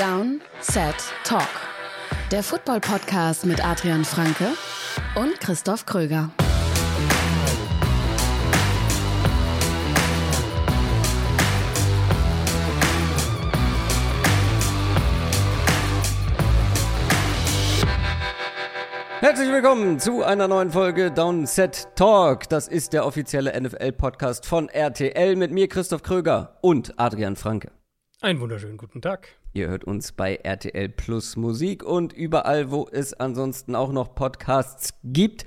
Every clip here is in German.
Down, Set, Talk. Der Football-Podcast mit Adrian Franke und Christoph Kröger. Herzlich willkommen zu einer neuen Folge Downset Talk. Das ist der offizielle NFL-Podcast von RTL mit mir, Christoph Kröger und Adrian Franke. Einen wunderschönen guten Tag. Ihr hört uns bei RTL Plus Musik und überall, wo es ansonsten auch noch Podcasts gibt.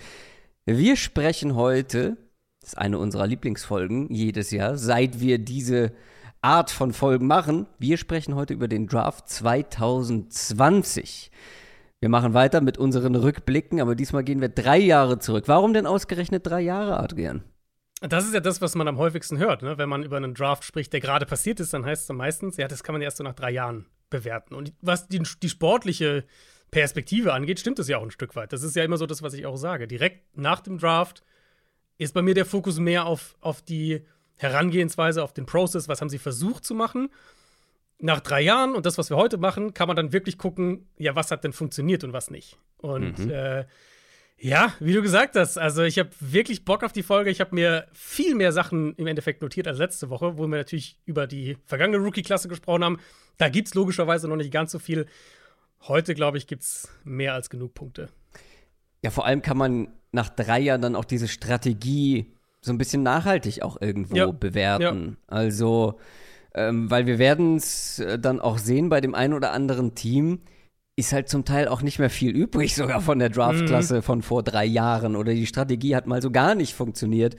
Wir sprechen heute, das ist eine unserer Lieblingsfolgen jedes Jahr, seit wir diese Art von Folgen machen. Wir sprechen heute über den Draft 2020. Wir machen weiter mit unseren Rückblicken, aber diesmal gehen wir drei Jahre zurück. Warum denn ausgerechnet drei Jahre, Adrian? Das ist ja das, was man am häufigsten hört. Ne? Wenn man über einen Draft spricht, der gerade passiert ist, dann heißt es meistens, ja, das kann man erst so nach drei Jahren bewerten. Und was die, die sportliche Perspektive angeht, stimmt das ja auch ein Stück weit. Das ist ja immer so das, was ich auch sage. Direkt nach dem Draft ist bei mir der Fokus mehr auf, auf die Herangehensweise, auf den Prozess, was haben sie versucht zu machen nach drei Jahren und das, was wir heute machen, kann man dann wirklich gucken, ja, was hat denn funktioniert und was nicht. Und mhm. äh, ja, wie du gesagt hast, also ich habe wirklich Bock auf die Folge. Ich habe mir viel mehr Sachen im Endeffekt notiert als letzte Woche, wo wir natürlich über die vergangene Rookie-Klasse gesprochen haben. Da gibt es logischerweise noch nicht ganz so viel. Heute, glaube ich, gibt es mehr als genug Punkte. Ja, vor allem kann man nach drei Jahren dann auch diese Strategie so ein bisschen nachhaltig auch irgendwo ja. bewerten. Ja. Also ähm, weil wir werden es äh, dann auch sehen bei dem einen oder anderen Team, ist halt zum Teil auch nicht mehr viel übrig, sogar von der Draftklasse mhm. von vor drei Jahren oder die Strategie hat mal so gar nicht funktioniert.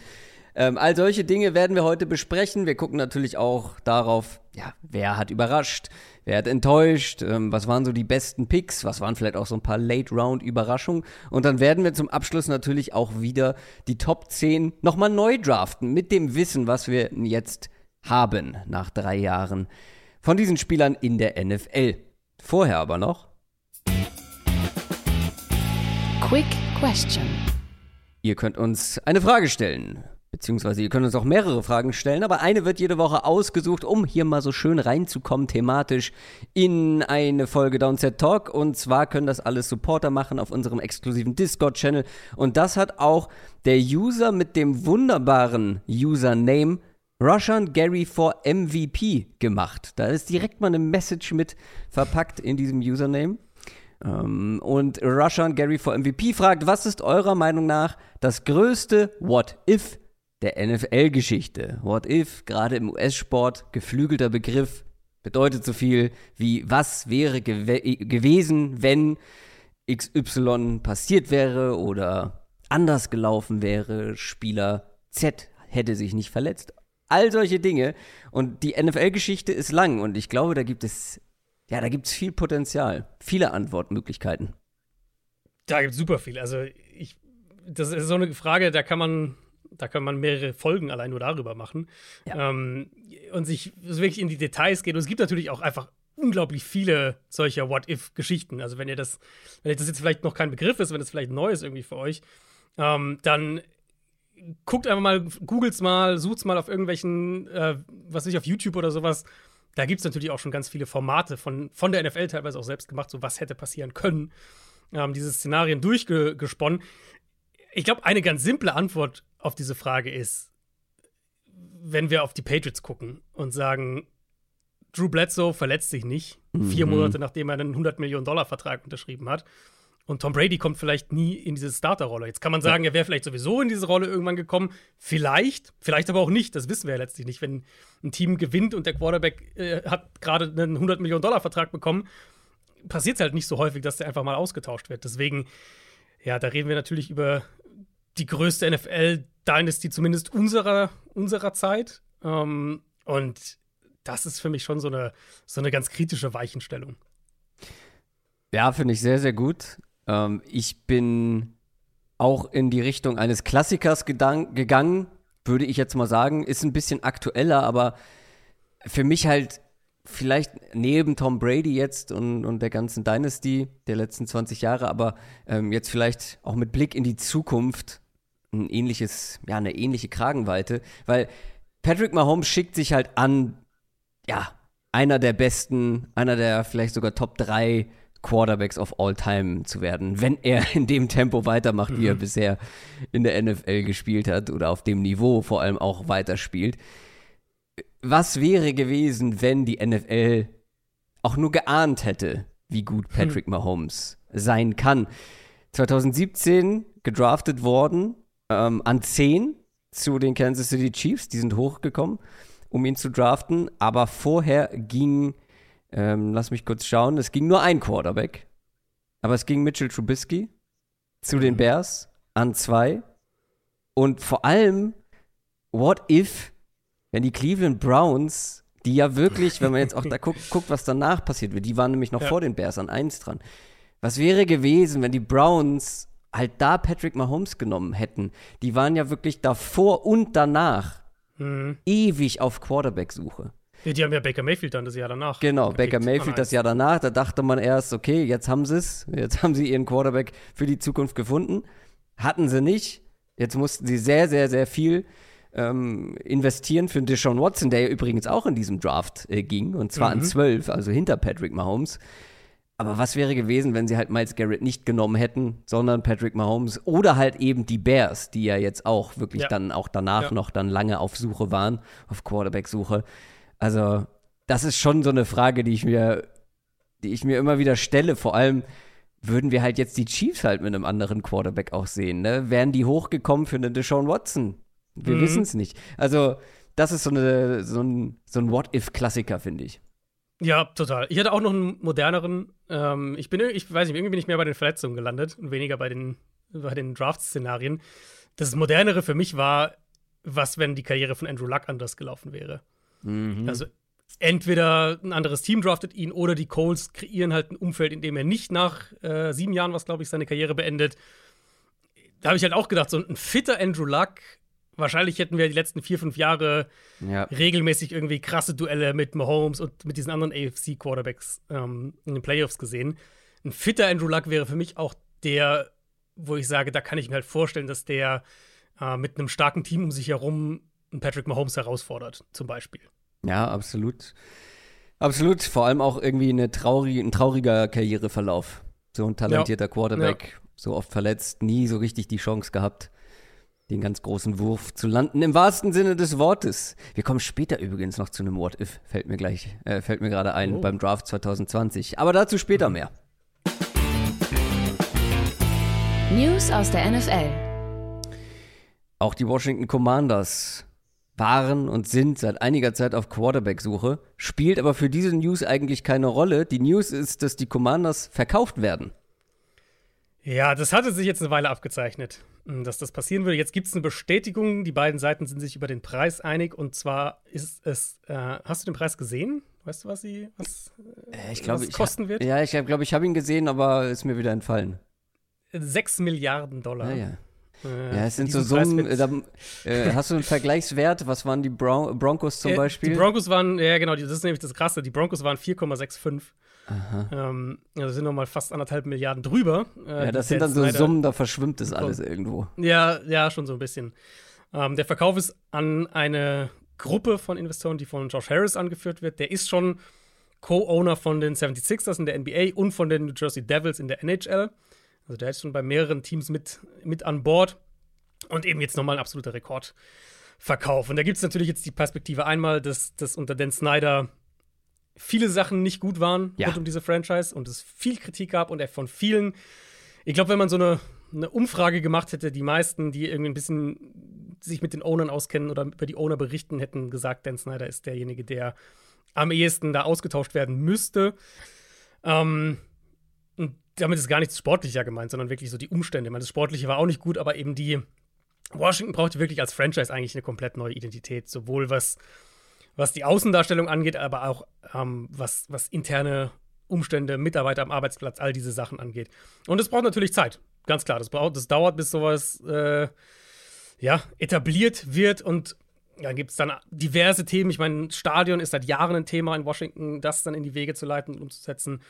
Ähm, all solche Dinge werden wir heute besprechen. Wir gucken natürlich auch darauf, ja, wer hat überrascht, wer hat enttäuscht, ähm, was waren so die besten Picks, was waren vielleicht auch so ein paar Late-Round-Überraschungen. Und dann werden wir zum Abschluss natürlich auch wieder die Top 10 nochmal neu draften mit dem Wissen, was wir jetzt haben nach drei Jahren von diesen Spielern in der NFL. Vorher aber noch. Quick Question. Ihr könnt uns eine Frage stellen. Beziehungsweise ihr könnt uns auch mehrere Fragen stellen, aber eine wird jede Woche ausgesucht, um hier mal so schön reinzukommen thematisch in eine Folge Downset Talk. Und zwar können das alles Supporter machen auf unserem exklusiven Discord-Channel. Und das hat auch der User mit dem wunderbaren Username Roshan Gary for MVP gemacht. Da ist direkt mal eine Message mit verpackt in diesem Username. Ähm, und Roshan Gary for MVP fragt, was ist eurer Meinung nach das größte What If der NFL-Geschichte? What If, gerade im US-Sport, geflügelter Begriff, bedeutet so viel wie was wäre gew gewesen, wenn XY passiert wäre oder anders gelaufen wäre, Spieler Z hätte sich nicht verletzt all solche Dinge. Und die NFL-Geschichte ist lang und ich glaube, da gibt es, ja, da gibt es viel Potenzial, viele Antwortmöglichkeiten. Da gibt es super viel. Also ich, das ist so eine Frage, da kann man, da kann man mehrere Folgen allein nur darüber machen ja. ähm, und sich wirklich in die Details gehen. Und es gibt natürlich auch einfach unglaublich viele solcher What-If-Geschichten. Also wenn ihr das, wenn das jetzt vielleicht noch kein Begriff ist, wenn das vielleicht neu ist irgendwie für euch, ähm, dann guckt einfach mal, googelt's mal, sucht's mal auf irgendwelchen, äh, was weiß ich, auf YouTube oder sowas. Da gibt es natürlich auch schon ganz viele Formate von, von der NFL teilweise auch selbst gemacht, so was hätte passieren können. Ähm, diese Szenarien durchgesponnen. Ich glaube, eine ganz simple Antwort auf diese Frage ist, wenn wir auf die Patriots gucken und sagen, Drew Bledsoe verletzt sich nicht, mhm. vier Monate nachdem er einen 100 Millionen Dollar Vertrag unterschrieben hat. Und Tom Brady kommt vielleicht nie in diese Starterrolle. Jetzt kann man sagen, ja. er wäre vielleicht sowieso in diese Rolle irgendwann gekommen. Vielleicht, vielleicht aber auch nicht. Das wissen wir ja letztlich nicht. Wenn ein Team gewinnt und der Quarterback äh, hat gerade einen 100 Millionen Dollar Vertrag bekommen, passiert es halt nicht so häufig, dass der einfach mal ausgetauscht wird. Deswegen, ja, da reden wir natürlich über die größte NFL-Dynasty, zumindest unserer, unserer Zeit. Ähm, und das ist für mich schon so eine, so eine ganz kritische Weichenstellung. Ja, finde ich sehr, sehr gut. Ähm, ich bin auch in die Richtung eines Klassikers gegangen, würde ich jetzt mal sagen. Ist ein bisschen aktueller, aber für mich halt vielleicht neben Tom Brady jetzt und, und der ganzen Dynasty der letzten 20 Jahre, aber ähm, jetzt vielleicht auch mit Blick in die Zukunft ein ähnliches, ja, eine ähnliche Kragenweite, weil Patrick Mahomes schickt sich halt an, ja, einer der besten, einer der vielleicht sogar Top 3 Quarterbacks of all time zu werden, wenn er in dem Tempo weitermacht, mhm. wie er mhm. bisher in der NFL gespielt hat oder auf dem Niveau vor allem auch weiterspielt. Was wäre gewesen, wenn die NFL auch nur geahnt hätte, wie gut hm. Patrick Mahomes sein kann? 2017 gedraftet worden ähm, an 10 zu den Kansas City Chiefs, die sind hochgekommen, um ihn zu draften, aber vorher ging ähm, lass mich kurz schauen. Es ging nur ein Quarterback. Aber es ging Mitchell Trubisky zu den mhm. Bears an zwei. Und vor allem, what if, wenn die Cleveland Browns, die ja wirklich, wenn man jetzt auch da guckt, guckt was danach passiert wird, die waren nämlich noch ja. vor den Bears an eins dran. Was wäre gewesen, wenn die Browns halt da Patrick Mahomes genommen hätten? Die waren ja wirklich davor und danach mhm. ewig auf Quarterback-Suche. Ja, die haben ja Baker Mayfield dann das Jahr danach. Genau, Baker Mayfield das Jahr danach. Da dachte man erst, okay, jetzt haben sie es. Jetzt haben sie ihren Quarterback für die Zukunft gefunden. Hatten sie nicht. Jetzt mussten sie sehr, sehr, sehr viel ähm, investieren für Deshaun Watson, der ja übrigens auch in diesem Draft äh, ging. Und zwar mhm. an 12, also hinter Patrick Mahomes. Aber was wäre gewesen, wenn sie halt Miles Garrett nicht genommen hätten, sondern Patrick Mahomes oder halt eben die Bears, die ja jetzt auch wirklich ja. dann auch danach ja. noch dann lange auf Suche waren, auf Quarterback-Suche. Also, das ist schon so eine Frage, die ich mir, die ich mir immer wieder stelle. Vor allem würden wir halt jetzt die Chiefs halt mit einem anderen Quarterback auch sehen. Ne? Wären die hochgekommen für einen Deshaun Watson? Wir mhm. wissen es nicht. Also, das ist so, eine, so ein, so ein What-If-Klassiker, finde ich. Ja, total. Ich hatte auch noch einen moderneren. Ähm, ich bin, ich weiß nicht, irgendwie bin ich mehr bei den Verletzungen gelandet und weniger bei den, bei den Draft-Szenarien. Das modernere für mich war, was, wenn die Karriere von Andrew Luck anders gelaufen wäre. Mhm. Also entweder ein anderes Team draftet ihn oder die Coles kreieren halt ein Umfeld, in dem er nicht nach äh, sieben Jahren, was glaube ich, seine Karriere beendet. Da habe ich halt auch gedacht, so ein fitter Andrew Luck, wahrscheinlich hätten wir die letzten vier, fünf Jahre ja. regelmäßig irgendwie krasse Duelle mit Mahomes und mit diesen anderen AFC-Quarterbacks ähm, in den Playoffs gesehen. Ein fitter Andrew Luck wäre für mich auch der, wo ich sage, da kann ich mir halt vorstellen, dass der äh, mit einem starken Team um sich herum Patrick Mahomes herausfordert, zum Beispiel. Ja, absolut. Absolut. Vor allem auch irgendwie eine traurig, ein trauriger Karriereverlauf. So ein talentierter ja. Quarterback, ja. so oft verletzt, nie so richtig die Chance gehabt, den ganz großen Wurf zu landen, im wahrsten Sinne des Wortes. Wir kommen später übrigens noch zu einem What If, fällt mir gleich, äh, fällt mir gerade ein, oh. beim Draft 2020. Aber dazu später mhm. mehr. News aus der NFL. Auch die Washington Commanders waren und sind seit einiger Zeit auf Quarterback-Suche, spielt aber für diese News eigentlich keine Rolle. Die News ist, dass die Commanders verkauft werden. Ja, das hatte sich jetzt eine Weile abgezeichnet, hm, dass das passieren würde. Jetzt gibt es eine Bestätigung. Die beiden Seiten sind sich über den Preis einig. Und zwar ist es. Äh, hast du den Preis gesehen? Weißt du, was sie was, äh, ich glaube, was kosten ich, wird? Ja, ich glaube, ich habe ihn gesehen, aber ist mir wieder entfallen. Sechs Milliarden Dollar. Ja, ja. Äh, ja, es sind so Summen. Äh, äh, hast du einen Vergleichswert? Was waren die Bron Broncos zum äh, Beispiel? Die Broncos waren, ja genau, das ist nämlich das Krasse. Die Broncos waren 4,65. Ähm, also sind nochmal fast anderthalb Milliarden drüber. Äh, ja, das sind dann so Summen, da verschwimmt das alles irgendwo. Ja, ja, schon so ein bisschen. Ähm, der Verkauf ist an eine Gruppe von Investoren, die von Josh Harris angeführt wird. Der ist schon Co-Owner von den 76ers in der NBA und von den New Jersey Devils in der NHL. Also der ist schon bei mehreren Teams mit, mit an Bord und eben jetzt nochmal ein absoluter Rekordverkauf. Und da gibt es natürlich jetzt die Perspektive einmal, dass, dass unter Dan Snyder viele Sachen nicht gut waren ja. rund um diese Franchise und es viel Kritik gab und er von vielen, ich glaube, wenn man so eine, eine Umfrage gemacht hätte, die meisten, die irgendwie ein bisschen sich mit den Ownern auskennen oder über die Owner berichten, hätten gesagt, Dan Snyder ist derjenige, der am ehesten da ausgetauscht werden müsste. Ähm, und damit ist gar nichts sportlicher gemeint, sondern wirklich so die Umstände. Ich meine, das Sportliche war auch nicht gut, aber eben die Washington brauchte wirklich als Franchise eigentlich eine komplett neue Identität, sowohl was, was die Außendarstellung angeht, aber auch ähm, was, was interne Umstände, Mitarbeiter am Arbeitsplatz, all diese Sachen angeht. Und es braucht natürlich Zeit, ganz klar. Das, braucht, das dauert, bis sowas äh, ja, etabliert wird und ja, gibt es dann diverse Themen. Ich meine, Stadion ist seit Jahren ein Thema in Washington, das dann in die Wege zu leiten und umzusetzen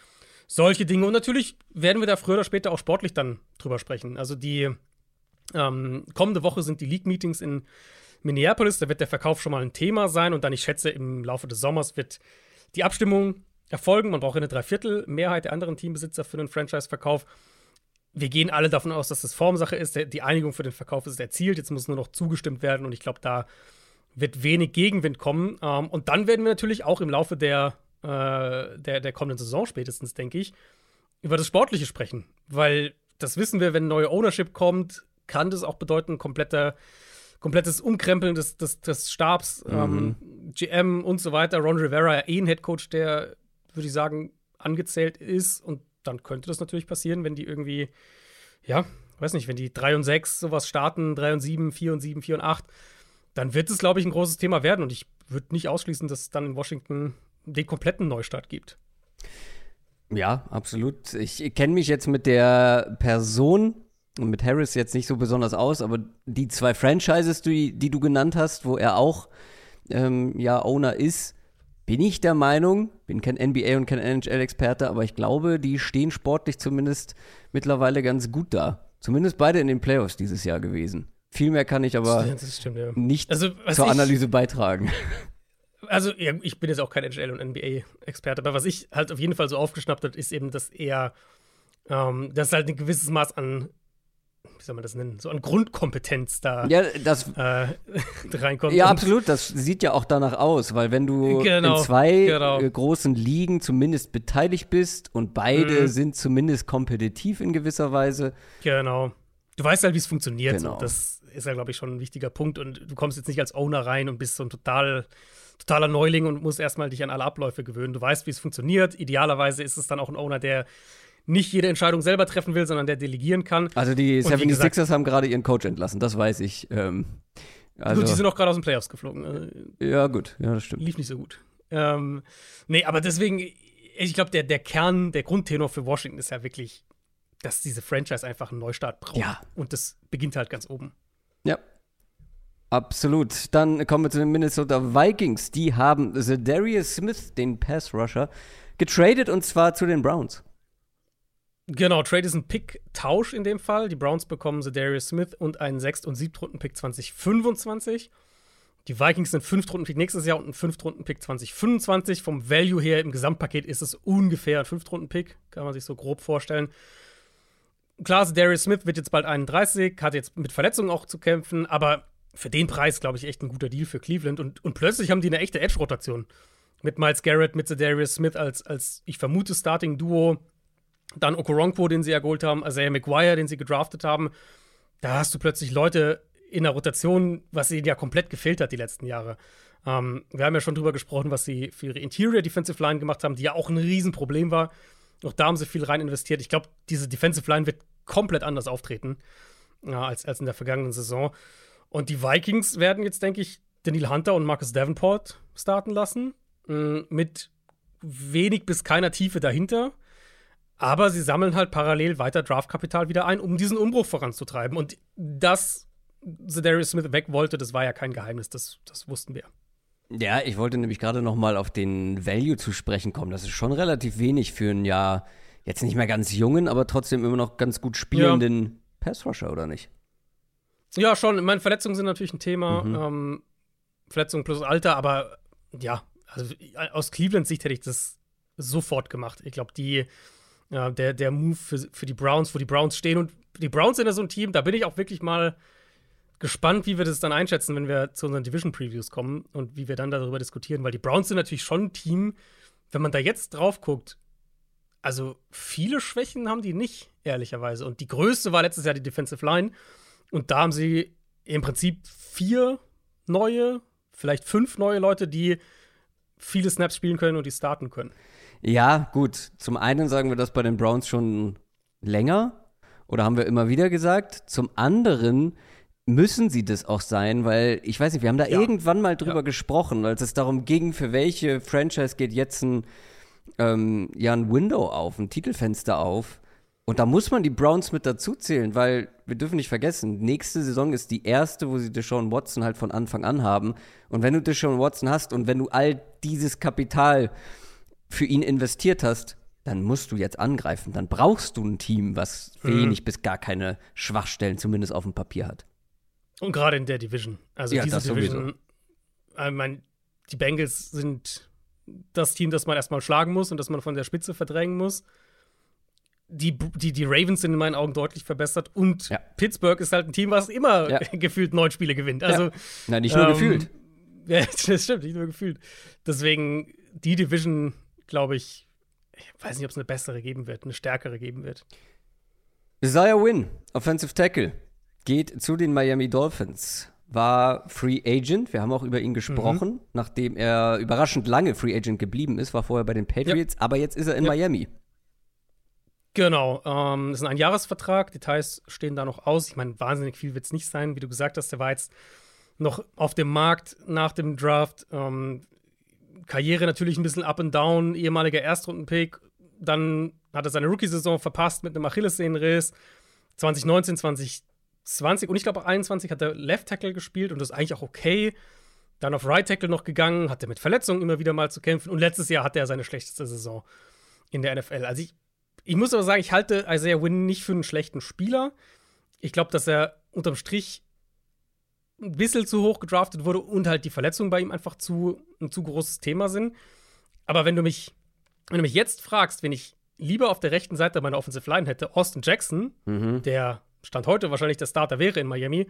solche Dinge. Und natürlich werden wir da früher oder später auch sportlich dann drüber sprechen. Also die ähm, kommende Woche sind die League-Meetings in Minneapolis. Da wird der Verkauf schon mal ein Thema sein. Und dann, ich schätze, im Laufe des Sommers wird die Abstimmung erfolgen. Man braucht eine Dreiviertelmehrheit der anderen Teambesitzer für einen Franchise-Verkauf. Wir gehen alle davon aus, dass das Formsache ist. Die Einigung für den Verkauf ist erzielt. Jetzt muss nur noch zugestimmt werden und ich glaube, da wird wenig Gegenwind kommen. Ähm, und dann werden wir natürlich auch im Laufe der, äh, der, der kommenden Saison spätestens, denke ich, über das Sportliche sprechen. Weil das wissen wir, wenn neue Ownership kommt, kann das auch bedeuten, kompletter, komplettes Umkrempeln des, des, des Stabs, mhm. ähm, GM und so weiter. Ron Rivera, eh ein Headcoach, der, würde ich sagen, angezählt ist. Und dann könnte das natürlich passieren, wenn die irgendwie, ja, weiß nicht, wenn die 3 und 6 sowas starten, 3 und 7, 4 und 7, 4 und 8, dann wird es, glaube ich, ein großes Thema werden. Und ich würde nicht ausschließen, dass dann in Washington den kompletten Neustart gibt. Ja, absolut. Ich kenne mich jetzt mit der Person und mit Harris jetzt nicht so besonders aus, aber die zwei Franchises, die, die du genannt hast, wo er auch ähm, ja Owner ist, bin ich der Meinung, bin kein NBA und kein NHL-Experte, aber ich glaube, die stehen sportlich zumindest mittlerweile ganz gut da. Zumindest beide in den Playoffs dieses Jahr gewesen. Viel mehr kann ich aber stimmt, ja. nicht also, zur Analyse beitragen. Also, ja, ich bin jetzt auch kein NHL- und NBA-Experte, aber was ich halt auf jeden Fall so aufgeschnappt habe, ist eben, dass er, ähm, dass halt ein gewisses Maß an, wie soll man das nennen, so an Grundkompetenz da ja, das, äh, reinkommt. Ja, absolut, das sieht ja auch danach aus, weil wenn du genau, in zwei genau. Äh, großen Ligen zumindest beteiligt bist und beide mhm. sind zumindest kompetitiv in gewisser Weise. Genau. Du weißt halt, wie es funktioniert. Genau. das ist ja, glaube ich, schon ein wichtiger Punkt. Und du kommst jetzt nicht als Owner rein und bist so ein total totaler Neuling und musst erstmal dich an alle Abläufe gewöhnen. Du weißt, wie es funktioniert. Idealerweise ist es dann auch ein Owner, der nicht jede Entscheidung selber treffen will, sondern der delegieren kann. Also die 76ers haben gerade ihren Coach entlassen, das weiß ich. Ähm, also gut, die sind auch gerade aus den Playoffs geflogen. Äh, ja, gut, ja, das stimmt. Lief nicht so gut. Ähm, nee, aber deswegen, ich glaube, der, der Kern, der Grundtenor für Washington ist ja wirklich, dass diese Franchise einfach einen Neustart braucht. Ja. Und das beginnt halt ganz oben. Ja, Absolut. Dann kommen wir zu den Minnesota Vikings. Die haben Darius Smith, den Pass-Rusher, getradet und zwar zu den Browns. Genau, Trade ist ein Pick-Tausch in dem Fall. Die Browns bekommen Darius Smith und einen Sechst- und Siebtrunden-Pick 2025. Die Vikings sind Fünftrunden-Pick nächstes Jahr und ein Fünftrunden-Pick 2025. Vom Value her im Gesamtpaket ist es ungefähr ein Fünftrunden-Pick, kann man sich so grob vorstellen. Klar, Darius Smith wird jetzt bald 31, hat jetzt mit Verletzungen auch zu kämpfen, aber für den Preis, glaube ich, echt ein guter Deal für Cleveland. Und, und plötzlich haben die eine echte Edge-Rotation. Mit Miles Garrett, mit Darius Smith als, als ich vermute, Starting-Duo. Dann Okoronkwo, den sie ja geholt haben, Isaiah McGuire, den sie gedraftet haben. Da hast du plötzlich Leute in der Rotation, was ihnen ja komplett gefehlt hat die letzten Jahre. Ähm, wir haben ja schon drüber gesprochen, was sie für ihre Interior Defensive Line gemacht haben, die ja auch ein Riesenproblem war. Auch da haben sie viel rein investiert. Ich glaube, diese Defensive Line wird komplett anders auftreten ja, als, als in der vergangenen Saison. Und die Vikings werden jetzt, denke ich, Daniel Hunter und Marcus Davenport starten lassen. Mm, mit wenig bis keiner Tiefe dahinter. Aber sie sammeln halt parallel weiter Draftkapital wieder ein, um diesen Umbruch voranzutreiben. Und dass Darius Smith weg wollte, das war ja kein Geheimnis, das, das wussten wir. Ja, ich wollte nämlich gerade noch mal auf den Value zu sprechen kommen. Das ist schon relativ wenig für ein Jahr, jetzt nicht mehr ganz jungen, aber trotzdem immer noch ganz gut spielenden ja. Pass-Rusher, oder nicht? Ja, schon. Meine Verletzungen sind natürlich ein Thema. Mhm. Ähm, Verletzungen plus Alter, aber ja, also aus Clevelands Sicht hätte ich das sofort gemacht. Ich glaube, die, ja, der, der Move für, für die Browns, wo die Browns stehen und die Browns sind ja so ein Team, da bin ich auch wirklich mal gespannt, wie wir das dann einschätzen, wenn wir zu unseren Division Previews kommen und wie wir dann darüber diskutieren, weil die Browns sind natürlich schon ein Team, wenn man da jetzt drauf guckt, also viele Schwächen haben die nicht, ehrlicherweise. Und die größte war letztes Jahr die Defensive Line. Und da haben sie im Prinzip vier neue, vielleicht fünf neue Leute, die viele Snaps spielen können und die starten können. Ja, gut. Zum einen sagen wir das bei den Browns schon länger oder haben wir immer wieder gesagt. Zum anderen müssen sie das auch sein, weil ich weiß nicht, wir haben da ja. irgendwann mal drüber ja. gesprochen, als es darum ging, für welche Franchise geht jetzt ein, ähm, ja, ein Window auf, ein Titelfenster auf. Und da muss man die Browns mit dazu zählen, weil wir dürfen nicht vergessen, nächste Saison ist die erste, wo sie Deshaun Watson halt von Anfang an haben. Und wenn du Deshaun Watson hast und wenn du all dieses Kapital für ihn investiert hast, dann musst du jetzt angreifen. Dann brauchst du ein Team, was mhm. wenig bis gar keine Schwachstellen zumindest auf dem Papier hat. Und gerade in der Division. Also ja, diese Division, ich meine, die Bengals sind das Team, das man erstmal schlagen muss und das man von der Spitze verdrängen muss. Die, die, die Ravens sind in meinen Augen deutlich verbessert und ja. Pittsburgh ist halt ein Team, was immer ja. gefühlt neun Spiele gewinnt. Also, ja. Nein, nicht nur ähm, gefühlt. Ja, das stimmt, nicht nur gefühlt. Deswegen, die Division, glaube ich, ich weiß nicht, ob es eine bessere geben wird, eine stärkere geben wird. Isaiah Wynn, Offensive Tackle, geht zu den Miami Dolphins war Free Agent. Wir haben auch über ihn gesprochen, mhm. nachdem er überraschend lange Free Agent geblieben ist, war vorher bei den Patriots, ja. aber jetzt ist er in ja. Miami. Genau, ähm, das ist ein Einjahresvertrag, Details stehen da noch aus. Ich meine, wahnsinnig viel wird es nicht sein, wie du gesagt hast, der war jetzt noch auf dem Markt nach dem Draft. Ähm, Karriere natürlich ein bisschen up and down, ehemaliger Erstrundenpick. Dann hat er seine Rookie-Saison verpasst mit einem Achillessehnenriss. 2019, 2020 20 und ich glaube auch 21 hat er Left Tackle gespielt und das ist eigentlich auch okay. Dann auf Right Tackle noch gegangen, hatte mit Verletzungen immer wieder mal zu kämpfen und letztes Jahr hatte er seine schlechteste Saison in der NFL. Also ich, ich muss aber sagen, ich halte Isaiah Wynn nicht für einen schlechten Spieler. Ich glaube, dass er unterm Strich ein bisschen zu hoch gedraftet wurde und halt die Verletzungen bei ihm einfach zu, ein zu großes Thema sind. Aber wenn du mich, wenn du mich jetzt fragst, wenn ich lieber auf der rechten Seite meiner Offensive Line hätte, Austin Jackson, mhm. der Stand heute wahrscheinlich der Starter wäre in Miami,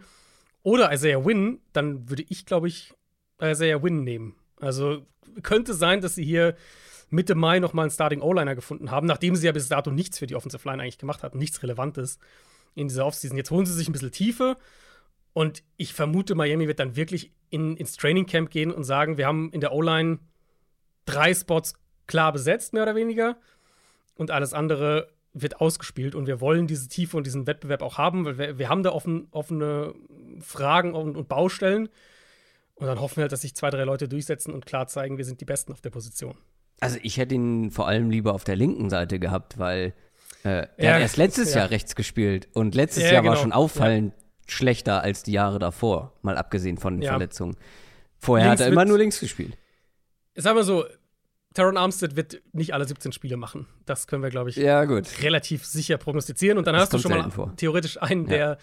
oder Isaiah Wynn, dann würde ich, glaube ich, Isaiah Wynn nehmen. Also könnte sein, dass sie hier Mitte Mai nochmal einen Starting O-Liner gefunden haben, nachdem sie ja bis dato nichts für die Offensive Line eigentlich gemacht hatten, nichts Relevantes in dieser Offseason. Jetzt holen sie sich ein bisschen Tiefe und ich vermute, Miami wird dann wirklich in, ins Training Camp gehen und sagen, wir haben in der O-Line drei Spots klar besetzt, mehr oder weniger. Und alles andere wird ausgespielt und wir wollen diese Tiefe und diesen Wettbewerb auch haben, weil wir, wir haben da offen, offene Fragen und, und, Baustellen. Und dann hoffen wir halt, dass sich zwei, drei Leute durchsetzen und klar zeigen, wir sind die Besten auf der Position. Also ich hätte ihn vor allem lieber auf der linken Seite gehabt, weil äh, er ja, hat erst letztes ja. Jahr rechts gespielt und letztes ja, Jahr genau. war schon auffallend schlechter als die Jahre davor, mal abgesehen von den Verletzungen. Vorher links hat er immer nur links gespielt. Sagen wir so, Taron Armstead wird nicht alle 17 Spiele machen. Das können wir, glaube ich, relativ sicher prognostizieren. Und dann das hast du schon mal vor. theoretisch einen, der,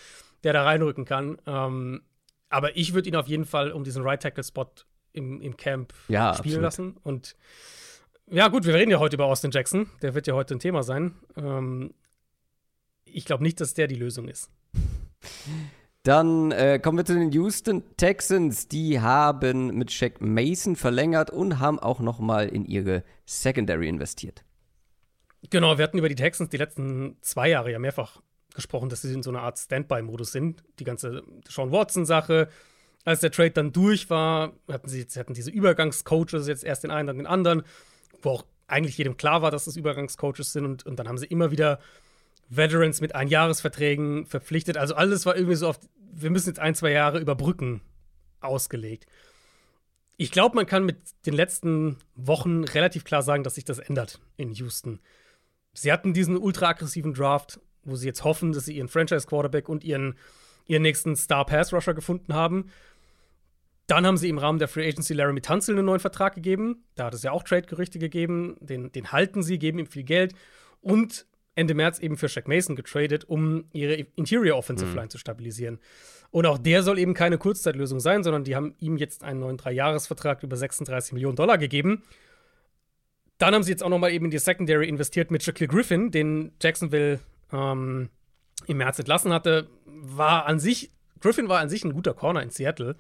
der da reinrücken kann. Ähm, aber ich würde ihn auf jeden Fall um diesen Right Tackle Spot im, im Camp spielen absolut. lassen. Und ja, gut, wir reden ja heute über Austin Jackson. Der wird ja heute ein Thema sein. Ähm, ich glaube nicht, dass der die Lösung ist. Dann äh, kommen wir zu den Houston Texans. Die haben mit Shaq Mason verlängert und haben auch noch mal in ihre Secondary investiert. Genau, wir hatten über die Texans die letzten zwei Jahre ja mehrfach gesprochen, dass sie in so einer Art Standby-Modus sind. Die ganze Sean Watson-Sache. Als der Trade dann durch war, hatten sie, sie hatten diese Übergangscoaches, jetzt erst den einen, dann den anderen, wo auch eigentlich jedem klar war, dass das Übergangscoaches sind. Und, und dann haben sie immer wieder Veterans mit Einjahresverträgen verpflichtet. Also alles war irgendwie so oft, wir müssen jetzt ein, zwei Jahre überbrücken, ausgelegt. Ich glaube, man kann mit den letzten Wochen relativ klar sagen, dass sich das ändert in Houston. Sie hatten diesen ultra aggressiven Draft, wo sie jetzt hoffen, dass sie ihren Franchise-Quarterback und ihren, ihren nächsten Star-Pass-Rusher gefunden haben. Dann haben sie im Rahmen der Free Agency Laramie Tunzel einen neuen Vertrag gegeben. Da hat es ja auch Trade-Gerüchte gegeben. Den, den halten sie, geben ihm viel Geld. Und Ende März eben für Shaq Mason getradet, um ihre Interior Offensive mhm. Line zu stabilisieren. Und auch der soll eben keine Kurzzeitlösung sein, sondern die haben ihm jetzt einen neuen Dreijahresvertrag über 36 Millionen Dollar gegeben. Dann haben sie jetzt auch noch mal eben in die Secondary investiert mit Shaquille Griffin, den Jacksonville ähm, im März entlassen hatte. War an sich, Griffin war an sich ein guter Corner in Seattle.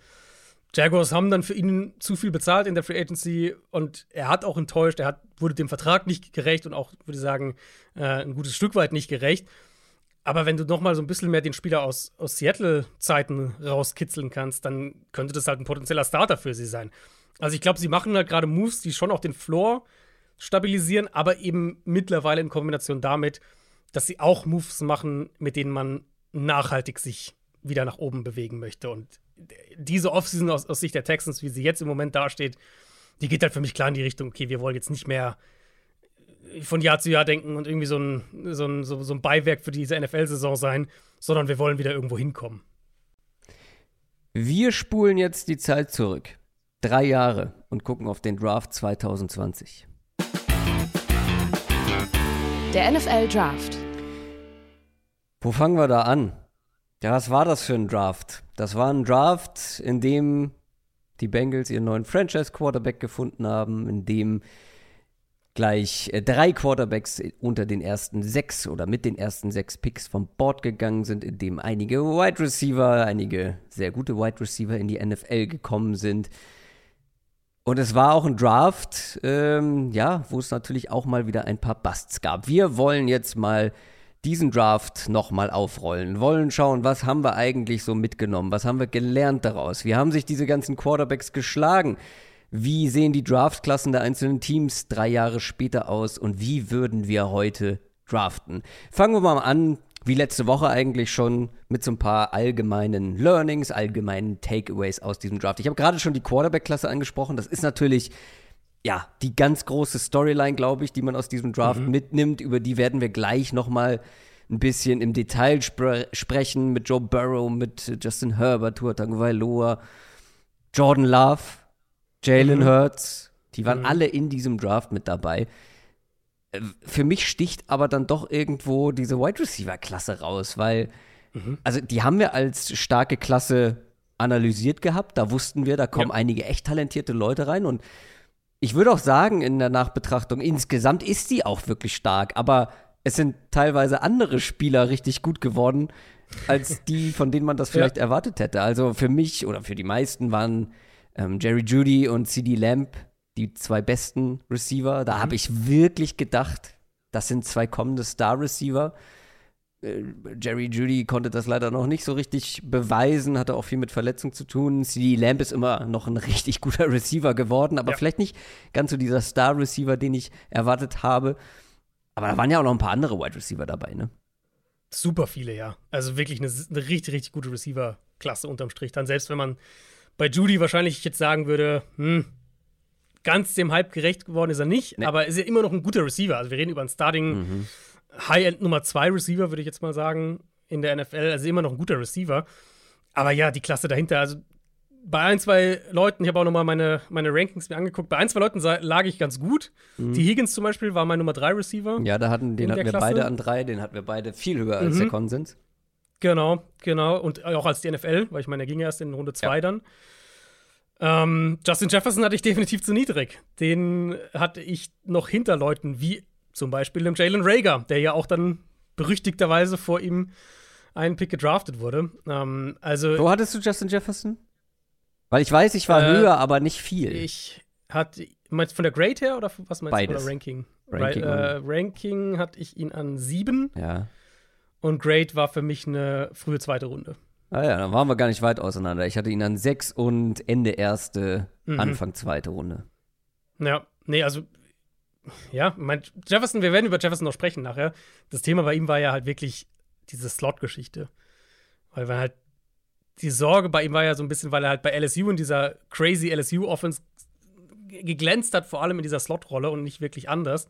Jaguars haben dann für ihn zu viel bezahlt in der Free Agency und er hat auch enttäuscht. Er hat, wurde dem Vertrag nicht gerecht und auch, würde ich sagen, äh, ein gutes Stück weit nicht gerecht. Aber wenn du noch mal so ein bisschen mehr den Spieler aus, aus Seattle-Zeiten rauskitzeln kannst, dann könnte das halt ein potenzieller Starter für sie sein. Also ich glaube, sie machen halt gerade Moves, die schon auch den Floor stabilisieren, aber eben mittlerweile in Kombination damit, dass sie auch Moves machen, mit denen man nachhaltig sich wieder nach oben bewegen möchte. Und diese Offseason aus, aus Sicht der Texans, wie sie jetzt im Moment dasteht, die geht halt für mich klar in die Richtung, okay, wir wollen jetzt nicht mehr von Jahr zu Jahr denken und irgendwie so ein, so ein, so, so ein Beiwerk für diese NFL-Saison sein, sondern wir wollen wieder irgendwo hinkommen. Wir spulen jetzt die Zeit zurück. Drei Jahre und gucken auf den Draft 2020. Der NFL Draft. Wo fangen wir da an? Ja, was war das für ein Draft? Das war ein Draft, in dem die Bengals ihren neuen Franchise-Quarterback gefunden haben, in dem gleich äh, drei Quarterbacks unter den ersten sechs oder mit den ersten sechs Picks vom Board gegangen sind, in dem einige Wide Receiver, einige sehr gute Wide Receiver in die NFL gekommen sind. Und es war auch ein Draft, ähm, ja, wo es natürlich auch mal wieder ein paar Busts gab. Wir wollen jetzt mal diesen Draft nochmal aufrollen, wollen schauen, was haben wir eigentlich so mitgenommen, was haben wir gelernt daraus, wie haben sich diese ganzen Quarterbacks geschlagen, wie sehen die Draftklassen der einzelnen Teams drei Jahre später aus und wie würden wir heute draften. Fangen wir mal an, wie letzte Woche eigentlich schon, mit so ein paar allgemeinen Learnings, allgemeinen Takeaways aus diesem Draft. Ich habe gerade schon die Quarterback-Klasse angesprochen. Das ist natürlich ja, die ganz große Storyline, glaube ich, die man aus diesem Draft mhm. mitnimmt. Über die werden wir gleich noch mal ein bisschen im Detail spre sprechen mit Joe Burrow, mit Justin Herbert, Tua Tagovailoa, Jordan Love, Jalen mhm. Hurts. Die waren mhm. alle in diesem Draft mit dabei. Äh, für mich sticht aber dann doch irgendwo diese Wide Receiver Klasse raus, weil mhm. also die haben wir als starke Klasse analysiert gehabt. Da wussten wir, da kommen ja. einige echt talentierte Leute rein und ich würde auch sagen, in der Nachbetrachtung, insgesamt ist sie auch wirklich stark, aber es sind teilweise andere Spieler richtig gut geworden, als die, von denen man das vielleicht ja. erwartet hätte. Also für mich oder für die meisten waren ähm, Jerry Judy und CD Lamb die zwei besten Receiver. Da mhm. habe ich wirklich gedacht, das sind zwei kommende Star-Receiver. Äh, Jerry Judy konnte das leider noch nicht so richtig beweisen, hatte auch viel mit Verletzung zu tun. CD Lamb ist immer noch ein richtig guter Receiver geworden, aber ja. vielleicht nicht ganz so dieser Star-Receiver, den ich erwartet habe. Aber da waren ja auch noch ein paar andere Wide Receiver dabei, ne? Super viele, ja. Also wirklich eine, eine richtig, richtig gute Receiver-Klasse unterm Strich. Dann selbst wenn man bei Judy wahrscheinlich jetzt sagen würde, hm, ganz dem Hype gerecht geworden ist er nicht, nee. aber ist ja immer noch ein guter Receiver. Also wir reden über einen Starting- mhm High-End Nummer 2 Receiver, würde ich jetzt mal sagen, in der NFL. Also immer noch ein guter Receiver. Aber ja, die Klasse dahinter, also bei ein, zwei Leuten, ich habe auch nochmal meine, meine Rankings mir angeguckt, bei ein, zwei Leuten lag ich ganz gut. Mhm. Die Higgins zum Beispiel war mein Nummer 3 Receiver. Ja, da hatten, den hatten wir Klasse. beide an drei, den hatten wir beide viel höher als mhm. der Konsens. Genau, genau. Und auch als die NFL, weil ich meine, er ging erst in Runde 2 ja. dann. Ähm, Justin Jefferson hatte ich definitiv zu niedrig. Den hatte ich noch hinter Leuten wie zum Beispiel dem Jalen Rager, der ja auch dann berüchtigterweise vor ihm einen Pick gedraftet wurde. Ähm, also, Wo hattest du Justin Jefferson? Weil ich weiß, ich war äh, höher, aber nicht viel. Ich hatte, meinst du von der Grade her oder was meinst Beides. du? Oder Ranking? Ranking, Ra äh, Ranking hatte ich ihn an sieben. Ja. Und Grade war für mich eine frühe zweite Runde. Ah ja, dann waren wir gar nicht weit auseinander. Ich hatte ihn an sechs und Ende erste, mhm. Anfang zweite Runde. Ja, nee, also ja, mein Jefferson, wir werden über Jefferson noch sprechen nachher. Das Thema bei ihm war ja halt wirklich diese Slot-Geschichte. Weil wir halt die Sorge bei ihm war ja so ein bisschen, weil er halt bei LSU in dieser crazy LSU-Offense geglänzt hat, vor allem in dieser Slot-Rolle und nicht wirklich anders.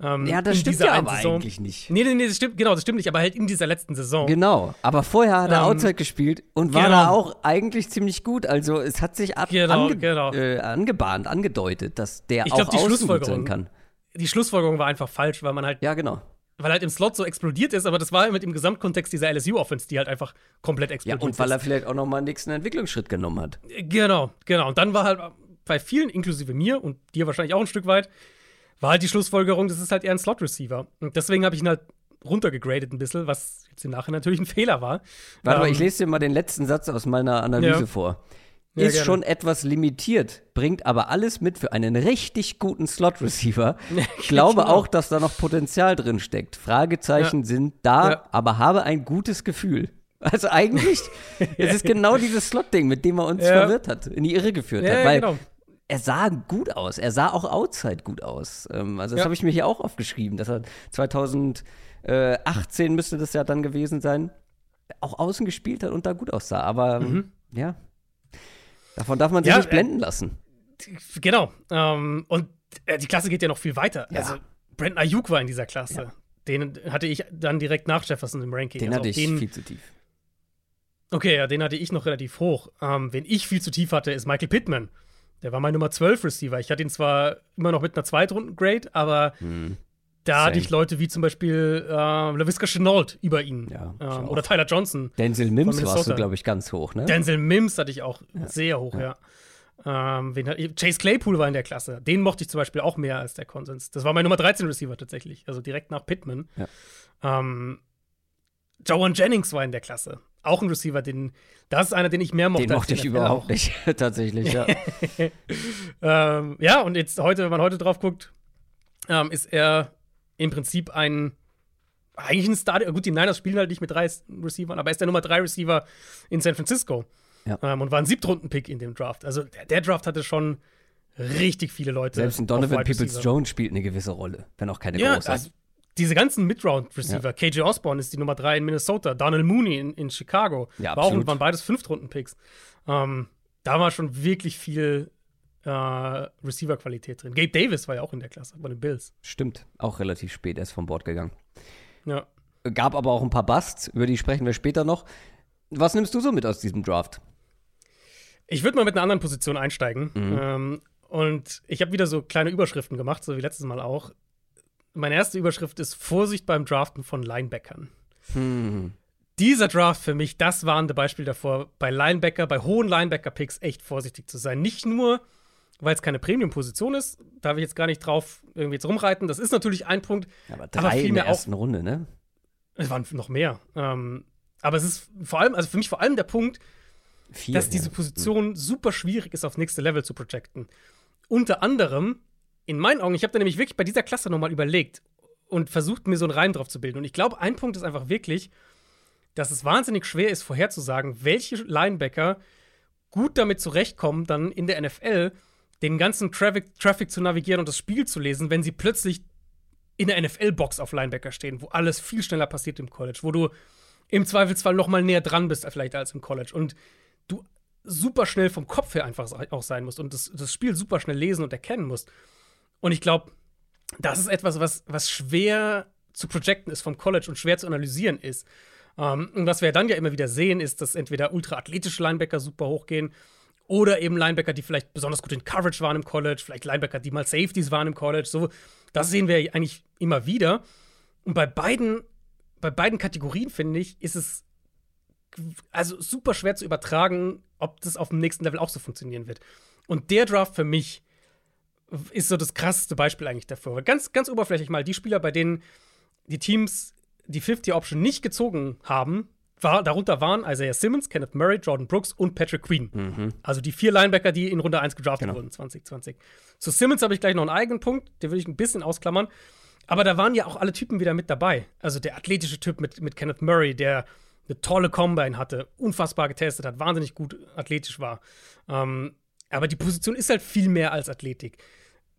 Ähm, ja, das stimmt ja aber Saison. eigentlich nicht. Nee, nee, nee, das stimmt, genau, das stimmt nicht, aber halt in dieser letzten Saison. Genau, aber vorher hat er ähm, Outside gespielt und war genau. da auch eigentlich ziemlich gut. Also es hat sich ab genau, ange genau. Äh, angebahnt, angedeutet, dass der ich auch glaub, außen sein kann die Schlussfolgerung war einfach falsch, weil man halt. Ja, genau. Weil halt im Slot so explodiert ist, aber das war mit dem Gesamtkontext dieser LSU-Offense, die halt einfach komplett explodiert ist. Ja, und weil er vielleicht auch noch mal einen nächsten Entwicklungsschritt genommen hat. Genau, genau. Und dann war halt bei vielen, inklusive mir und dir wahrscheinlich auch ein Stück weit, war halt die Schlussfolgerung, das ist halt eher ein Slot-Receiver. Und deswegen habe ich ihn halt runtergegradet ein bisschen, was jetzt im Nachhinein natürlich ein Fehler war. Warte ähm, mal, ich lese dir mal den letzten Satz aus meiner Analyse ja. vor ist gerne. schon etwas limitiert, bringt aber alles mit für einen richtig guten Slot-Receiver. Ich glaube auch, dass da noch Potenzial drin steckt. Fragezeichen ja. sind da, ja. aber habe ein gutes Gefühl. Also eigentlich, es ist genau dieses Slot-Ding, mit dem er uns ja. verwirrt hat, in die Irre geführt hat. Weil genau. er sah gut aus. Er sah auch outside gut aus. Ähm, also das habe ich mir hier auch aufgeschrieben, dass er 2018 müsste das ja dann gewesen sein, auch außen gespielt hat und da gut aussah. Aber mhm. ja, Davon darf man sich ja, nicht blenden lassen. Äh, genau. Ähm, und äh, die Klasse geht ja noch viel weiter. Ja. Also Brandon Ayuk war in dieser Klasse. Ja. Den hatte ich dann direkt nach Jefferson im Ranking. Den also hatte ich den, viel zu tief. Okay, ja, den hatte ich noch relativ hoch. Ähm, wen ich viel zu tief hatte, ist Michael Pittman. Der war mein Nummer 12 Receiver. Ich hatte ihn zwar immer noch mit einer Zweitrunden-Grade, aber hm. Da Same. hatte ich Leute wie zum Beispiel äh, LaVisca Chenault über ihn. Ja, ähm, oder Tyler Johnson. Denzel Mims warst du, glaube ich, ganz hoch, ne? Denzel Mims hatte ich auch ja. sehr hoch, ja. ja. Ähm, Chase Claypool war in der Klasse. Den mochte ich zum Beispiel auch mehr als der Konsens. Das war mein Nummer 13 Receiver tatsächlich. Also direkt nach Pittman. Ja. Ähm, Joan Jennings war in der Klasse. Auch ein Receiver, den, das ist einer, den ich mehr mochte. Den mochte ich überhaupt auch. nicht, tatsächlich, ja. ähm, ja, und jetzt heute, wenn man heute drauf guckt, ähm, ist er im Prinzip ein eigentlich ein Star. Gut, die Niners spielen halt nicht mit drei Receivern, aber er ist der Nummer drei Receiver in San Francisco. Ja. Ähm, und war ein Siebtrunden-Pick in dem Draft. Also der, der, Draft hatte schon richtig viele Leute. Selbst ein Donovan Peoples-Jones spielt eine gewisse Rolle, wenn auch keine ja, große. Also, diese ganzen Mid-Round-Receiver, ja. KJ Osborne ist die Nummer 3 in Minnesota, Donald Mooney in, in Chicago, ja, war auch, waren beides Fünftrunden-Picks. Ähm, da war schon wirklich viel äh, Receiver-Qualität drin. Gabe Davis war ja auch in der Klasse bei den Bills. Stimmt, auch relativ spät erst vom Bord gegangen. Ja. Gab aber auch ein paar Busts, über die sprechen wir später noch. Was nimmst du so mit aus diesem Draft? Ich würde mal mit einer anderen Position einsteigen. Mhm. Ähm, und ich habe wieder so kleine Überschriften gemacht, so wie letztes Mal auch meine erste Überschrift ist Vorsicht beim Draften von Linebackern. Hm. Dieser Draft für mich, das warnende Beispiel davor, bei Linebacker, bei hohen Linebacker-Picks echt vorsichtig zu sein. Nicht nur, weil es keine Premium-Position ist, darf ich jetzt gar nicht drauf irgendwie jetzt rumreiten. Das ist natürlich ein Punkt. Aber drei aber in der ersten auch, Runde, ne? Es waren noch mehr. Ähm, aber es ist vor allem, also für mich vor allem der Punkt, Vier, dass diese Position ja. super schwierig ist, aufs nächste Level zu projecten. Unter anderem, in meinen Augen, ich habe da nämlich wirklich bei dieser Klasse nochmal überlegt und versucht, mir so einen Reim drauf zu bilden. Und ich glaube, ein Punkt ist einfach wirklich, dass es wahnsinnig schwer ist, vorherzusagen, welche Linebacker gut damit zurechtkommen, dann in der NFL den ganzen Traffic, Traffic zu navigieren und das Spiel zu lesen, wenn sie plötzlich in der NFL-Box auf Linebacker stehen, wo alles viel schneller passiert im College, wo du im Zweifelsfall noch mal näher dran bist vielleicht als im College und du super schnell vom Kopf her einfach auch sein musst und das, das Spiel super schnell lesen und erkennen musst. Und ich glaube, das ist etwas, was, was schwer zu projecten ist vom College und schwer zu analysieren ist. Ähm, und was wir dann ja immer wieder sehen, ist, dass entweder ultra-athletische Linebacker super hochgehen oder eben Linebacker, die vielleicht besonders gut in Coverage waren im College, vielleicht Linebacker, die mal Safeties waren im College. So, das sehen wir eigentlich immer wieder. Und bei beiden, bei beiden Kategorien, finde ich, ist es also super schwer zu übertragen, ob das auf dem nächsten Level auch so funktionieren wird. Und der Draft für mich ist so das krasseste Beispiel eigentlich dafür. Ganz, ganz oberflächlich mal, die Spieler, bei denen die Teams die 50-Option nicht gezogen haben, war, darunter waren Isaiah Simmons, Kenneth Murray, Jordan Brooks und Patrick Queen. Mhm. Also die vier Linebacker, die in Runde 1 gedraftet genau. wurden 2020. Zu Simmons habe ich gleich noch einen eigenen Punkt, den würde ich ein bisschen ausklammern. Aber da waren ja auch alle Typen wieder mit dabei. Also der athletische Typ mit, mit Kenneth Murray, der eine tolle Combine hatte, unfassbar getestet hat, wahnsinnig gut athletisch war. Ähm, aber die Position ist halt viel mehr als Athletik.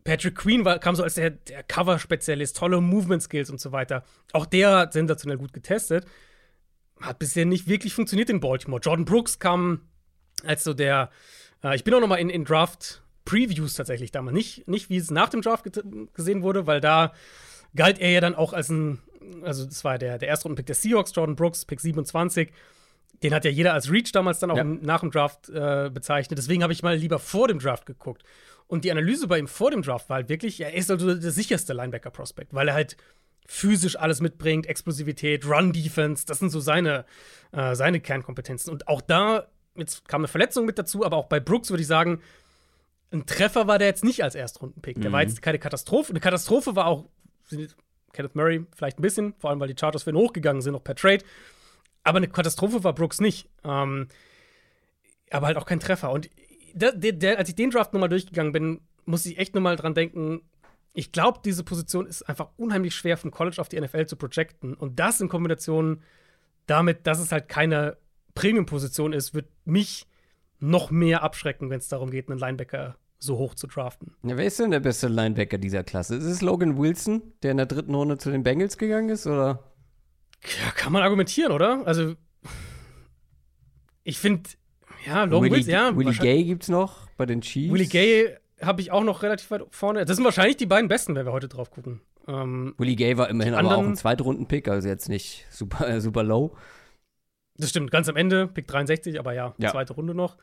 Patrick Queen war, kam so als der, der Cover-Spezialist, tolle Movement-Skills und so weiter. Auch der hat sensationell gut getestet. Hat bisher nicht wirklich funktioniert in Baltimore. Jordan Brooks kam als so der, äh, ich bin auch noch mal in, in Draft-Previews tatsächlich damals. Nicht, nicht wie es nach dem Draft gesehen wurde, weil da galt er ja dann auch als ein, also das war der, der erste Rundenpick der Seahawks, Jordan Brooks, Pick 27 den hat ja jeder als Reach damals dann auch ja. nach dem Draft äh, bezeichnet. Deswegen habe ich mal lieber vor dem Draft geguckt. Und die Analyse bei ihm vor dem Draft war halt wirklich, er ist also der sicherste Linebacker-Prospect, weil er halt physisch alles mitbringt, Explosivität, Run-Defense, das sind so seine, äh, seine Kernkompetenzen. Und auch da, jetzt kam eine Verletzung mit dazu, aber auch bei Brooks würde ich sagen, ein Treffer war der jetzt nicht als Erstrundenpick. Der mhm. war jetzt keine Katastrophe. Eine Katastrophe war auch Kenneth Murray vielleicht ein bisschen, vor allem weil die Chargers für ihn hochgegangen sind, noch per Trade. Aber eine Katastrophe war Brooks nicht. Ähm, aber halt auch kein Treffer. Und der, der, der, als ich den Draft nochmal durchgegangen bin, muss ich echt nochmal dran denken, ich glaube, diese Position ist einfach unheimlich schwer von College auf die NFL zu projecten. Und das in Kombination damit, dass es halt keine Premium-Position ist, wird mich noch mehr abschrecken, wenn es darum geht, einen Linebacker so hoch zu draften. Ja, wer ist denn der beste Linebacker dieser Klasse? Ist es Logan Wilson, der in der dritten Runde zu den Bengals gegangen ist, oder? Ja, kann man argumentieren, oder? Also, ich finde, ja, Logan Wills, ja. Willie Gay gibt's noch bei den Chiefs. Willie Gay habe ich auch noch relativ weit vorne. Das sind wahrscheinlich die beiden besten, wenn wir heute drauf gucken. Ähm, Willie Gay war immerhin aber auch ein Zweitrunden-Pick, also jetzt nicht super, äh, super low. Das stimmt, ganz am Ende, Pick 63, aber ja, ja. zweite Runde noch.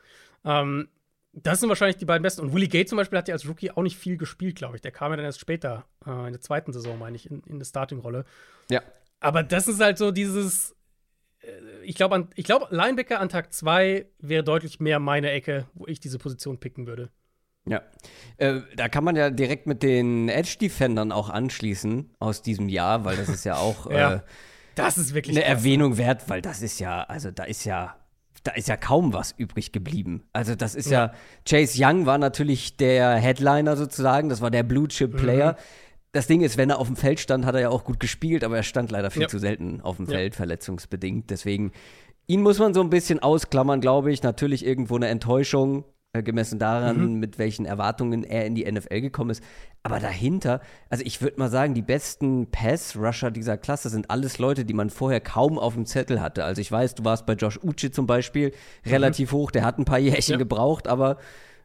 Ähm, das sind wahrscheinlich die beiden besten. Und Willie Gay zum Beispiel hat ja als Rookie auch nicht viel gespielt, glaube ich. Der kam ja dann erst später, äh, in der zweiten Saison, meine ich, in, in der Starting-Rolle. Ja. Aber das ist halt so dieses, ich glaube, glaub, Linebacker an Tag 2 wäre deutlich mehr meine Ecke, wo ich diese Position picken würde. Ja, äh, da kann man ja direkt mit den Edge-Defendern auch anschließen aus diesem Jahr, weil das ist ja auch ja, äh, das ist wirklich eine krass. Erwähnung wert, weil das ist ja, also da ist ja, da ist ja kaum was übrig geblieben. Also das ist ja, ja Chase Young war natürlich der Headliner sozusagen, das war der Blue Chip Player. Mhm. Das Ding ist, wenn er auf dem Feld stand, hat er ja auch gut gespielt, aber er stand leider viel ja. zu selten auf dem Feld, verletzungsbedingt. Deswegen, ihn muss man so ein bisschen ausklammern, glaube ich. Natürlich irgendwo eine Enttäuschung, äh, gemessen daran, mhm. mit welchen Erwartungen er in die NFL gekommen ist. Aber dahinter, also ich würde mal sagen, die besten Pass-Rusher dieser Klasse sind alles Leute, die man vorher kaum auf dem Zettel hatte. Also ich weiß, du warst bei Josh Uche zum Beispiel mhm. relativ hoch, der hat ein paar Jährchen ja. gebraucht, aber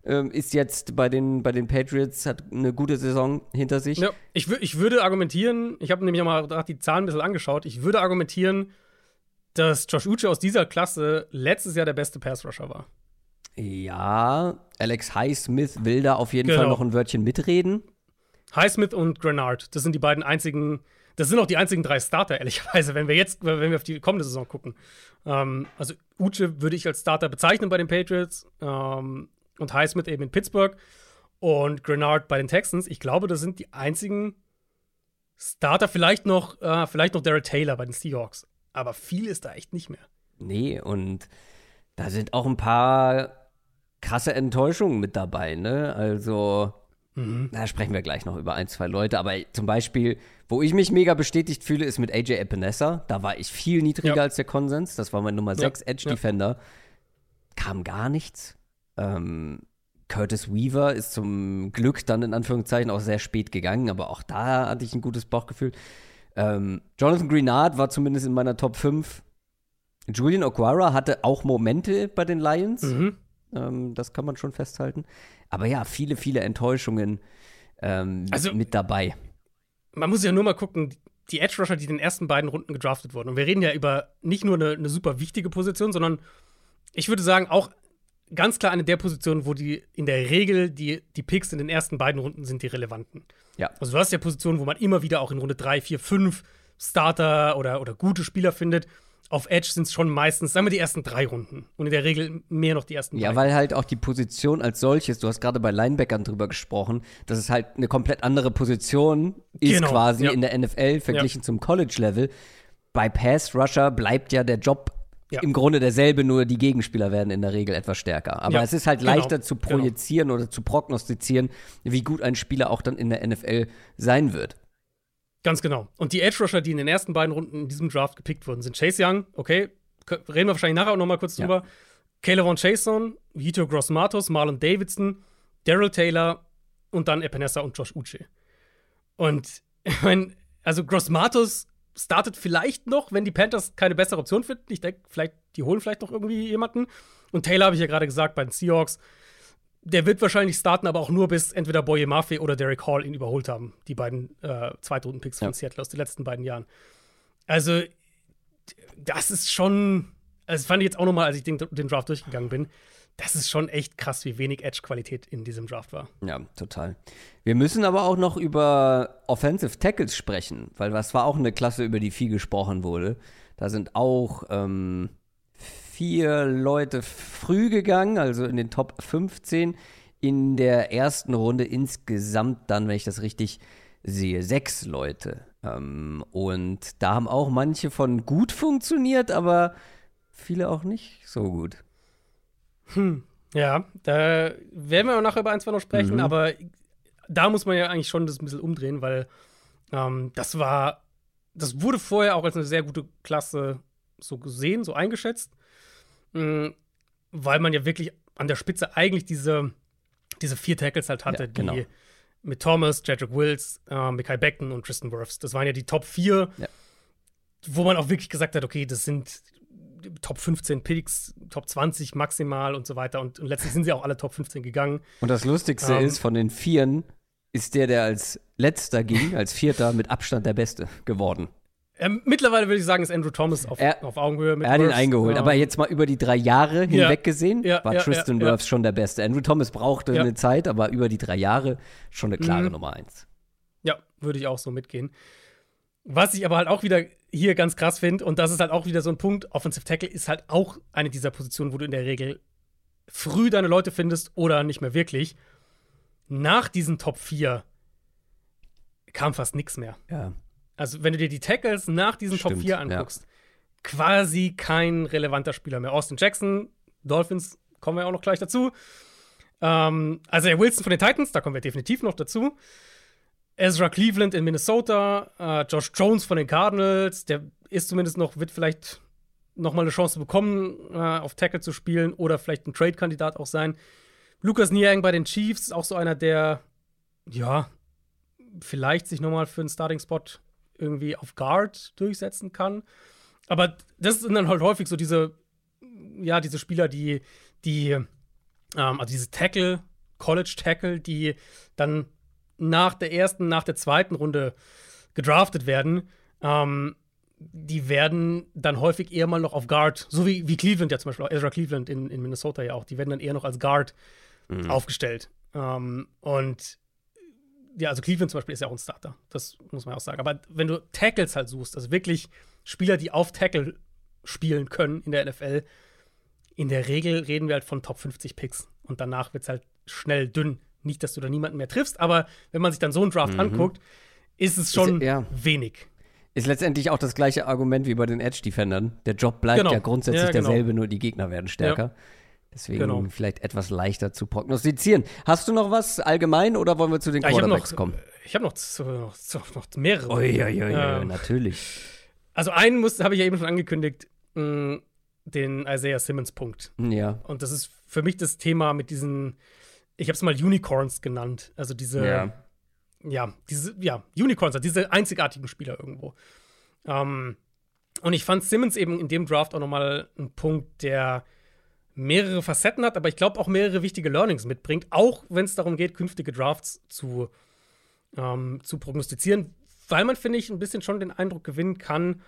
ähm, ist jetzt bei den, bei den Patriots, hat eine gute Saison hinter sich. Ja, ich, ich würde argumentieren, ich habe nämlich auch mal die Zahlen ein bisschen angeschaut, ich würde argumentieren, dass Josh Uche aus dieser Klasse letztes Jahr der beste Pass-Rusher war. Ja, Alex Highsmith will da auf jeden genau. Fall noch ein Wörtchen mitreden. Highsmith und Grenard, das sind die beiden einzigen, das sind auch die einzigen drei Starter, ehrlicherweise, wenn wir jetzt, wenn wir auf die kommende Saison gucken. Ähm, also Uche würde ich als Starter bezeichnen bei den Patriots ähm, und Highsmith eben in Pittsburgh und Grenard bei den Texans. Ich glaube, das sind die einzigen Starter, vielleicht noch, äh, vielleicht noch Darrell Taylor bei den Seahawks. Aber viel ist da echt nicht mehr. Nee, und da sind auch ein paar krasse Enttäuschungen mit dabei, ne? Also, mhm. da sprechen wir gleich noch über ein, zwei Leute. Aber zum Beispiel, wo ich mich mega bestätigt fühle, ist mit AJ Epinesa. Da war ich viel niedriger ja. als der Konsens. Das war mein Nummer 6 ja. Edge Defender. Ja. Kam gar nichts. Ähm, Curtis Weaver ist zum Glück dann in Anführungszeichen auch sehr spät gegangen, aber auch da hatte ich ein gutes Bauchgefühl. Ähm, Jonathan Greenard war zumindest in meiner Top 5. Julian O'Quara hatte auch Momente bei den Lions. Mhm. Ähm, das kann man schon festhalten. Aber ja, viele, viele Enttäuschungen ähm, also, mit dabei. Man muss ja nur mal gucken, die Edge Rusher, die in den ersten beiden Runden gedraftet wurden. Und wir reden ja über nicht nur eine, eine super wichtige Position, sondern ich würde sagen, auch ganz klar eine der Positionen, wo die in der Regel die, die Picks in den ersten beiden Runden sind die relevanten. Ja. Also du hast ja Positionen, wo man immer wieder auch in Runde 3, 4, 5 Starter oder, oder gute Spieler findet auf Edge sind es schon meistens, sagen wir, die ersten drei Runden. Und in der Regel mehr noch die ersten Ja, drei. weil halt auch die Position als solches, du hast gerade bei Linebackern drüber gesprochen, dass es halt eine komplett andere Position ist genau, quasi ja. in der NFL verglichen ja. zum College-Level. Bei Pass Rusher bleibt ja der Job ja. im Grunde derselbe, nur die Gegenspieler werden in der Regel etwas stärker. Aber es ist halt genau. leichter zu genau. projizieren genau. oder zu prognostizieren, wie gut ein Spieler auch dann in der NFL sein wird. Ganz genau. Und die Edge Rusher, die in den ersten beiden Runden in diesem Draft gepickt wurden, sind Chase Young, okay, reden wir wahrscheinlich nachher auch noch mal kurz ja. drüber. Caleb Chason, Vito Grossmatos, Marlon Davidson, Daryl Taylor und dann Epinesa und Josh Uche. Und ich meine, also Grossmatos startet vielleicht noch, wenn die Panthers keine bessere Option finden. Ich denke, vielleicht, die holen vielleicht noch irgendwie jemanden. Und Taylor habe ich ja gerade gesagt bei den Seahawks der wird wahrscheinlich starten, aber auch nur bis entweder Boye Mafe oder Derek Hall ihn überholt haben. Die beiden äh, Zweitrunden-Picks von ja. Seattle aus den letzten beiden Jahren. Also, das ist schon. Also, das fand ich jetzt auch nochmal, als ich den, den Draft durchgegangen bin. Das ist schon echt krass, wie wenig Edge-Qualität in diesem Draft war. Ja, total. Wir müssen aber auch noch über Offensive Tackles sprechen, weil das war auch eine Klasse, über die viel gesprochen wurde. Da sind auch ähm, vier Leute früh gegangen, also in den Top 15. In der ersten Runde insgesamt dann, wenn ich das richtig sehe, sechs Leute. Ähm, und da haben auch manche von gut funktioniert, aber viele auch nicht so gut. Hm, ja, da werden wir auch nachher über ein, zwei noch sprechen, mhm. aber da muss man ja eigentlich schon das ein bisschen umdrehen, weil ähm, das war, das wurde vorher auch als eine sehr gute Klasse so gesehen, so eingeschätzt. Mm, weil man ja wirklich an der Spitze eigentlich diese, diese vier Tackles halt hatte, ja, genau. die mit Thomas, Jedrick Wills, äh, Michael Beckton und Tristan Wirfs. Das waren ja die Top 4, ja. wo man auch wirklich gesagt hat, okay, das sind Top 15 Picks, Top 20 maximal und so weiter. Und, und letztlich sind sie auch alle Top 15 gegangen. Und das Lustigste ähm, ist, von den Vieren ist der, der als letzter ging, als Vierter, mit Abstand der Beste geworden. Ähm, mittlerweile würde ich sagen, ist Andrew Thomas auf, er, auf Augenhöhe mit Er hat ihn eingeholt. Aber jetzt mal über die drei Jahre hinweg ja. gesehen, ja, war ja, Tristan ja, Wirfs schon der Beste. Andrew Thomas brauchte eine Zeit, aber über die drei Jahre schon eine klare mhm. Nummer eins. Ja, würde ich auch so mitgehen. Was ich aber halt auch wieder hier ganz krass finde, und das ist halt auch wieder so ein Punkt, Offensive Tackle ist halt auch eine dieser Positionen, wo du in der Regel früh deine Leute findest oder nicht mehr wirklich. Nach diesen Top 4 kam fast nichts mehr. Ja. Also, wenn du dir die Tackles nach diesen Stimmt, Top 4 anguckst, quasi kein relevanter Spieler mehr. Austin Jackson, Dolphins, kommen wir auch noch gleich dazu. Ähm, also, der Wilson von den Titans, da kommen wir definitiv noch dazu. Ezra Cleveland in Minnesota, äh, Josh Jones von den Cardinals, der ist zumindest noch, wird vielleicht noch mal eine Chance bekommen, äh, auf Tackle zu spielen oder vielleicht ein Trade-Kandidat auch sein. Lucas Niang bei den Chiefs, auch so einer, der, ja, vielleicht sich noch mal für einen Starting-Spot irgendwie auf Guard durchsetzen kann. Aber das sind dann halt häufig so diese, ja, diese Spieler, die, die, ähm, also diese Tackle, College-Tackle, die dann nach der ersten, nach der zweiten Runde gedraftet werden, ähm, die werden dann häufig eher mal noch auf Guard, so wie, wie Cleveland ja zum Beispiel, Ezra Cleveland in, in Minnesota ja auch, die werden dann eher noch als Guard mhm. aufgestellt. Ähm, und ja, also Cleveland zum Beispiel ist ja auch ein Starter, das muss man auch sagen. Aber wenn du Tackles halt suchst, also wirklich Spieler, die auf Tackle spielen können in der NFL, in der Regel reden wir halt von Top 50 Picks. Und danach wird es halt schnell dünn nicht, dass du da niemanden mehr triffst, aber wenn man sich dann so einen Draft mhm. anguckt, ist es schon ist, ja. wenig. Ist letztendlich auch das gleiche Argument wie bei den Edge-Defendern. Der Job bleibt genau. ja grundsätzlich ja, genau. derselbe, nur die Gegner werden stärker. Ja. Deswegen genau. vielleicht etwas leichter zu prognostizieren. Hast du noch was allgemein oder wollen wir zu den Quarterbacks noch, kommen? Ich habe noch, noch, noch, mehrere. Ui, ui, ui, ähm, natürlich. Also einen habe ich ja eben schon angekündigt, mh, mm, den Isaiah Simmons-Punkt. Ja. Und das ist für mich das Thema mit diesen ich habe es mal Unicorns genannt. Also diese, ja, ja diese, ja, Unicorns, also diese einzigartigen Spieler irgendwo. Ähm, und ich fand Simmons eben in dem Draft auch nochmal ein Punkt, der mehrere Facetten hat, aber ich glaube auch mehrere wichtige Learnings mitbringt, auch wenn es darum geht, künftige Drafts zu, ähm, zu prognostizieren, weil man, finde ich, ein bisschen schon den Eindruck gewinnen kann,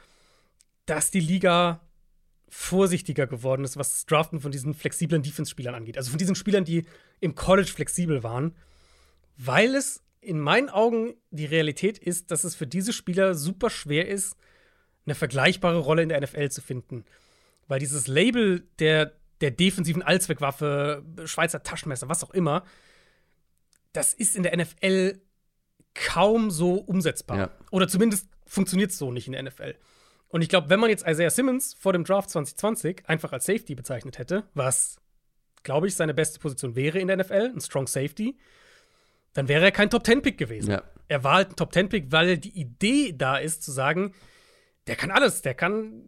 dass die Liga vorsichtiger geworden ist, was das Draften von diesen flexiblen Defense-Spielern angeht. Also von diesen Spielern, die im College flexibel waren, weil es in meinen Augen die Realität ist, dass es für diese Spieler super schwer ist, eine vergleichbare Rolle in der NFL zu finden. Weil dieses Label der, der defensiven Allzweckwaffe, Schweizer Taschenmesser, was auch immer, das ist in der NFL kaum so umsetzbar. Ja. Oder zumindest funktioniert es so nicht in der NFL. Und ich glaube, wenn man jetzt Isaiah Simmons vor dem Draft 2020 einfach als Safety bezeichnet hätte, was, glaube ich, seine beste Position wäre in der NFL, ein Strong Safety, dann wäre er kein Top-10-Pick gewesen. Ja. Er war halt ein Top-10-Pick, weil die Idee da ist, zu sagen, der kann alles, der kann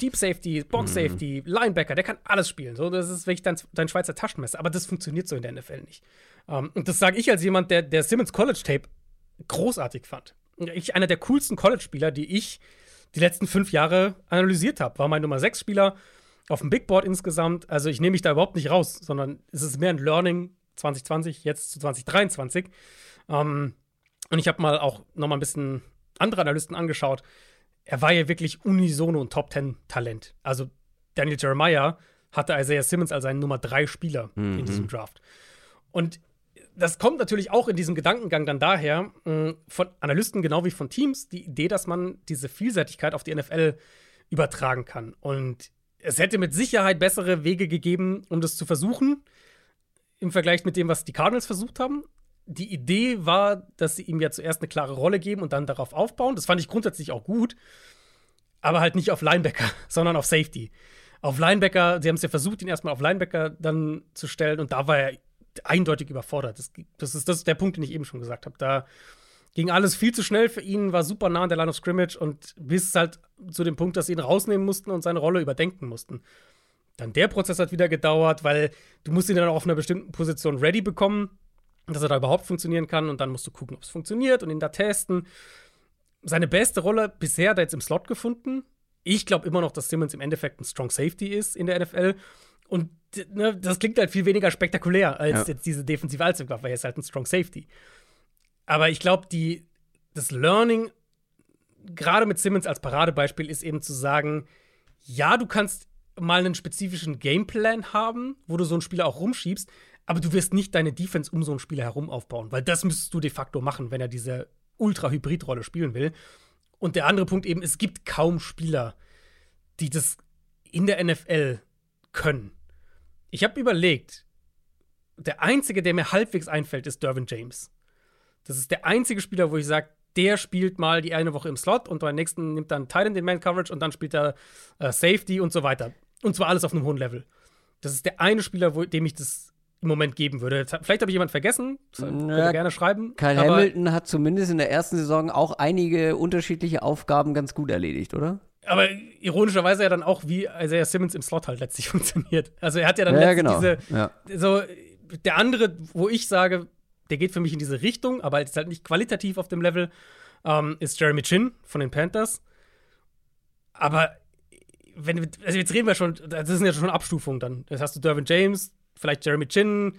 Deep Safety, Box mhm. Safety, mhm. Linebacker, der kann alles spielen. So, das ist wirklich dein, dein Schweizer Taschenmesser. Aber das funktioniert so in der NFL nicht. Um, ähm, und das sage ich als jemand, der, der Simmons College Tape großartig fand. Ich, einer der coolsten College-Spieler, die ich die letzten fünf Jahre analysiert habe. War mein Nummer sechs Spieler auf dem Big Board insgesamt. Also ich nehme mich da überhaupt nicht raus, sondern es ist mehr ein Learning 2020, jetzt zu 2023. Ähm, und ich habe mal auch noch mal ein bisschen andere Analysten angeschaut. Er war ja wirklich unisono und Top Ten Talent. Also Daniel Jeremiah hatte Isaiah Simmons als seinen Nummer drei Spieler mhm. in diesem Draft. Und das kommt natürlich auch in diesem Gedankengang dann daher, von Analysten genau wie von Teams, die Idee, dass man diese Vielseitigkeit auf die NFL übertragen kann. Und es hätte mit Sicherheit bessere Wege gegeben, um das zu versuchen, im Vergleich mit dem, was die Cardinals versucht haben. Die Idee war, dass sie ihm ja zuerst eine klare Rolle geben und dann darauf aufbauen. Das fand ich grundsätzlich auch gut, aber halt nicht auf Linebacker, sondern auf Safety. Auf Linebacker, sie haben es ja versucht, ihn erstmal auf Linebacker dann zu stellen und da war er eindeutig überfordert. Das, das, ist, das ist der Punkt, den ich eben schon gesagt habe. Da ging alles viel zu schnell für ihn, war super nah an der Line of Scrimmage und bis halt zu dem Punkt, dass sie ihn rausnehmen mussten und seine Rolle überdenken mussten. Dann der Prozess hat wieder gedauert, weil du musst ihn dann auch auf einer bestimmten Position ready bekommen, dass er da überhaupt funktionieren kann und dann musst du gucken, ob es funktioniert und ihn da testen. Seine beste Rolle bisher hat er jetzt im Slot gefunden. Ich glaube immer noch, dass Simmons im Endeffekt ein Strong Safety ist in der NFL. Und ne, das klingt halt viel weniger spektakulär als ja. jetzt diese defensive Allzweckwaffe, weil er ist halt ein Strong Safety. Aber ich glaube, das Learning, gerade mit Simmons als Paradebeispiel, ist eben zu sagen, ja, du kannst mal einen spezifischen Gameplan haben, wo du so einen Spieler auch rumschiebst, aber du wirst nicht deine Defense um so einen Spieler herum aufbauen, weil das müsstest du de facto machen, wenn er diese Ultra-Hybrid-Rolle spielen will. Und der andere Punkt eben, es gibt kaum Spieler, die das in der NFL können. Ich habe überlegt, der einzige, der mir halbwegs einfällt, ist Dervin James. Das ist der einzige Spieler, wo ich sage, der spielt mal die eine Woche im Slot und beim nächsten nimmt dann Titan den Man Coverage und dann spielt er äh, Safety und so weiter. Und zwar alles auf einem hohen Level. Das ist der eine Spieler, wo, dem ich das im Moment geben würde. Vielleicht habe ich jemanden vergessen. Das ja, gerne schreiben. Kyle Hamilton hat zumindest in der ersten Saison auch einige unterschiedliche Aufgaben ganz gut erledigt, oder? Aber ironischerweise ja dann auch, wie Isaiah Simmons im Slot halt letztlich funktioniert. Also er hat ja dann ja, genau. diese, ja. so der andere, wo ich sage, der geht für mich in diese Richtung, aber ist halt nicht qualitativ auf dem Level, ähm, ist Jeremy Chin von den Panthers. Aber wenn, also jetzt reden wir schon, das sind ja schon Abstufungen dann. Jetzt hast du Dervin James, vielleicht Jeremy Chin,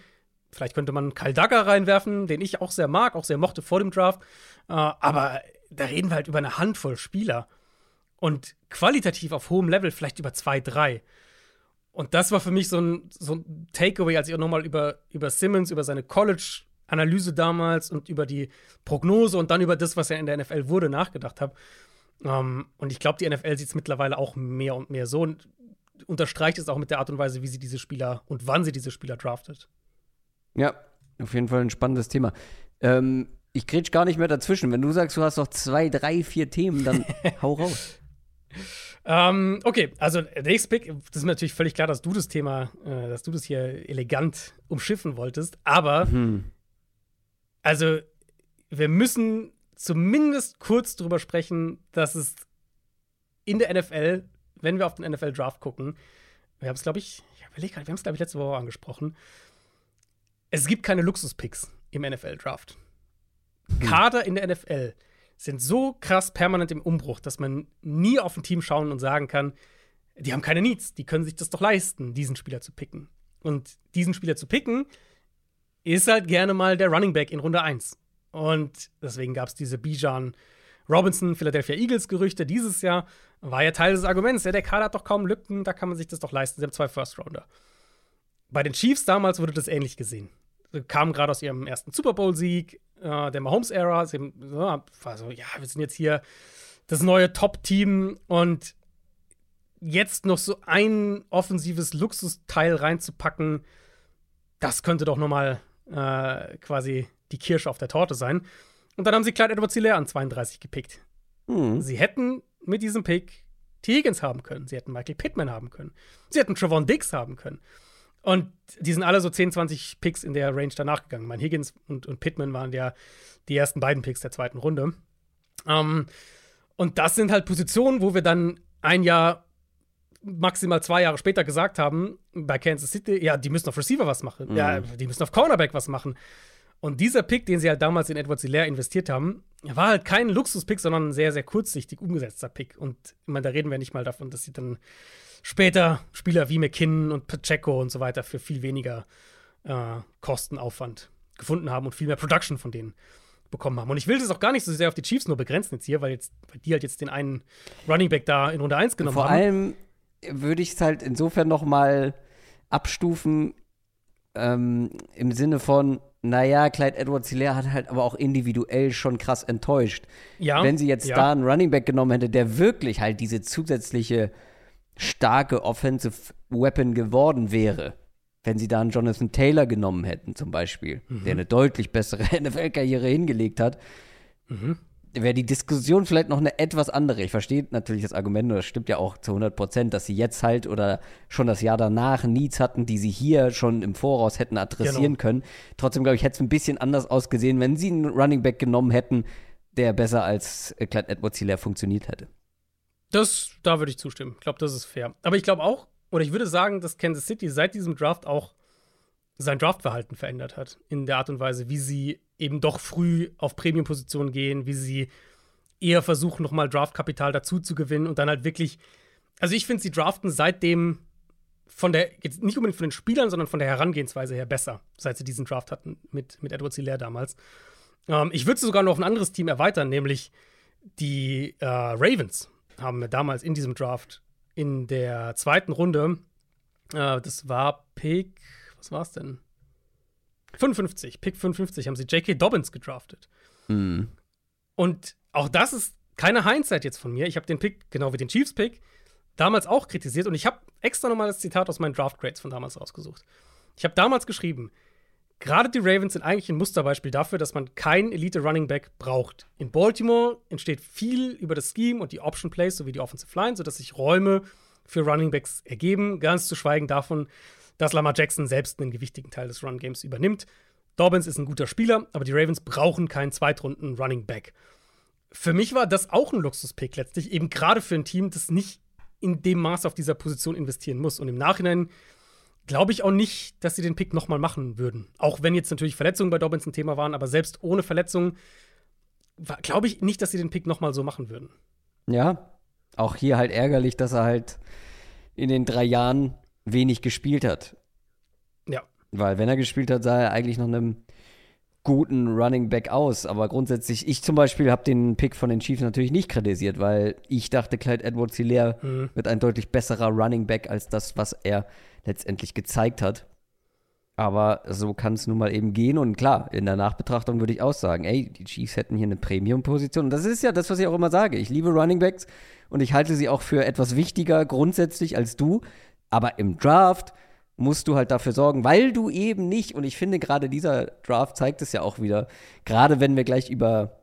vielleicht könnte man Kyle Duggar reinwerfen, den ich auch sehr mag, auch sehr mochte vor dem Draft. Äh, aber da reden wir halt über eine Handvoll Spieler. Und qualitativ auf hohem Level vielleicht über zwei, drei. Und das war für mich so ein, so ein Takeaway, als ich auch nochmal über, über Simmons, über seine College-Analyse damals und über die Prognose und dann über das, was er in der NFL wurde, nachgedacht habe. Um, ähm, und ich glaube, die NFL sieht es mittlerweile auch mehr und mehr so und unterstreicht es auch mit der Art und Weise, wie sie diese Spieler und wann sie diese Spieler draftet. Ja, auf jeden Fall ein spannendes Thema. Ähm, ich grätsch gar nicht mehr dazwischen. Wenn du sagst, du hast noch zwei, drei, vier Themen, dann hau raus. Ähm, okay, also der nächste Pick, das ist mir natürlich völlig klar, dass du das Thema, äh, dass du das hier elegant umschiffen wolltest, aber mhm. also wir müssen zumindest kurz drüber sprechen, dass es in der NFL, wenn wir auf den NFL-Draft gucken, wir haben es, glaube ich, ich überlege gerade, wir haben es, glaube ich, letzte Woche angesprochen, es gibt keine Luxus-Picks im NFL-Draft. Hm. Kader in der NFL sind so krass permanent im Umbruch, dass man nie auf ein Team schauen und sagen kann, die haben keine Needs, die können sich das doch leisten, diesen Spieler zu picken. Und diesen Spieler zu picken, ist halt gerne mal der Running Back in Runde 1. Und deswegen gab es diese Bijan Robinson, Philadelphia Eagles Gerüchte dieses Jahr. War ja Teil des Arguments. Ja, der Kader hat doch kaum Lücken, da kann man sich das doch leisten. Sie haben zwei First Rounder. Bei den Chiefs damals wurde das ähnlich gesehen. Sie kamen gerade aus ihrem ersten Super Bowl-Sieg, äh, der Mahomes-Ära. Sie ja, war so, ja, wir sind jetzt hier das neue Top-Team und jetzt noch so ein offensives Luxusteil reinzupacken, das könnte doch nochmal äh, quasi die Kirsche auf der Torte sein. Und dann haben sie Clyde Edwards Hilaire an 32 gepickt. Mhm. Sie hätten mit diesem Pick T. Higgins haben können. Sie hätten Michael Pittman haben können. Sie hätten Trevon Diggs haben können. Und die sind alle so 10, 20 Picks in der Range danach gegangen. Mein Higgins und, und Pittman waren ja die ersten beiden Picks der zweiten Runde. Ähm, und das sind halt Positionen, wo wir dann ein Jahr, maximal zwei Jahre später gesagt haben, bei Kansas City, ja, die müssen auf Receiver was machen. Mhm. Ja, die müssen auf Cornerback was machen. Und dieser Pick, den sie halt damals in Edward Hilaire investiert haben, war halt kein Luxuspick, sondern ein sehr, sehr kurzsichtig umgesetzter Pick. Und ich meine, da reden wir nicht mal davon, dass sie dann später Spieler wie McKinnon und Pacheco und so weiter für viel weniger äh, Kostenaufwand gefunden haben und viel mehr Production von denen bekommen haben. Und ich will das auch gar nicht so sehr auf die Chiefs nur begrenzen jetzt hier, weil, jetzt, weil die halt jetzt den einen Running Back da in Runde 1 genommen Vor haben. Vor allem würde ich es halt insofern noch mal abstufen ähm, im Sinne von, naja, Clyde Edwards Hilaire hat halt aber auch individuell schon krass enttäuscht. Ja, Wenn sie jetzt ja. da einen Running Back genommen hätte, der wirklich halt diese zusätzliche starke Offensive Weapon geworden wäre, wenn sie da einen Jonathan Taylor genommen hätten, zum Beispiel, mhm. der eine deutlich bessere NFL-Karriere hingelegt hat, mhm. Wäre die Diskussion vielleicht noch eine etwas andere. Ich verstehe natürlich das Argument, und das stimmt ja auch zu 100 Prozent, dass sie jetzt halt oder schon das Jahr danach Needs hatten, die sie hier schon im Voraus hätten adressieren genau. können. Trotzdem, glaube ich, hätte es ein bisschen anders ausgesehen, wenn sie einen Running Back genommen hätten, der besser als Clyde Edwards-Hilaire funktioniert hätte. Das, da würde ich zustimmen. Ich glaube, das ist fair. Aber ich glaube auch, oder ich würde sagen, dass Kansas City seit diesem Draft auch sein Draftverhalten verändert hat. In der Art und Weise, wie sie eben doch früh auf Premium-Positionen gehen, wie sie eher versuchen, nochmal Draftkapital dazu zu gewinnen und dann halt wirklich. Also ich finde, sie draften seitdem von der, jetzt nicht unbedingt von den Spielern, sondern von der Herangehensweise her besser, seit sie diesen Draft hatten mit, mit Edward Hilaire damals. Ähm, ich würde sogar noch auf ein anderes Team erweitern, nämlich die äh, Ravens haben wir damals in diesem Draft in der zweiten Runde, äh, das war Pick, was war es denn? 55, Pick 55 haben sie J.K. Dobbins gedraftet. Mhm. Und auch das ist keine Hindsight jetzt von mir. Ich habe den Pick, genau wie den Chiefs-Pick, damals auch kritisiert und ich habe extra nochmal das Zitat aus meinen Draft Grades von damals rausgesucht. Ich habe damals geschrieben, gerade die Ravens sind eigentlich ein Musterbeispiel dafür, dass man keinen Elite Running Back braucht. In Baltimore entsteht viel über das Scheme und die Option Plays sowie die Offensive Line, sodass sich Räume für Running Backs ergeben, ganz zu schweigen davon, dass Lamar Jackson selbst einen gewichtigen Teil des Run Games übernimmt. Dobbins ist ein guter Spieler, aber die Ravens brauchen keinen Zweitrunden Running Back. Für mich war das auch ein Luxuspick letztlich, eben gerade für ein Team, das nicht in dem Maß auf dieser Position investieren muss. Und im Nachhinein glaube ich auch nicht, dass sie den Pick nochmal machen würden. Auch wenn jetzt natürlich Verletzungen bei Dobbins ein Thema waren, aber selbst ohne Verletzungen glaube ich nicht, dass sie den Pick nochmal so machen würden. Ja, auch hier halt ärgerlich, dass er halt in den drei Jahren wenig gespielt hat. Ja. Weil wenn er gespielt hat, sah er eigentlich noch einem guten Running Back aus. Aber grundsätzlich, ich zum Beispiel habe den Pick von den Chiefs natürlich nicht kritisiert, weil ich dachte, Clyde Edwards Hilaire mhm. wird ein deutlich besserer Running Back als das, was er letztendlich gezeigt hat. Aber so kann es nun mal eben gehen. Und klar, in der Nachbetrachtung würde ich auch sagen, ey, die Chiefs hätten hier eine Premium-Position. Und das ist ja das, was ich auch immer sage. Ich liebe Running Backs und ich halte sie auch für etwas wichtiger grundsätzlich als du. Aber im Draft musst du halt dafür sorgen, weil du eben nicht, und ich finde gerade dieser Draft zeigt es ja auch wieder, gerade wenn wir gleich über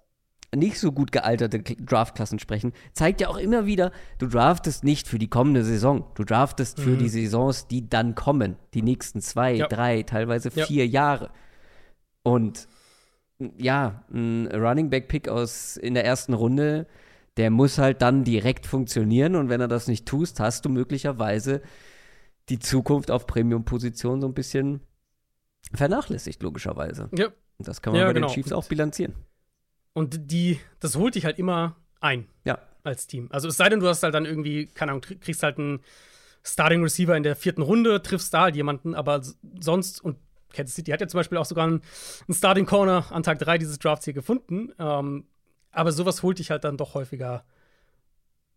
nicht so gut gealterte Draftklassen sprechen, zeigt ja auch immer wieder, du draftest nicht für die kommende Saison. Du draftest mhm. für die Saisons, die dann kommen. Die nächsten zwei, ja. drei, teilweise ja. vier Jahre. Und ja, ein Running Back Pick aus in der ersten Runde, der muss halt dann direkt funktionieren. Und wenn er das nicht tust, hast du möglicherweise die Zukunft auf Premium-Position so ein bisschen vernachlässigt, logischerweise. Ja. Und das kann man ja, bei genau. den Chiefs auch bilanzieren. Und die, das holt dich halt immer ein. Ja. Als Team. Also es sei denn, du hast halt dann irgendwie, keine Ahnung, kriegst halt einen Starting Receiver in der vierten Runde, triffst da halt jemanden, aber sonst, und Kansas City hat ja zum Beispiel auch sogar einen, einen Starting Corner an Tag 3 dieses Drafts hier gefunden. Ähm, aber sowas holt dich halt dann doch häufiger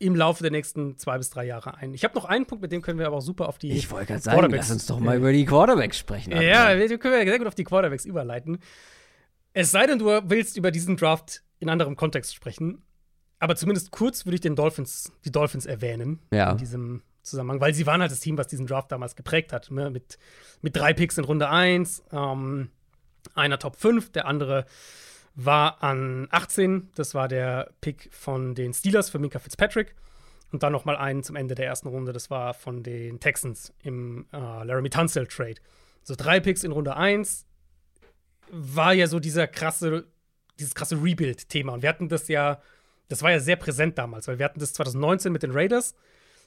im Laufe der nächsten zwei bis drei Jahre ein. Ich habe noch einen Punkt, mit dem können wir aber auch super auf die Ich wollte gerade sagen, lass uns doch mal über die Quarterbacks sprechen. Ja, wir können wir sehr gut auf die Quarterbacks überleiten. Es sei denn, du willst über diesen Draft in anderem Kontext sprechen. Aber zumindest kurz würde ich den Dolphins, die Dolphins erwähnen ja. in diesem Zusammenhang, weil sie waren halt das Team, was diesen Draft damals geprägt hat. Ne? Mit, mit drei Picks in Runde 1, ähm, einer Top 5, der andere war an 18. Das war der Pick von den Steelers für Minka Fitzpatrick. Und dann noch mal einen zum Ende der ersten Runde. Das war von den Texans im äh, Laramie Tunsil Trade. So drei Picks in Runde 1 war ja so dieser krasse, dieses krasse Rebuild-Thema. Und wir hatten das ja, das war ja sehr präsent damals, weil wir hatten das 2019 mit den Raiders,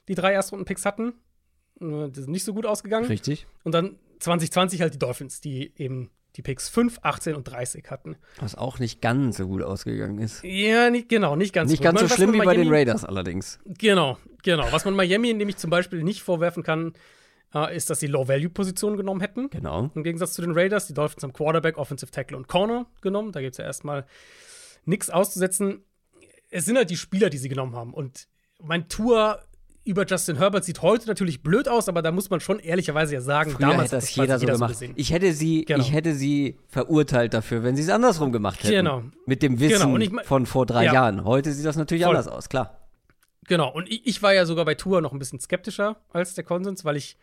die drei Erstrunden-Picks hatten. Äh, die sind nicht so gut ausgegangen. Richtig. Und dann 2020 halt die Dolphins, die eben die Picks 5, 18 und 30 hatten. Was auch nicht ganz so gut ausgegangen ist. Ja, nicht, genau, nicht ganz nicht so. Nicht ganz so schlimm wie bei den Raiders allerdings. Genau, genau. Was man Miami nämlich zum Beispiel nicht vorwerfen kann, äh, ist, dass sie Low-Value-Positionen genommen hätten. Genau. Im Gegensatz zu den Raiders. Die Dolphins haben Quarterback, Offensive Tackle und Corner genommen. Da gibt es ja erstmal nichts auszusetzen. Es sind halt die Spieler, die sie genommen haben. Und mein Tour über Justin Herbert sieht heute natürlich blöd aus, aber da muss man schon ehrlicherweise ja sagen, Früher damals hätte das jeder so gemacht. So ich hätte sie, genau. ich hätte sie verurteilt dafür, wenn sie es andersrum gemacht hätten. Genau. Mit dem Wissen genau. mein, von vor drei ja. Jahren. Heute sieht das natürlich Voll. anders aus, klar. Genau. Und ich, ich, war ja sogar bei Tour noch ein bisschen skeptischer als der Konsens, weil ich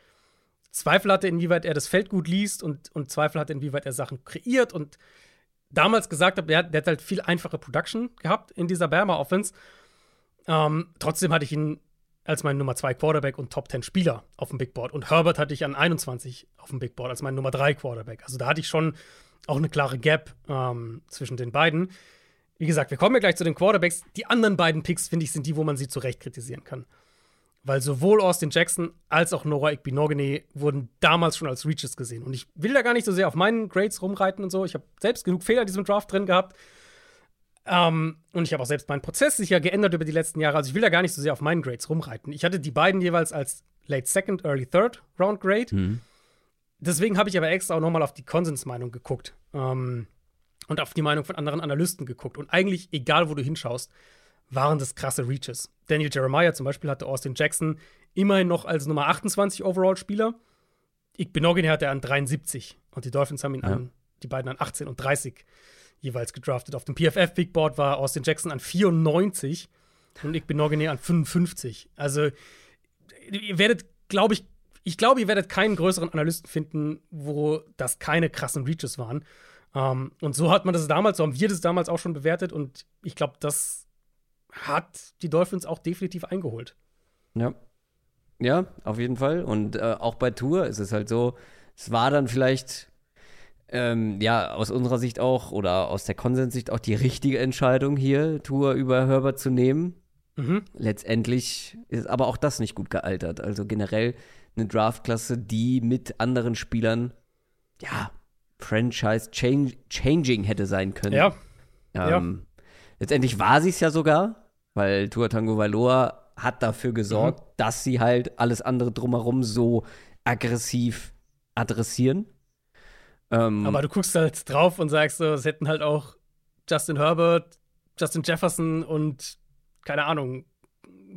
Zweifel hatte, inwieweit er das Feld gut liest und, und Zweifel hatte, inwieweit er Sachen kreiert und damals gesagt habe, der, der hat halt viel einfache Production gehabt in dieser Bama Offense. Ähm, trotzdem hatte ich ihn als mein Nummer 2 Quarterback und Top 10 Spieler auf dem Big Board. Und Herbert hatte ich an 21 auf dem Big Board als mein Nummer 3 Quarterback. Also da hatte ich schon auch eine klare Gap ähm, zwischen den beiden. Wie gesagt, wir kommen ja gleich zu den Quarterbacks. Die anderen beiden Picks, finde ich, sind die, wo man sie zu Recht kritisieren kann. Weil sowohl Austin Jackson als auch Noah Igbinogene wurden damals schon als Reaches gesehen. Und ich will da gar nicht so sehr auf meinen Grades rumreiten und so. Ich habe selbst genug Fehler in diesem Draft drin gehabt. Ähm, und ich habe auch selbst meinen Prozess sicher geändert über die letzten Jahre. Also ich will da gar nicht so sehr auf meinen Grades rumreiten. Ich hatte die beiden jeweils als Late Second, Early Third Round Grade. Mhm. Deswegen habe ich aber extra auch nochmal auf die Konsensmeinung geguckt. Ähm, und auf die Meinung von anderen Analysten geguckt. Und eigentlich, egal wo du hinschaust, waren das krasse Reaches. Daniel Jeremiah zum Beispiel hatte Austin Jackson immerhin noch als Nummer 28 Overall-Spieler. Igbenogin hatte er an 73 und die Dolphins haben ihn ja. an, die beiden an 18 und 30 jeweils gedraftet. Auf dem PFF Big Board war Austin Jackson an 94 und ich bin Nogene an 55. Also, ihr werdet, glaube ich, ich glaube, ihr werdet keinen größeren Analysten finden, wo das keine krassen Reaches waren. Um, ähm, und so hat man das damals, so haben wir das damals auch schon bewertet und ich glaube, das hat die Dolphins auch definitiv eingeholt. Ja. Ja, auf jeden Fall. Und äh, auch bei Tour ist es halt so, es war dann vielleicht, ähm, ja, aus unserer Sicht auch oder aus der Konsenssicht auch die richtige Entscheidung hier, Tour über Herbert zu nehmen. Mhm. Letztendlich ist aber auch das nicht gut gealtert. Also generell eine Draftklasse, die mit anderen Spielern, ja, Franchise-changing hätte sein können. Ja. Ähm, ja. Letztendlich war sie es ja sogar, weil Tua Tango Valoa hat dafür gesorgt, mhm. dass sie halt alles andere drumherum so aggressiv adressieren. Ähm, Aber du guckst halt drauf und sagst so, es hätten halt auch Justin Herbert, Justin Jefferson und keine Ahnung,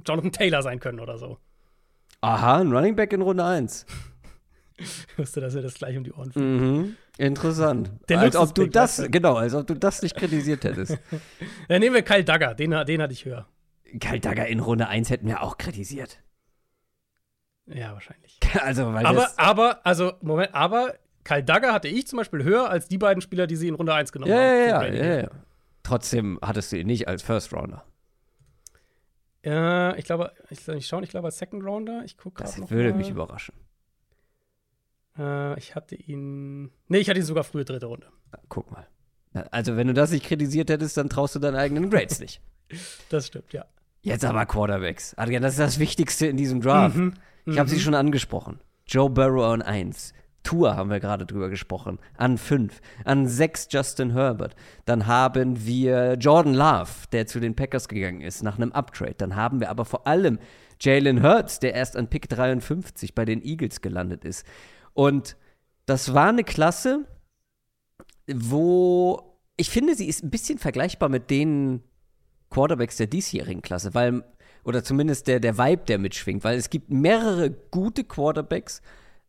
Jonathan Taylor sein können oder so. Aha, ein Running Back in Runde 1. Ich wusste, dass er das gleich um die Ohren fliegt. Mhm. Interessant. Der als ob du das, weißt du? genau, als ob du das nicht kritisiert hättest. Dann nehmen wir Kyle Dagger, den, den hatte ich höher. Kyle Dagger in Runde 1 hätten wir auch kritisiert. Ja, wahrscheinlich. also, weil aber, aber, also, Moment, aber Kyle Dagger hatte ich zum Beispiel höher als die beiden Spieler, die sie in Runde 1 genommen ja, haben. Ja, ja, ja. Trotzdem hattest du ihn nicht als First Rounder. Ja, ich glaube, ich, ich schaue, ich glaube als Second Rounder. Ich gucke gerade Das würde mal. mich überraschen. Äh, ich hatte ihn. Nee, ich hatte ihn sogar frühe dritte Runde. guck mal. Also, wenn du das nicht kritisiert hättest, dann traust du deinen eigenen Grades nicht. Das stimmt, ja. Jetzt aber Quarterbacks. Adrian, das ist das Wichtigste in diesem Draft. Mhm. Ich habe mhm. sie schon angesprochen. Joe Burrow an 1. Tour haben wir gerade drüber gesprochen. An 5. An 6 Justin Herbert. Dann haben wir Jordan Love, der zu den Packers gegangen ist, nach einem Uptrade. Dann haben wir aber vor allem Jalen Hurts, der erst an Pick 53 bei den Eagles gelandet ist. Und das war eine Klasse, wo ich finde, sie ist ein bisschen vergleichbar mit den Quarterbacks der diesjährigen Klasse, weil, oder zumindest der, der Vibe, der mitschwingt, weil es gibt mehrere gute Quarterbacks,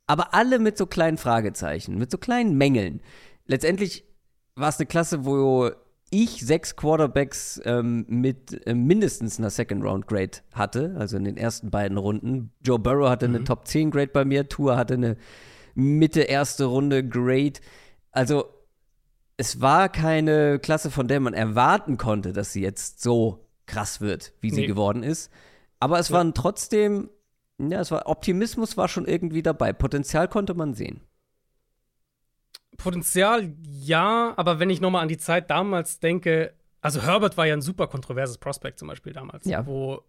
aber alle mit so kleinen Fragezeichen, mit so kleinen Mängeln. Letztendlich war es eine Klasse, wo ich sechs Quarterbacks ähm, mit äh, mindestens einer Second Round Grade hatte, also in den ersten beiden Runden. Joe Burrow hatte mhm. eine Top 10 Grade bei mir, Tour hatte eine Mitte erste Runde Grade. Also es war keine Klasse, von der man erwarten konnte, dass sie jetzt so krass wird, wie sie nee. geworden ist. Aber es ja. waren trotzdem, ja, es war Optimismus war schon irgendwie dabei. Potenzial konnte man sehen. Potenzial ja, aber wenn ich nochmal an die Zeit damals denke, also Herbert war ja ein super kontroverses Prospect zum Beispiel damals, ja. wo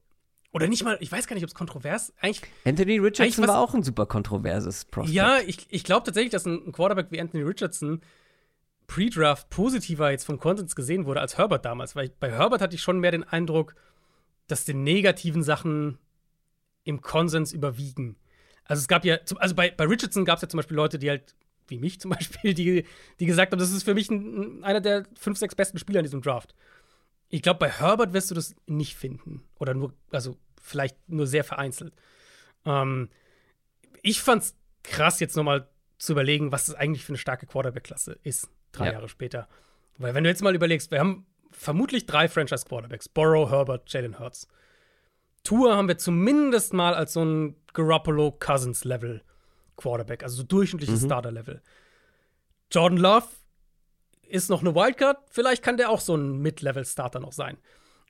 oder nicht mal, ich weiß gar nicht, ob es kontrovers eigentlich. Anthony Richardson eigentlich war auch ein super kontroverses Prospect. Ja, ich, ich glaube tatsächlich, dass ein Quarterback wie Anthony Richardson Pre-Draft positiver jetzt vom Konsens gesehen wurde als Herbert damals. Weil ich, bei Herbert hatte ich schon mehr den Eindruck, dass die negativen Sachen im Konsens überwiegen. Also es gab ja, also bei, bei Richardson gab es ja zum Beispiel Leute, die halt, wie mich zum Beispiel, die, die gesagt haben, das ist für mich ein, einer der fünf, sechs besten Spieler in diesem Draft. Ich glaube, bei Herbert wirst du das nicht finden. Oder nur, also vielleicht nur sehr vereinzelt. Ähm, ich fand's krass, jetzt nochmal zu überlegen, was das eigentlich für eine starke Quarterback-Klasse ist drei ja. Jahre später. Weil wenn du jetzt mal überlegst, wir haben vermutlich drei Franchise-Quarterbacks. Borrow, Herbert, Jalen Hurts. Tour haben wir zumindest mal als so ein Garoppolo-Cousins-Level Quarterback, also so durchschnittliches mhm. Starter-Level. Jordan Love ist noch eine Wildcard, vielleicht kann der auch so ein Mid-Level-Starter noch sein.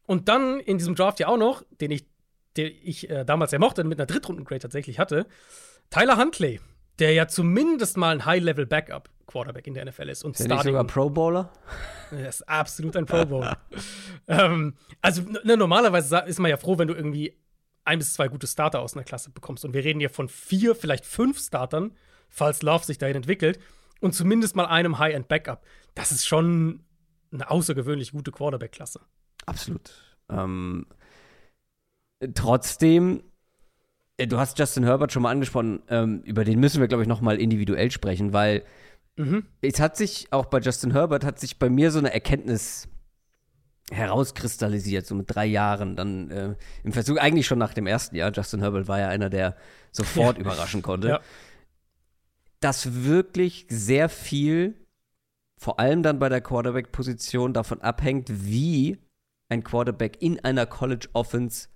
Und dann in diesem Draft ja auch noch, den ich, den ich äh, damals ja mochte, mit einer Drittrunden-Grade tatsächlich hatte, Tyler Huntley, der ja zumindest mal ein High-Level-Backup Quarterback in der NFL ist. Und ist Starting. sogar Pro Bowler? Er ist absolut ein Pro Bowler. ähm, also ne, normalerweise ist man ja froh, wenn du irgendwie ein bis zwei gute Starter aus einer Klasse bekommst. Und wir reden ja von vier, vielleicht fünf Startern, falls Love sich dahin entwickelt. Und zumindest mal einem High-End-Backup. Das ist schon eine außergewöhnlich gute Quarterback-Klasse. Absolut. Ähm, trotzdem äh, du hast Justin Herbert schon mal angesprochen, ähm, über den müssen wir, glaube ich, noch mal individuell sprechen, weil Mhm. Es hat sich auch bei Justin Herbert hat sich bei mir so eine Erkenntnis herauskristallisiert, so mit drei Jahren. Dann äh, im Versuch, eigentlich schon nach dem ersten Jahr, Justin Herbert war ja einer, der sofort ja. überraschen konnte, ja. dass wirklich sehr viel vor allem dann bei der Quarterback-Position davon abhängt, wie ein Quarterback in einer College Offense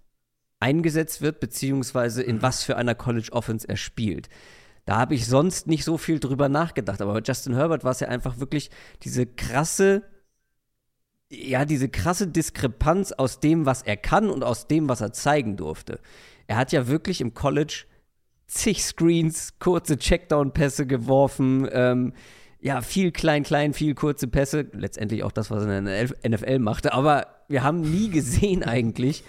eingesetzt wird, beziehungsweise in mhm. was für einer College Offense er spielt. Da habe ich sonst nicht so viel drüber nachgedacht. Aber bei Justin Herbert war es ja einfach wirklich diese krasse, ja, diese krasse Diskrepanz aus dem, was er kann und aus dem, was er zeigen durfte. Er hat ja wirklich im College zig Screens, kurze Checkdown-Pässe geworfen, ähm, ja, viel klein, klein, viel kurze Pässe. Letztendlich auch das, was er in der NFL machte. Aber wir haben nie gesehen eigentlich,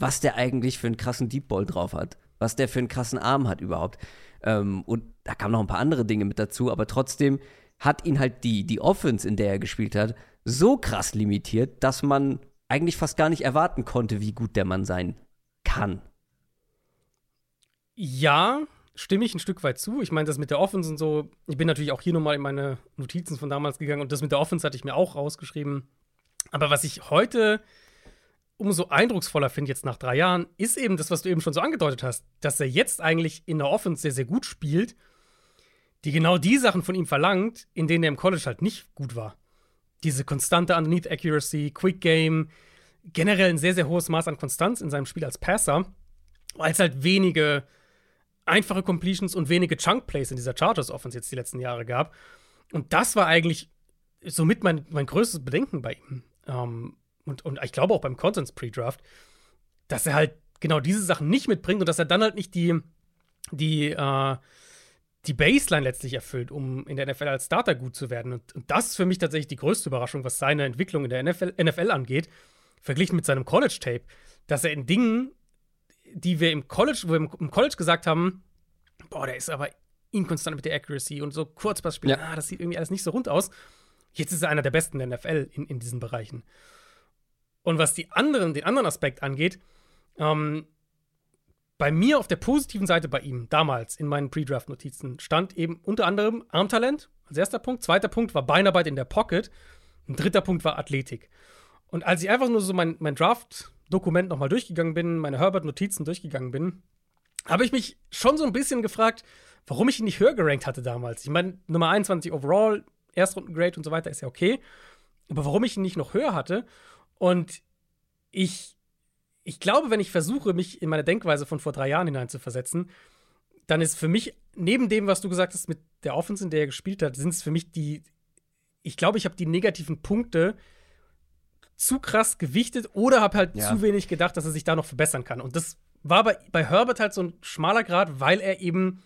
was der eigentlich für einen krassen Deep Ball drauf hat. Was der für einen krassen Arm hat überhaupt. Ähm, und da kamen noch ein paar andere Dinge mit dazu. Aber trotzdem hat ihn halt die, die Offense, in der er gespielt hat, so krass limitiert, dass man eigentlich fast gar nicht erwarten konnte, wie gut der Mann sein kann. Ja, stimme ich ein Stück weit zu. Ich meine, das mit der Offense und so, ich bin natürlich auch hier nochmal in meine Notizen von damals gegangen und das mit der Offense hatte ich mir auch rausgeschrieben. Aber was ich heute umso eindrucksvoller finde, jetzt nach drei Jahren, ist eben das, was du eben schon so angedeutet hast, dass er jetzt eigentlich in der Offense sehr, sehr gut spielt, die genau die Sachen von ihm verlangt, in denen er im College halt nicht gut war. Diese konstante Underneath Accuracy, Quick Game, generell ein sehr, sehr hohes Maß an Konstanz in seinem Spiel als Passer, weil es halt wenige einfache Completions und wenige Chunk Plays in dieser Chargers Offense jetzt die letzten Jahre gab. Und das war eigentlich somit mein, mein größtes Bedenken bei ihm. Ähm, und, und ich glaube auch beim Contents Pre-Draft, dass er halt genau diese Sachen nicht mitbringt und dass er dann halt nicht die, die, äh, die Baseline letztlich erfüllt, um in der NFL als Starter gut zu werden. Und, und, das ist für mich tatsächlich die größte Überraschung, was seine Entwicklung in der NFL, NFL angeht, verglichen mit seinem College-Tape, dass er in Dingen die wir im College, wo wir im College gesagt haben, boah, der ist aber inkonstant mit der Accuracy und so Kurzpassspiel, ja. ah, das sieht irgendwie alles nicht so rund aus. Jetzt ist er einer der besten der NFL in, in diesen Bereichen. Und was die anderen, den anderen Aspekt angeht, ähm, bei mir auf der positiven Seite bei ihm, damals in meinen Pre-Draft-Notizen, stand eben unter anderem Armtalent als erster Punkt. Zweiter Punkt war Beinarbeit in der Pocket. Ein dritter Punkt war Athletik. Und als ich einfach nur so mein, mein Draft Dokument nochmal durchgegangen bin, meine Herbert-Notizen durchgegangen bin, habe ich mich schon so ein bisschen gefragt, warum ich ihn nicht höher gerankt hatte damals. Ich meine, Nummer 21 overall, Erstrundengrade und so weiter ist ja okay. Aber warum ich ihn nicht noch höher hatte und ich, ich glaube, wenn ich versuche, mich in meine Denkweise von vor drei Jahren hineinzuversetzen, dann ist für mich, neben dem, was du gesagt hast mit der Offense, in der er gespielt hat, sind es für mich die, ich glaube, ich habe die negativen Punkte zu krass gewichtet oder habe halt ja. zu wenig gedacht, dass er sich da noch verbessern kann. Und das war bei, bei Herbert halt so ein schmaler Grad, weil er eben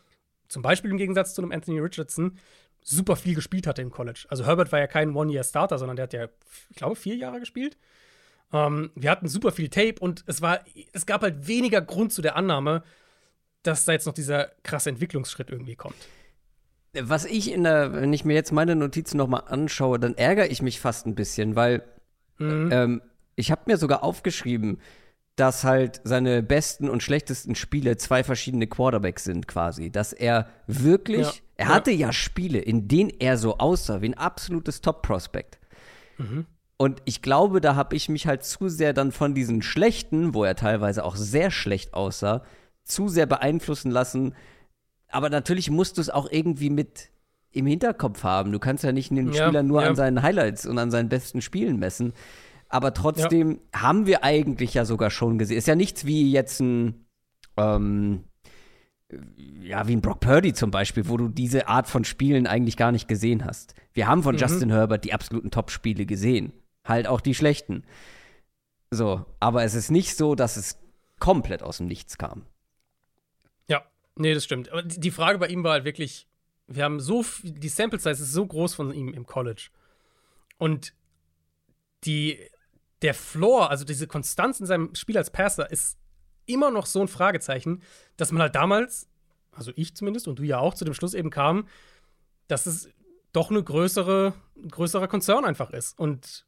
zum Beispiel im Gegensatz zu einem Anthony Richardson super viel gespielt hatte im College. Also Herbert war ja kein One-Year-Starter, sondern der hat ja, ich glaube, vier Jahre gespielt. Ähm, wir hatten super viel Tape und es war, es gab halt weniger Grund zu der Annahme, dass da jetzt noch dieser krasse Entwicklungsschritt irgendwie kommt. Was ich in der, wenn ich mir jetzt meine Notizen nochmal anschaue, dann ärgere ich mich fast ein bisschen, weil Mhm. Ähm, ich habe mir sogar aufgeschrieben, dass halt seine besten und schlechtesten Spiele zwei verschiedene Quarterbacks sind quasi. Dass er wirklich, ja. er hatte ja. ja Spiele, in denen er so aussah wie ein absolutes Top-Prospect. Mhm. Und ich glaube, da habe ich mich halt zu sehr dann von diesen schlechten, wo er teilweise auch sehr schlecht aussah, zu sehr beeinflussen lassen. Aber natürlich musst du es auch irgendwie mit im Hinterkopf haben. Du kannst ja nicht den ja, Spieler nur an seinen Highlights und an seinen besten Spielen messen. Aber trotzdem ja. haben wir eigentlich ja sogar schon gesehen. Ist ja nichts wie jetzt ein, ähm, ja, wie ein Brock Purdy zum Beispiel, wo du diese Art von Spielen eigentlich gar nicht gesehen hast. Wir haben von mhm. Justin Herbert die absoluten Top-Spiele gesehen. Halt auch die schlechten. So, aber es ist nicht so, dass es komplett aus dem Nichts kam. Ja, nee, das stimmt. Aber die Frage bei ihm war halt wirklich, wir haben so viel, die Sample Size ist so groß von ihm im College. Und die, der Floor, also diese Konstanz in seinem Spiel als Passer, ist immer noch so ein Fragezeichen, dass man halt damals, also ich zumindest und du ja auch, zu dem Schluss eben kam, dass es doch eine größere, größerer Konzern einfach ist. Und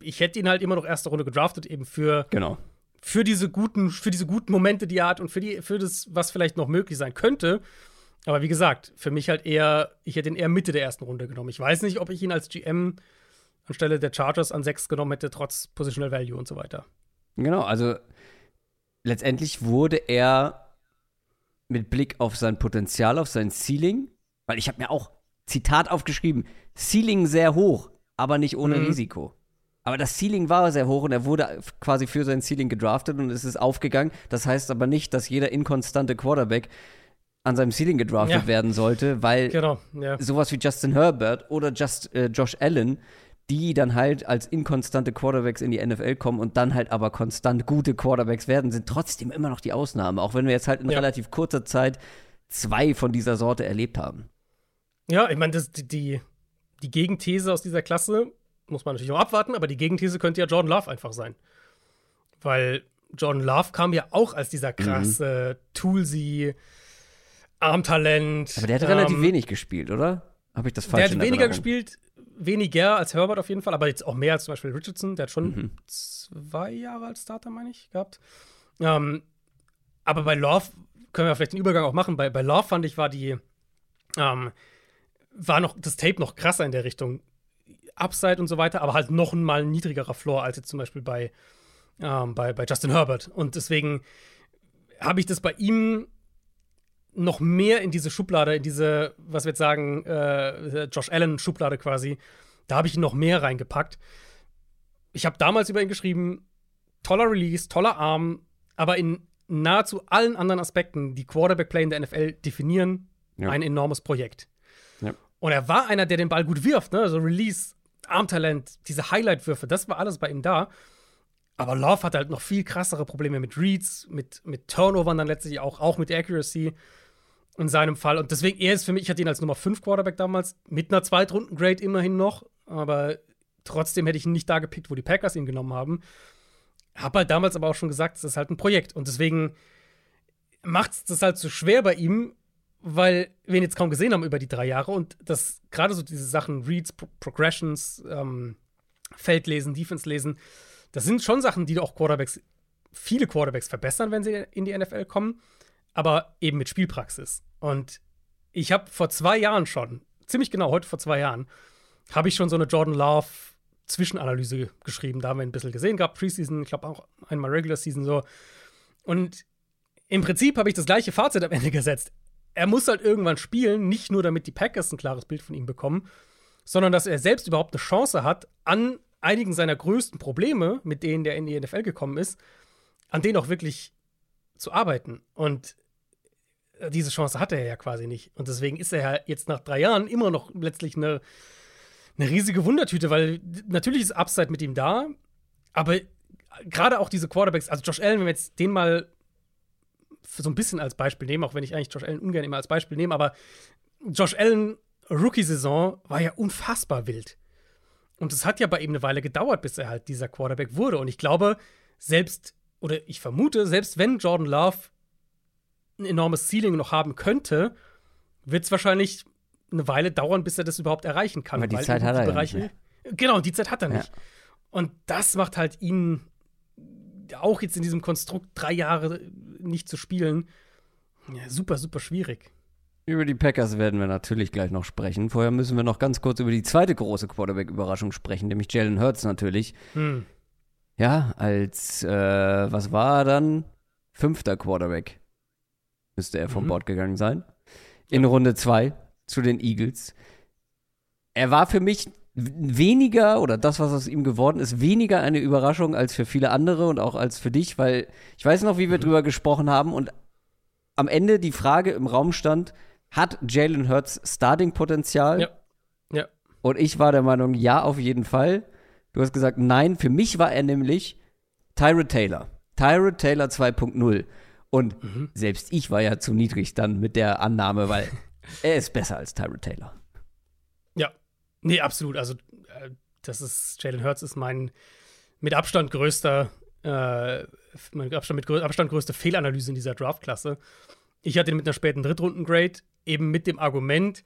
ich hätte ihn halt immer noch erste Runde gedraftet, eben für, genau. für diese guten, für diese guten Momente, die er hat und für die, für das, was vielleicht noch möglich sein könnte. Aber wie gesagt, für mich halt eher, ich hätte ihn eher Mitte der ersten Runde genommen. Ich weiß nicht, ob ich ihn als GM anstelle der Chargers an sechs genommen hätte, trotz Positional Value und so weiter. Genau, also letztendlich wurde er mit Blick auf sein Potenzial, auf sein Ceiling, weil ich habe mir auch Zitat aufgeschrieben, Ceiling sehr hoch, aber nicht ohne mhm. Risiko. Aber das Ceiling war sehr hoch und er wurde quasi für sein Ceiling gedraftet und es ist aufgegangen. Das heißt aber nicht, dass jeder inkonstante Quarterback an seinem Ceiling gedraftet ja. werden sollte, weil genau, ja. sowas wie Justin Herbert oder Just, äh, Josh Allen, die dann halt als inkonstante Quarterbacks in die NFL kommen und dann halt aber konstant gute Quarterbacks werden, sind trotzdem immer noch die Ausnahme, auch wenn wir jetzt halt in ja. relativ kurzer Zeit zwei von dieser Sorte erlebt haben. Ja, ich meine, die, die Gegenthese aus dieser Klasse muss man natürlich noch abwarten, aber die Gegenthese könnte ja Jordan Love einfach sein. Weil Jordan Love kam ja auch als dieser mhm. krasse, mhm. toolsy Armtalent. Aber der hat ähm, relativ wenig gespielt, oder? Habe ich das falsch Der hat weniger gespielt, weniger als Herbert auf jeden Fall, aber jetzt auch mehr als zum Beispiel Richardson. Der hat schon mhm. zwei Jahre als Starter, meine ich, gehabt. Ähm, aber bei Love können wir vielleicht den Übergang auch machen. Bei, bei Love fand ich, war die, ähm, war noch das Tape noch krasser in der Richtung. Upside und so weiter, aber halt noch mal ein niedrigerer Floor als jetzt zum Beispiel bei, ähm, bei, bei Justin Herbert. Und deswegen habe ich das bei ihm noch mehr in diese Schublade, in diese, was wir jetzt sagen, äh, Josh Allen-Schublade quasi, da habe ich ihn noch mehr reingepackt. Ich habe damals über ihn geschrieben, toller Release, toller Arm, aber in nahezu allen anderen Aspekten, die Quarterback-Play in der NFL definieren, ja. ein enormes Projekt. Ja. Und er war einer, der den Ball gut wirft, ne? Also Release, Armtalent, diese Highlight-Würfe, das war alles bei ihm da. Aber Love hat halt noch viel krassere Probleme mit Reads, mit, mit Turnovern dann letztlich auch, auch mit Accuracy in seinem Fall. Und deswegen, er ist für mich, ich hatte ihn als Nummer 5 Quarterback damals, mit einer Zweitrunden-Grade immerhin noch, aber trotzdem hätte ich ihn nicht da gepickt, wo die Packers ihn genommen haben. Hab halt damals aber auch schon gesagt, es ist halt ein Projekt. Und deswegen macht es das halt so schwer bei ihm, weil wir ihn jetzt kaum gesehen haben über die drei Jahre und das gerade so diese Sachen, Reads, Pro Progressions, ähm, Feldlesen, Defense lesen, das sind schon Sachen, die auch Quarterbacks, viele Quarterbacks verbessern, wenn sie in die NFL kommen aber eben mit Spielpraxis. Und ich habe vor zwei Jahren schon, ziemlich genau heute vor zwei Jahren, habe ich schon so eine Jordan Love Zwischenanalyse geschrieben. Da haben wir ein bisschen gesehen gehabt, Preseason, ich glaube auch einmal Regular Season so. Und im Prinzip habe ich das gleiche Fazit am Ende gesetzt. Er muss halt irgendwann spielen, nicht nur damit die Packers ein klares Bild von ihm bekommen, sondern dass er selbst überhaupt eine Chance hat, an einigen seiner größten Probleme, mit denen der in die NFL gekommen ist, an denen auch wirklich zu arbeiten. Und diese Chance hatte er ja quasi nicht. Und deswegen ist er ja jetzt nach drei Jahren immer noch letztlich eine, eine riesige Wundertüte, weil natürlich ist Upside mit ihm da, aber gerade auch diese Quarterbacks, also Josh Allen, wenn wir jetzt den mal so ein bisschen als Beispiel nehmen, auch wenn ich eigentlich Josh Allen ungern immer als Beispiel nehme, aber Josh Allen Rookie-Saison war ja unfassbar wild. Und es hat ja bei ihm eine Weile gedauert, bis er halt dieser Quarterback wurde. Und ich glaube, selbst, oder ich vermute, selbst wenn Jordan Love ein enormes Ceiling noch haben könnte, wird es wahrscheinlich eine Weile dauern, bis er das überhaupt erreichen kann. Aber die Zeit hat er Bereiche, nicht. Genau, die Zeit hat er nicht. Und das macht halt ihn auch jetzt in diesem Konstrukt drei Jahre nicht zu spielen, ja, super, super schwierig. Über die Packers werden wir natürlich gleich noch sprechen. Vorher müssen wir noch ganz kurz über die zweite große Quarterback-Überraschung sprechen, nämlich Jalen Hurts natürlich. Hm. Ja, als, äh, was war er dann? Fünfter Quarterback müsste er vom mhm. Bord gegangen sein. In Runde 2 zu den Eagles. Er war für mich weniger, oder das, was aus ihm geworden ist, weniger eine Überraschung als für viele andere und auch als für dich, weil ich weiß noch, wie wir mhm. drüber gesprochen haben und am Ende die Frage im Raum stand, hat Jalen Hurts Starting-Potenzial? Ja. ja. Und ich war der Meinung, ja, auf jeden Fall. Du hast gesagt, nein. Für mich war er nämlich Tyrod Taylor. Tyrod Taylor 2.0. Und mhm. selbst ich war ja zu niedrig dann mit der Annahme, weil er ist besser als Tyrod Taylor. Ja, nee, absolut. Also, äh, das ist, Jalen Hurts ist mein mit Abstand größter, äh, mein Abstand, mit grö Abstand größte Fehlanalyse in dieser Draftklasse. Ich hatte ihn mit einer späten Drittrunden-Grade, eben mit dem Argument,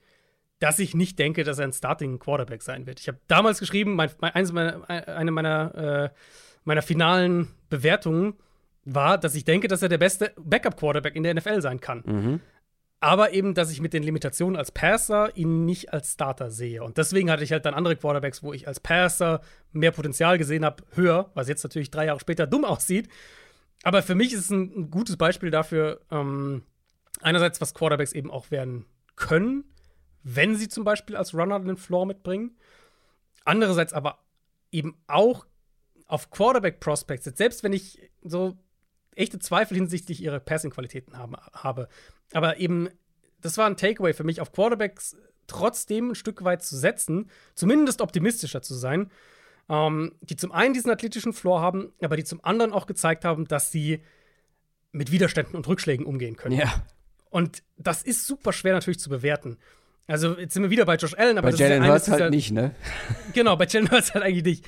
dass ich nicht denke, dass er ein Starting Quarterback sein wird. Ich habe damals geschrieben, mein, mein, eines meiner, eine meiner, äh, meiner finalen Bewertungen war, dass ich denke, dass er der beste Backup-Quarterback in der NFL sein kann. Mhm. Aber eben, dass ich mit den Limitationen als Passer ihn nicht als Starter sehe. Und deswegen hatte ich halt dann andere Quarterbacks, wo ich als Passer mehr Potenzial gesehen habe, höher, was jetzt natürlich drei Jahre später dumm aussieht. Aber für mich ist es ein, ein gutes Beispiel dafür, ähm, einerseits, was Quarterbacks eben auch werden können, wenn sie zum Beispiel als Runner den Floor mitbringen. Andererseits aber eben auch auf Quarterback-Prospects, selbst wenn ich so echte Zweifel hinsichtlich ihrer Passing-Qualitäten habe, aber eben, das war ein Takeaway für mich, auf Quarterbacks trotzdem ein Stück weit zu setzen, zumindest optimistischer zu sein, ähm, die zum einen diesen athletischen Floor haben, aber die zum anderen auch gezeigt haben, dass sie mit Widerständen und Rückschlägen umgehen können. Ja. Und das ist super schwer natürlich zu bewerten. Also jetzt sind wir wieder bei Josh Allen, aber bei das Jalen ist ja Hurts halt nicht, ne? Genau, bei Jalen Hurts halt eigentlich nicht.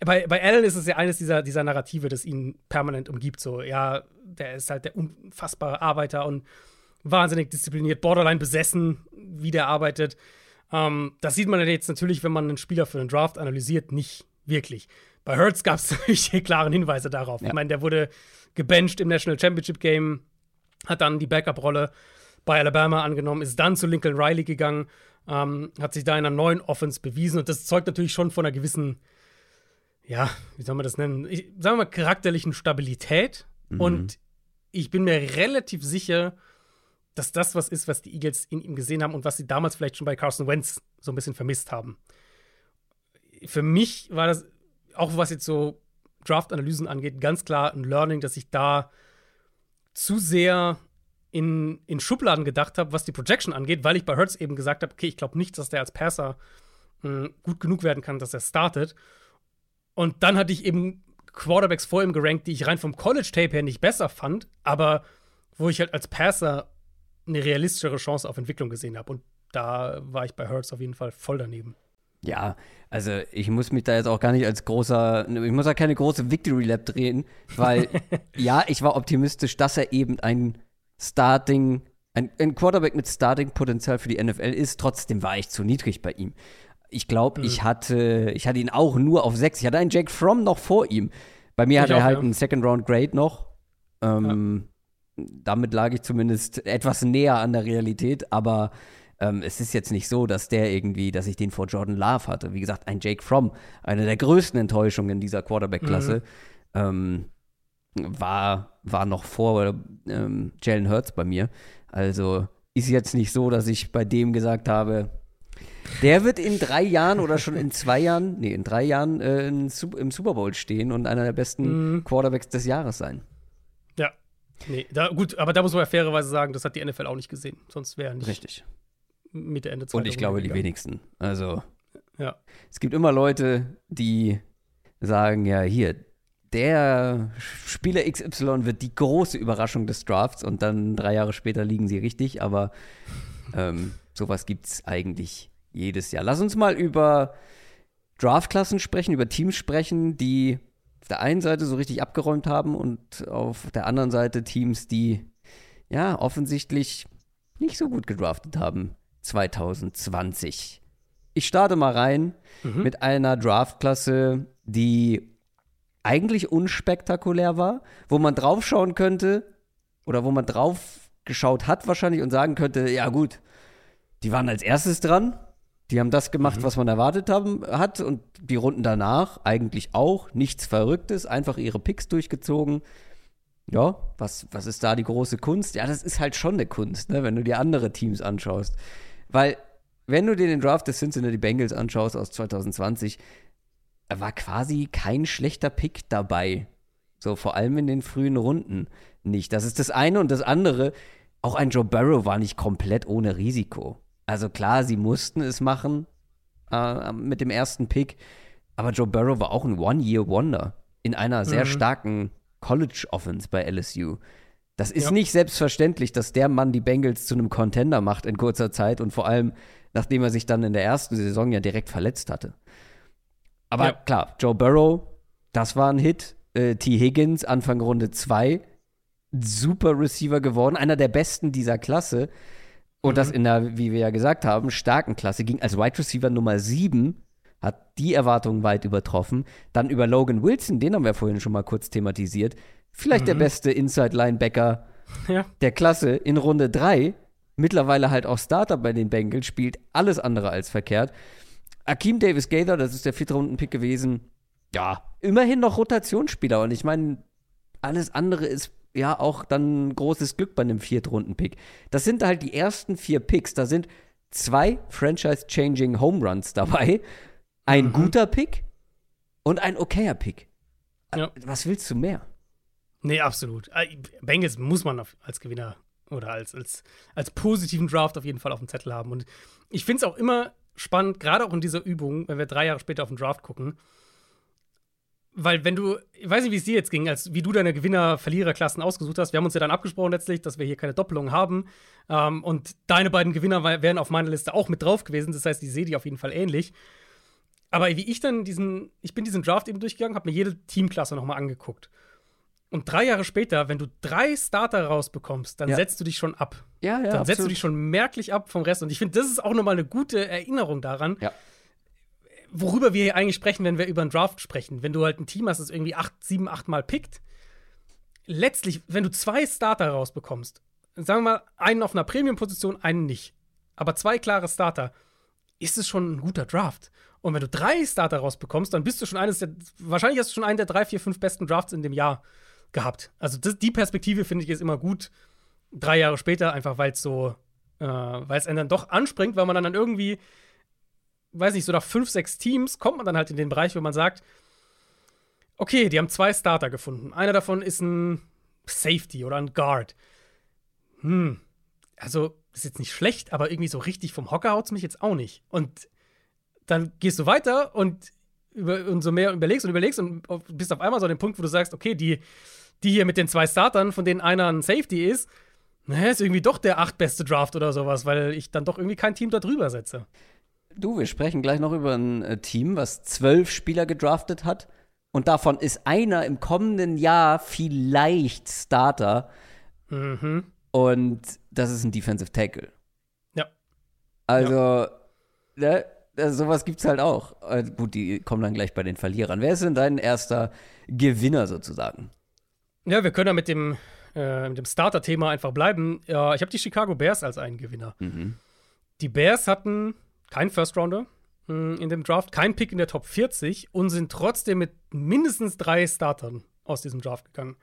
Bei, bei Allen ist es ja eines dieser, dieser Narrative, das ihn permanent umgibt. So, ja, der ist halt der unfassbare Arbeiter und wahnsinnig diszipliniert, borderline besessen, wie der arbeitet. Ähm, das sieht man jetzt natürlich, wenn man einen Spieler für einen Draft analysiert, nicht wirklich. Bei Hurts gab es natürlich klare Hinweise darauf. Ja. Ich meine, der wurde gebencht im National Championship Game, hat dann die Backup-Rolle bei Alabama angenommen, ist dann zu Lincoln Riley gegangen, ähm, hat sich da in einer neuen Offense bewiesen und das zeugt natürlich schon von einer gewissen, ja, wie soll man das nennen, ich, sagen wir mal charakterlichen Stabilität mhm. und ich bin mir relativ sicher, dass das was ist, was die Eagles in ihm gesehen haben und was sie damals vielleicht schon bei Carson Wentz so ein bisschen vermisst haben. Für mich war das, auch was jetzt so Draft-Analysen angeht, ganz klar ein Learning, dass ich da zu sehr in, in Schubladen gedacht habe, was die Projection angeht, weil ich bei Hertz eben gesagt habe, okay, ich glaube nicht, dass der als Passer mh, hm, gut genug werden kann, dass er startet. Und dann hatte ich eben Quarterbacks vor ihm gerankt, die ich rein vom College-Tape her nicht besser fand, aber wo ich halt als Passer eine realistischere Chance auf Entwicklung gesehen habe. Und da war ich bei Hertz auf jeden Fall voll daneben. Ja, also ich muss mich da jetzt auch gar nicht als großer, ich muss da keine große Victory Lab drehen, weil ja, ich war optimistisch, dass er eben ein Starting, ein, ein Quarterback mit Starting-Potenzial für die NFL ist. Trotzdem war ich zu niedrig bei ihm. Ich glaube, mhm. ich hatte, ich hatte ihn auch nur auf sechs. Ich hatte einen Jake Fromm noch vor ihm. Bei mir ich hat er auch, halt ja. einen Second Round Grade noch. Ähm, ja. Damit lag ich zumindest etwas näher an der Realität, aber ähm, es ist jetzt nicht so, dass der irgendwie, dass ich den vor Jordan Love hatte. Wie gesagt, ein Jake Fromm, eine der größten Enttäuschungen dieser Quarterback-Klasse, mhm. ähm, war, war noch vor ähm, Jalen Hurts bei mir. Also ist jetzt nicht so, dass ich bei dem gesagt habe, der wird in drei Jahren oder schon in zwei Jahren, nee, in drei Jahren äh, im Super Bowl stehen und einer der besten mhm. Quarterbacks des Jahres sein. Ja. Nee, da, gut, aber da muss man ja fairerweise sagen, das hat die NFL auch nicht gesehen. Sonst wäre nicht. Richtig. Mitte, Ende Und ich glaube, die wenigsten. Also, ja. es gibt immer Leute, die sagen, ja, hier, der Spieler XY wird die große Überraschung des Drafts und dann drei Jahre später liegen sie richtig, aber ähm, sowas gibt es eigentlich jedes Jahr. Lass uns mal über Draftklassen sprechen, über Teams sprechen, die auf der einen Seite so richtig abgeräumt haben und auf der anderen Seite Teams, die ja offensichtlich nicht so gut gedraftet haben 2020. Ich starte mal rein mhm. mit einer Draftklasse, die eigentlich unspektakulär war, wo man draufschauen könnte oder wo man drauf geschaut hat wahrscheinlich und sagen könnte, ja gut, die waren als erstes dran, die haben das gemacht, mhm. was man erwartet haben, hat und die Runden danach eigentlich auch, nichts Verrücktes, einfach ihre Picks durchgezogen. Ja, was, was ist da die große Kunst? Ja, das ist halt schon eine Kunst, ne, wenn du dir andere Teams anschaust. Weil, wenn du dir den Draft des Cincinnati Bengals anschaust aus 2020, war quasi kein schlechter Pick dabei. So, vor allem in den frühen Runden nicht. Das ist das eine und das andere. Auch ein Joe Burrow war nicht komplett ohne Risiko. Also klar, sie mussten es machen äh, mit dem ersten Pick. Aber Joe Burrow war auch ein One-Year-Wonder in einer sehr mhm. starken College-Offense bei LSU. Das ist ja. nicht selbstverständlich, dass der Mann die Bengals zu einem Contender macht in kurzer Zeit und vor allem, nachdem er sich dann in der ersten Saison ja direkt verletzt hatte. Aber ja. klar, Joe Burrow, das war ein Hit. Äh, T. Higgins, Anfang Runde 2, super Receiver geworden, einer der besten dieser Klasse. Und mhm. das in der, wie wir ja gesagt haben, starken Klasse ging als Wide Receiver Nummer 7, hat die Erwartungen weit übertroffen. Dann über Logan Wilson, den haben wir vorhin schon mal kurz thematisiert. Vielleicht mhm. der beste Inside-Linebacker ja. der Klasse in Runde 3. Mittlerweile halt auch Starter bei den Bengals, spielt alles andere als verkehrt. Akeem Davis Gaither, das ist der vierte Runden-Pick gewesen. Ja, immerhin noch Rotationsspieler. Und ich meine, alles andere ist ja auch dann großes Glück bei einem Viertrunden-Pick. Das sind halt die ersten vier Picks. Da sind zwei Franchise-Changing Home Runs dabei, ein Mhm. guter Pick und ein okayer Pick. Ja. Was willst du mehr? Nee, absolut. Äh, Bengals muss man als Gewinner oder als, als, als positiven Draft auf jeden Fall auf dem Zettel haben. Und ich finde es auch immer spannend, gerade auch in dieser Übung, wenn wir drei Jahre später auf den Draft gucken. Weil, wenn du, ich weiß nicht, wie es dir jetzt ging, als wie du deine Gewinner-Verlierer-Klassen ausgesucht hast. Wir haben uns ja dann abgesprochen letztlich, dass wir hier keine Doppelung haben. Ähm, und deine beiden Gewinner wären auf meiner Liste auch mit drauf gewesen. Das heißt, ich sehe die auf jeden Fall ähnlich. Aber wie ich dann diesen, ich bin diesen Draft eben durchgegangen, habe mir jede Teamklasse nochmal angeguckt. Und drei Jahre später, wenn du drei Starter rausbekommst, dann Ja. setzt du dich schon ab. Ja, ja, dann setzt du dich schon merklich ab vom Rest. Und ich finde, das ist auch nochmal eine gute Erinnerung daran, Ja. Worüber wir hier eigentlich sprechen, wenn wir über einen Draft sprechen. Wenn du halt ein Team hast, das irgendwie acht, sieben, acht Mal pickt, letztlich, wenn du zwei Starter rausbekommst, sagen wir mal, einen auf einer Premium-Position, einen nicht, aber zwei klare Starter, ist es schon ein guter Draft. Und wenn du drei Starter rausbekommst, dann bist du schon eines der, wahrscheinlich hast du schon einen der drei, vier, fünf besten Drafts in dem Jahr gehabt. Also das, die Perspektive finde ich ist immer gut, drei Jahre später, einfach weil es so, äh, weil es einen dann doch anspringt, weil man dann, dann irgendwie, weiß nicht, so nach fünf, sechs Teams kommt man dann halt in den Bereich, wo man sagt, okay, die haben zwei Starter gefunden. Einer davon ist ein Safety oder ein Guard. Hm, also ist jetzt nicht schlecht, aber irgendwie so richtig vom Hocker haut's mich jetzt auch nicht. Und dann gehst du weiter und, über, und so mehr überlegst und überlegst und bist auf einmal so an dem Punkt, wo du sagst, okay, die, die hier mit den zwei Startern, von denen einer ein Safety ist, naja, ist irgendwie doch der achtbeste Draft oder sowas, weil ich dann doch irgendwie kein Team da drüber setze. Du, wir sprechen gleich noch über ein äh, Team, was zwölf Spieler gedraftet hat. Und davon ist einer im kommenden Jahr vielleicht Starter. Mhm. Und das ist ein Defensive Tackle. Ja. Also, ne, das- sowas gibt's halt auch. Äh, gut, die kommen dann gleich bei den Verlierern. Wer ist denn dein erster Gewinner sozusagen? Ja, wir können ja mit dem, äh, mit dem Starter-Thema einfach bleiben. Ja, ich habe die Chicago Bears als einen Gewinner. Die Bears hatten keinen First-Rounder mh, in dem Draft, keinen Pick in der Top 40 und sind trotzdem mit mindestens drei Startern aus diesem Draft gegangen.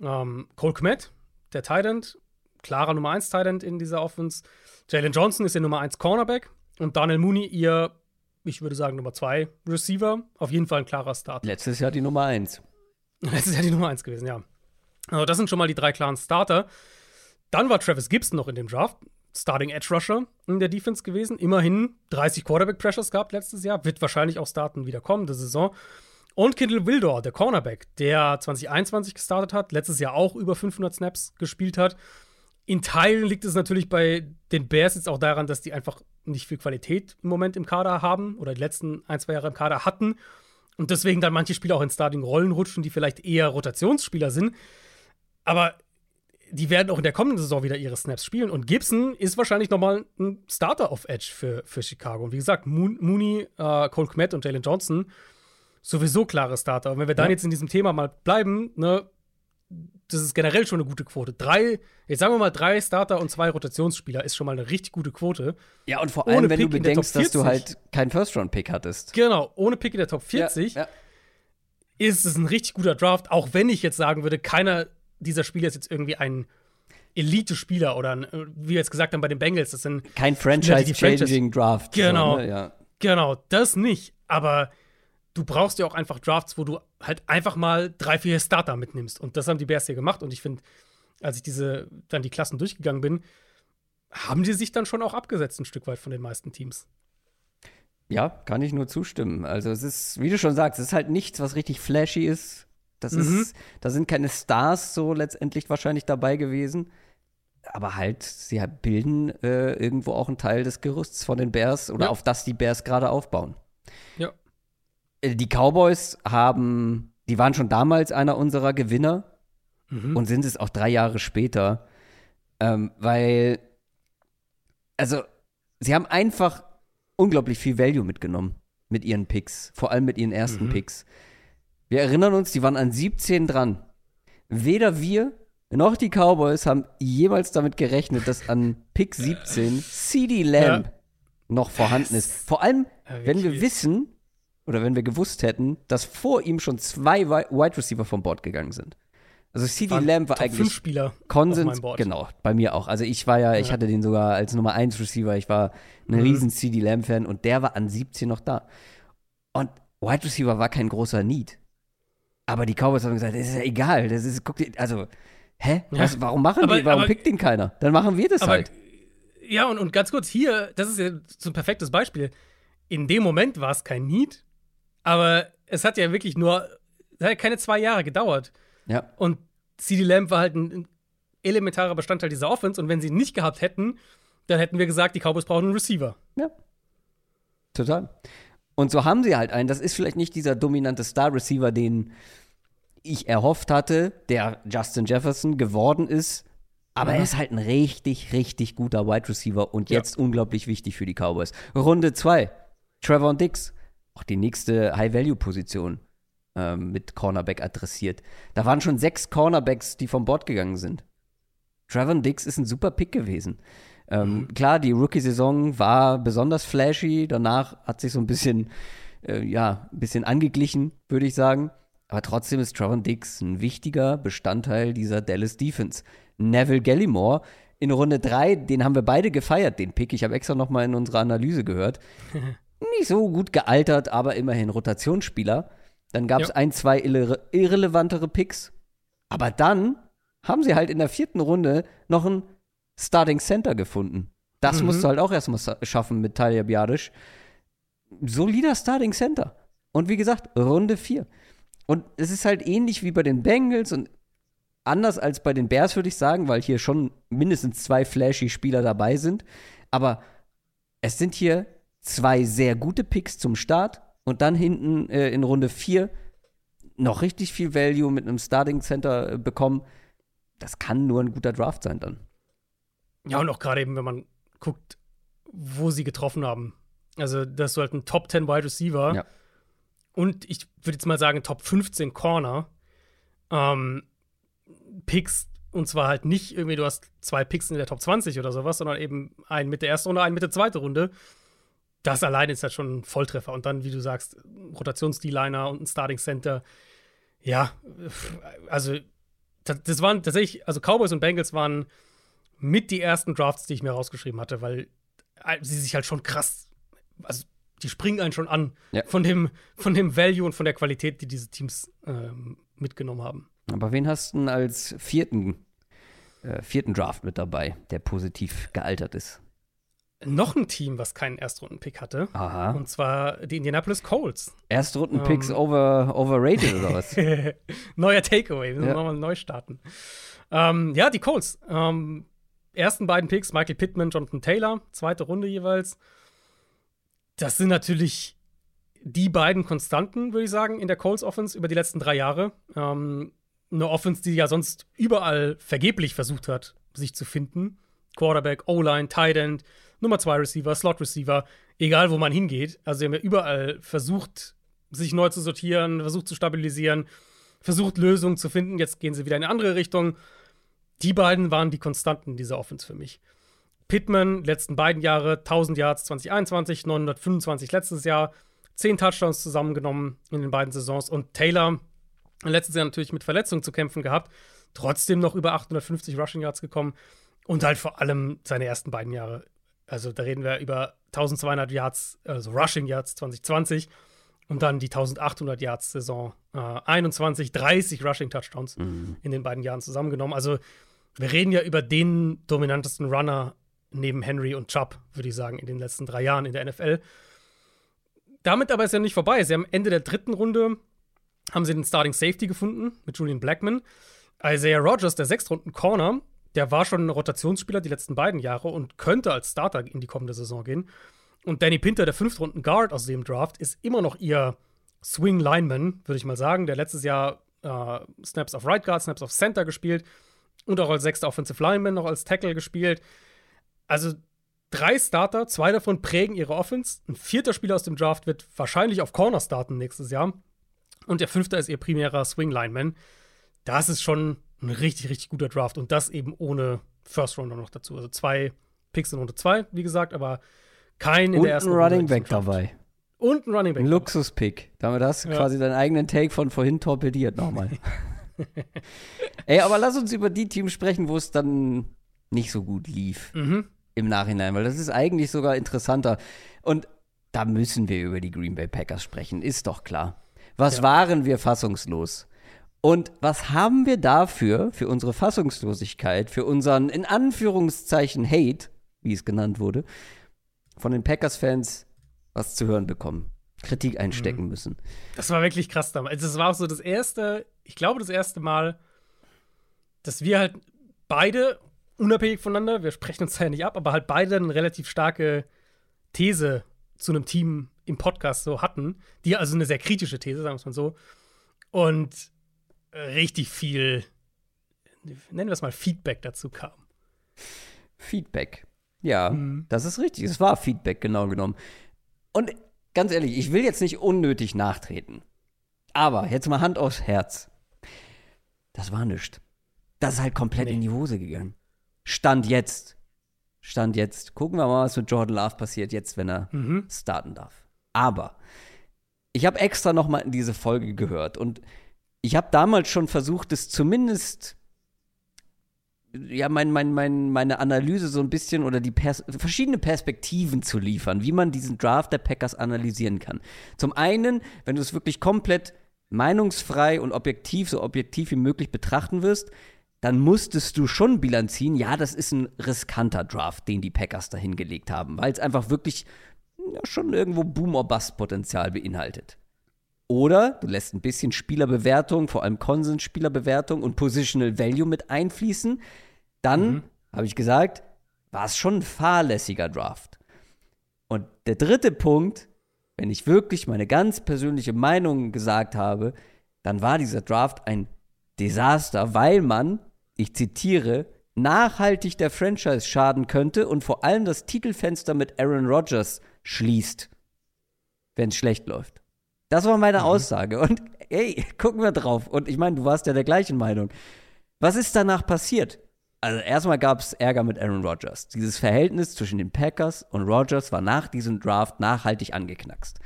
Ähm, Cole Kmet, der Tight End, klarer Nummer 1 Tight End in dieser Offense. Jalen Johnson ist der Nummer 1 Cornerback und Daniel Mooney ihr, ich würde sagen, Nummer 2 Receiver. Auf jeden Fall ein klarer Start. Letztes Jahr die Nummer eins. Das ist ja die Nummer 1 gewesen, ja. Also das sind schon mal die drei klaren Starter. Dann war Travis Gibson noch in dem Draft. Starting Edge Rusher in der Defense gewesen. Immerhin 30 Quarterback Pressures gehabt letztes Jahr. Wird wahrscheinlich auch starten wieder kommen, diese Saison. Und Kindle Wildor, der Cornerback, der 2021 gestartet hat, letztes Jahr auch über 500 Snaps gespielt hat. In Teilen liegt es natürlich bei den Bears jetzt auch daran, dass die einfach nicht viel Qualität im Moment im Kader haben oder die letzten ein, zwei Jahre im Kader hatten. Und deswegen dann manche Spieler auch in Starting-Rollen rutschen, die vielleicht eher Rotationsspieler sind. Aber die werden auch in der kommenden Saison wieder ihre Snaps spielen. Und Gibson ist wahrscheinlich nochmal ein Starter auf Edge für, für Chicago. Und wie gesagt, Moon, Mooney, äh, Cole Kmet und Jalen Johnson sowieso klare Starter. Und wenn wir dann Ja. jetzt in diesem Thema mal bleiben, ne, das ist generell schon eine gute Quote. Drei, jetzt sagen wir mal drei Starter und zwei Rotationsspieler ist schon mal eine richtig gute Quote. Ja, und vor Ohne allem, wenn du Pick der bedenkst, dass du 40. halt keinen First-Round-Pick hattest. Genau, ohne Pick in der Top 40 Ja, ja. ist es ein richtig guter Draft, auch wenn ich jetzt sagen würde, keiner dieser Spieler ist jetzt irgendwie ein Elite-Spieler oder ein, wie wir jetzt gesagt haben bei den Bengals, das sind Kein Franchise-Changing Draft. Genau. So, ne? ja. Genau, das nicht. Aber du brauchst ja auch einfach Drafts, wo du halt einfach mal drei, vier Starter mitnimmst. Und das haben die Bears hier gemacht. Und ich finde, als ich diese dann die Klassen durchgegangen bin, haben die sich dann schon auch abgesetzt, ein Stück weit von den meisten Teams. Ja, kann ich nur zustimmen. Also es ist, wie du schon sagst, es ist halt nichts, was richtig flashy ist. Das Mhm. ist, da sind keine Stars so letztendlich wahrscheinlich dabei gewesen. Aber halt, sie halt bilden äh, irgendwo auch einen Teil des Gerüsts von den Bears oder Ja. auf das die Bears gerade aufbauen. Ja. Äh, Die Cowboys haben, die waren schon damals einer unserer Gewinner Mhm. und sind es auch drei Jahre später, ähm, weil, also, sie haben einfach unglaublich viel Value mitgenommen mit ihren Picks, vor allem mit ihren ersten Mhm. Picks. Wir erinnern uns, die waren an 17 dran. Weder wir noch die Cowboys haben jemals damit gerechnet, dass an Pick 17 CD Lamb Ja. noch vorhanden ist. Vor allem, wenn wir wissen oder wenn wir gewusst hätten, dass vor ihm schon zwei Wi- Wide Receiver vom Board gegangen sind. Also CD Lamb war Top eigentlich Spieler Konsens, genau, bei mir auch. Also ich war ja, ja, ich hatte den sogar als Nummer 1 Receiver, ich war ein mhm. riesen CD Lamb Fan und der war an 17 noch da. Und Wide Receiver war kein großer Need. Aber die Cowboys haben gesagt, das ist ja egal, das ist, guck dir, also, hä? Was, warum machen aber, die, warum aber, pickt den keiner? Dann machen wir das aber, halt. Ja, und, und ganz kurz, hier, das ist ja so ein perfektes Beispiel. In dem Moment war es kein Need, aber es hat ja wirklich nur, ja keine zwei Jahre gedauert. Ja. Und CD Lamb war halt ein, elementarer Bestandteil dieser Offense. Und wenn sie ihn nicht gehabt hätten, dann hätten wir gesagt, die Cowboys brauchen einen Receiver. Ja. Total. Und so haben sie halt einen. Das ist vielleicht nicht dieser dominante Star-Receiver, den ich erhofft hatte, der Justin Jefferson geworden ist. Aber mhm. er ist halt ein richtig, richtig guter Wide Receiver und jetzt ja. unglaublich wichtig für die Cowboys. Runde 2. Trevor und Dix. Auch die nächste High-Value-Position ähm, mit Cornerback adressiert. Da waren schon sechs Cornerbacks, die vom Bord gegangen sind. Trevor Dix ist ein super Pick gewesen. Ähm, mhm. Klar, die Rookie-Saison war besonders flashy. Danach hat sich so ein bisschen, äh, ja, ein bisschen angeglichen, würde ich sagen. Aber trotzdem ist Trevor Dix ein wichtiger Bestandteil dieser Dallas Defense. Neville Gallimore in Runde 3, den haben wir beide gefeiert, den Pick. Ich habe extra noch mal in unserer Analyse gehört. Nicht so gut gealtert, aber immerhin Rotationsspieler. Dann gab es ja. ein, zwei irre irrelevantere Picks. Aber dann haben sie halt in der vierten Runde noch ein Starting Center gefunden. Das mhm. musst du halt auch erstmal schaffen mit Talia Biadisch. Solider Starting Center. Und wie gesagt, Runde 4. Und es ist halt ähnlich wie bei den Bengals und anders als bei den Bears, würde ich sagen, weil hier schon mindestens zwei flashy Spieler dabei sind. Aber es sind hier zwei sehr gute Picks zum Start und dann hinten äh, in Runde 4 noch richtig viel Value mit einem Starting Center äh, bekommen, das kann nur ein guter Draft sein dann. Ja, und auch gerade eben, wenn man guckt, wo sie getroffen haben. Also, dass du halt ein Top 10 Wide Receiver ja. Und ich würde jetzt mal sagen, Top 15 Corner ähm, Picks und zwar halt nicht irgendwie, du hast zwei Picks in der Top 20 oder sowas, sondern eben einen mit der ersten Runde, einen mit der zweiten Runde das allein ist halt schon ein Volltreffer. Und dann, wie du sagst, Rotations-D-Liner und ein Starting Center. Ja, also das waren tatsächlich, also Cowboys und Bengals waren mit die ersten Drafts, die ich mir rausgeschrieben hatte, weil äh, sie sich halt schon krass, also die springen einen schon an ja. von, dem, von dem Value und von der Qualität, die diese Teams ähm, mitgenommen haben. Aber wen hast du denn als vierten, äh, vierten Draft mit dabei, der positiv gealtert ist? noch ein Team, was keinen Erstrunden-Pick hatte. Aha. Und zwar die Indianapolis Colts. Erstrunden-Picks ähm. over, overrated oder was? Neuer Takeaway. Wir müssen ja. nochmal neu starten. Ähm, ja, die Colts. Ähm, ersten beiden Picks, Michael Pittman, Jonathan Taylor. Zweite Runde jeweils. Das sind natürlich die beiden Konstanten, würde ich sagen, in der Colts Offense über die letzten drei Jahre. Ähm, eine Offense, die ja sonst überall vergeblich versucht hat, sich zu finden. Quarterback, O-Line, Tight End, Nummer 2 Receiver, Slot Receiver, egal wo man hingeht. Also sie haben ja überall versucht, sich neu zu sortieren, versucht zu stabilisieren, versucht Lösungen zu finden. Jetzt gehen sie wieder in eine andere Richtung. Die beiden waren die Konstanten dieser Offense für mich. Pittman, letzten beiden Jahre, 1000 Yards 2021, 925 letztes Jahr, 10 Touchdowns zusammengenommen in den beiden Saisons und Taylor, letztes Jahr natürlich mit Verletzungen zu kämpfen gehabt, trotzdem noch über 850 Rushing Yards gekommen und halt vor allem seine ersten beiden Jahre also da reden wir über 1200 Yards, also Rushing Yards 2020 und dann die 1800 Yards Saison äh, 21, 30 Rushing Touchdowns mhm. in den beiden Jahren zusammengenommen. Also wir reden ja über den dominantesten Runner neben Henry und Chubb, würde ich sagen, in den letzten drei Jahren in der NFL. Damit aber ist ja nicht vorbei. Sie haben Ende der dritten Runde haben sie den Starting Safety gefunden mit Julian Blackman. Isaiah Rogers, der Sechstrunden Corner, der war schon ein Rotationsspieler die letzten beiden Jahre und könnte als Starter in die kommende Saison gehen. Und Danny Pinter, der Fünftrunden Guard aus dem Draft, ist immer noch ihr Swing Lineman, würde ich mal sagen, der letztes Jahr äh, Snaps auf Right Guard, Snaps auf Center gespielt und auch als sechster Offensive Lineman noch als Tackle gespielt. Also drei Starter, zwei davon prägen ihre Offense. Ein vierter Spieler aus dem Draft wird wahrscheinlich auf Corner starten nächstes Jahr. Und der fünfte ist ihr primärer Swing Lineman. Das ist schon ein richtig, richtig guter Draft und das eben ohne First Rounder noch dazu. Also zwei Picks in Runde zwei, wie gesagt, aber kein in und der ersten ein Running Back dabei. Und ein Running Back. Ein Luxus-Pick. Damit hast du ja. quasi deinen eigenen Take von vorhin torpediert nochmal. Ey, aber lass uns über die Teams sprechen, wo es dann nicht so gut lief Mhm. Im Nachhinein, weil das ist eigentlich sogar interessanter. Und da müssen wir über die Green Bay Packers sprechen, ist doch klar. Was Ja. waren wir fassungslos? Und was haben wir dafür, für unsere Fassungslosigkeit, für unseren in Anführungszeichen Hate, wie es genannt wurde, von den Packers-Fans was zu hören bekommen? Kritik einstecken müssen. Das war wirklich krass damals. Also, es war auch so das erste, ich glaube, das erste Mal, dass wir halt beide, unabhängig voneinander, wir sprechen uns da ja nicht ab, aber halt beide eine relativ starke These zu einem Team im Podcast so hatten. Die also eine sehr kritische These, sagen wir es mal so. Und richtig viel, nennen wir es mal, Feedback dazu kam. Feedback. Ja, Mhm. das ist richtig. Es war Feedback, genau genommen. Und ganz ehrlich, ich will jetzt nicht unnötig nachtreten. Aber jetzt mal Hand aufs Herz. Das war nichts. Das ist halt komplett Nee. in die Hose gegangen. Stand jetzt. Stand jetzt. Gucken wir mal, was mit Jordan Love passiert jetzt, wenn er Mhm. starten darf. Aber ich habe extra noch mal in diese Folge gehört und ich habe damals schon versucht, es zumindest ja, mein, mein, mein, meine Analyse so ein bisschen oder die Pers verschiedene Perspektiven zu liefern, wie man diesen Draft der Packers analysieren kann. Zum einen, wenn du es wirklich komplett meinungsfrei und objektiv, so objektiv wie möglich betrachten wirst, dann musstest du schon bilanzieren, ja, das ist ein riskanter Draft, den die Packers da hingelegt haben, weil es einfach wirklich ja, schon irgendwo Boom- or Bust-Potenzial beinhaltet. Oder du lässt ein bisschen Spielerbewertung, vor allem Konsens-Spielerbewertung und Positional Value mit einfließen. Dann, habe ich gesagt, war es schon ein fahrlässiger Draft. Und der dritte Punkt, wenn ich wirklich meine ganz persönliche Meinung gesagt habe, dann war dieser Draft ein Desaster, weil man, ich zitiere, nachhaltig der Franchise schaden könnte und vor allem das Titelfenster mit Aaron Rodgers schließt, wenn es schlecht läuft. Das war meine Aussage. Und ey, gucken wir drauf. Und ich meine, du warst ja der gleichen Meinung. Was ist danach passiert? Also erstmal gab es Ärger mit Aaron Rodgers. Dieses Verhältnis zwischen den Packers und Rodgers war nach diesem Draft nachhaltig angeknackst.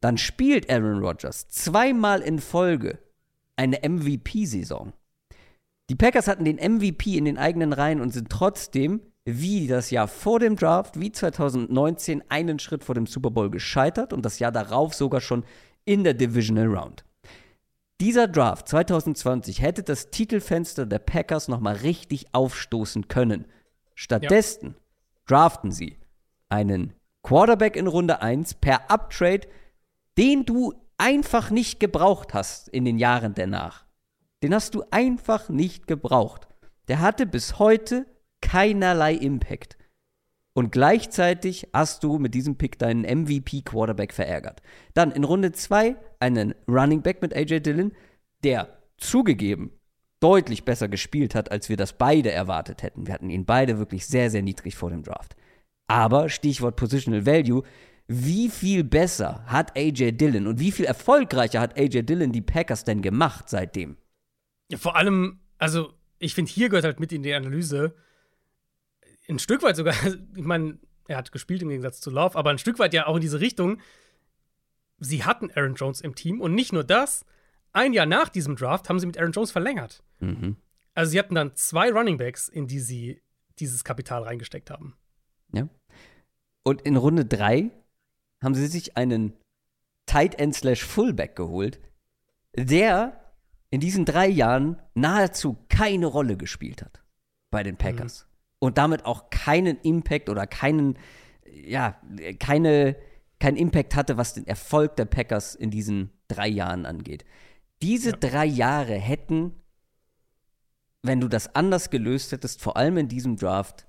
Dann spielt Aaron Rodgers zweimal in Folge eine MVP-Saison. Die Packers hatten den MVP in den eigenen Reihen und sind trotzdem, wie das Jahr vor dem Draft, wie 2019, einen Schritt vor dem Super Bowl gescheitert und das Jahr darauf sogar schon in der Divisional Round. Dieser Draft 2020 hätte das Titelfenster der Packers nochmal richtig aufstoßen können. Stattdessen draften sie einen Quarterback in Runde 1 per Uptrade, den du einfach nicht gebraucht hast in den Jahren danach. Den hast du einfach nicht gebraucht. Der hatte bis heute keinerlei Impact. Und gleichzeitig hast du mit diesem Pick deinen MVP-Quarterback verärgert. Dann in Runde 2 einen Running Back mit AJ Dillon, der zugegeben deutlich besser gespielt hat, als wir das beide erwartet hätten. Wir hatten ihn beide wirklich sehr, sehr niedrig vor dem Draft. Aber Stichwort Positional Value, wie viel besser hat AJ Dillon und wie viel erfolgreicher hat AJ Dillon die Packers denn gemacht seitdem? Ja, vor allem, also ich finde, hier gehört halt mit in die Analyse ein Stück weit sogar, ich meine, er hat gespielt im Gegensatz zu Love, aber ein Stück weit ja auch in diese Richtung. Sie hatten Aaron Jones im Team und nicht nur das, ein Jahr nach diesem Draft haben sie mit Aaron Jones verlängert. Mhm. Also sie hatten dann zwei Running Backs, in die sie dieses Kapital reingesteckt haben. Ja. Und in Runde 3 haben sie sich einen Tight End slash Fullback geholt, der in diesen drei Jahren nahezu keine Rolle gespielt hat bei den Packers. Und damit auch keinen Impact oder keinen, ja, keine, keinen Impact hatte, was den Erfolg der Packers in diesen drei Jahren angeht. Diese Ja. drei Jahre hätten, wenn du das anders gelöst hättest, vor allem in diesem Draft,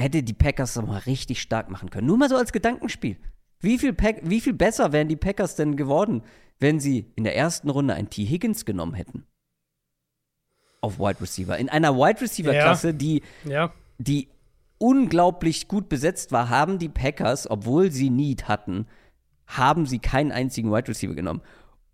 hätte die Packers doch mal richtig stark machen können. Nur mal so als Gedankenspiel. Wie viel, Pack wie viel besser wären die Packers denn geworden, wenn sie in der ersten Runde einen T. Higgins genommen hätten? Auf Wide Receiver. In einer Wide Receiver-Klasse, die, Ja. die unglaublich gut besetzt war, haben die Packers, obwohl sie Need hatten, haben sie keinen einzigen Wide Receiver genommen.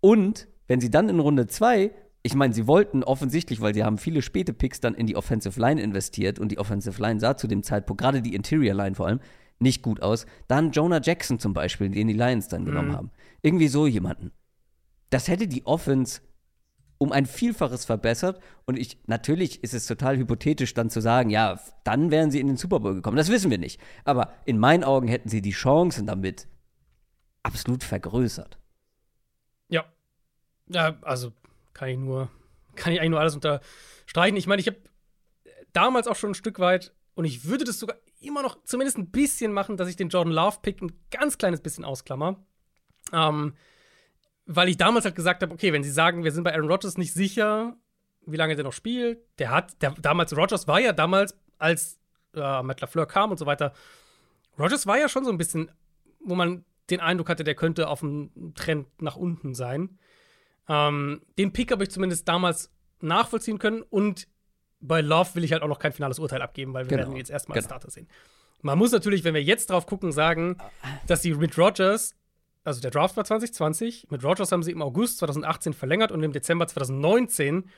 Und wenn sie dann in Runde 2, ich meine, sie wollten offensichtlich, weil sie haben viele späte Picks dann in die Offensive Line investiert und die Offensive Line sah zu dem Zeitpunkt, gerade die Interior Line vor allem, nicht gut aus. Dann Jonah Jackson zum Beispiel, den die Lions dann genommen haben. Irgendwie so jemanden. Das hätte die Offense um ein Vielfaches verbessert. Und ich, natürlich ist es total hypothetisch dann zu sagen, ja, dann wären sie in den Super Bowl gekommen. Das wissen wir nicht. Aber in meinen Augen hätten sie die Chancen damit absolut vergrößert. Ja. Ja, also kann ich nur, kann ich eigentlich nur alles unterstreichen. Ich meine, ich habe damals auch schon ein Stück weit und ich würde das sogar immer noch zumindest ein bisschen machen, dass ich den Jordan Love-Pick ein ganz kleines bisschen ausklammer. Ähm, weil ich damals halt gesagt habe, okay, wenn sie sagen, wir sind bei Aaron Rodgers nicht sicher, wie lange der noch spielt, der hat, der damals, Rodgers war ja damals, als äh, Matt LaFleur kam und so weiter, Rodgers war ja schon so ein bisschen, wo man den Eindruck hatte, der könnte auf dem Trend nach unten sein. Ähm, den Pick habe ich zumindest damals nachvollziehen können und bei Love will ich halt auch noch kein finales Urteil abgeben, weil wir genau. werden ihn jetzt erstmal als genau. Starter sehen. Man muss natürlich, wenn wir jetzt drauf gucken, sagen, dass sie mit Rogers, also der Draft war 2020, mit Rogers haben sie im August 2018 verlängert und im Dezember 2019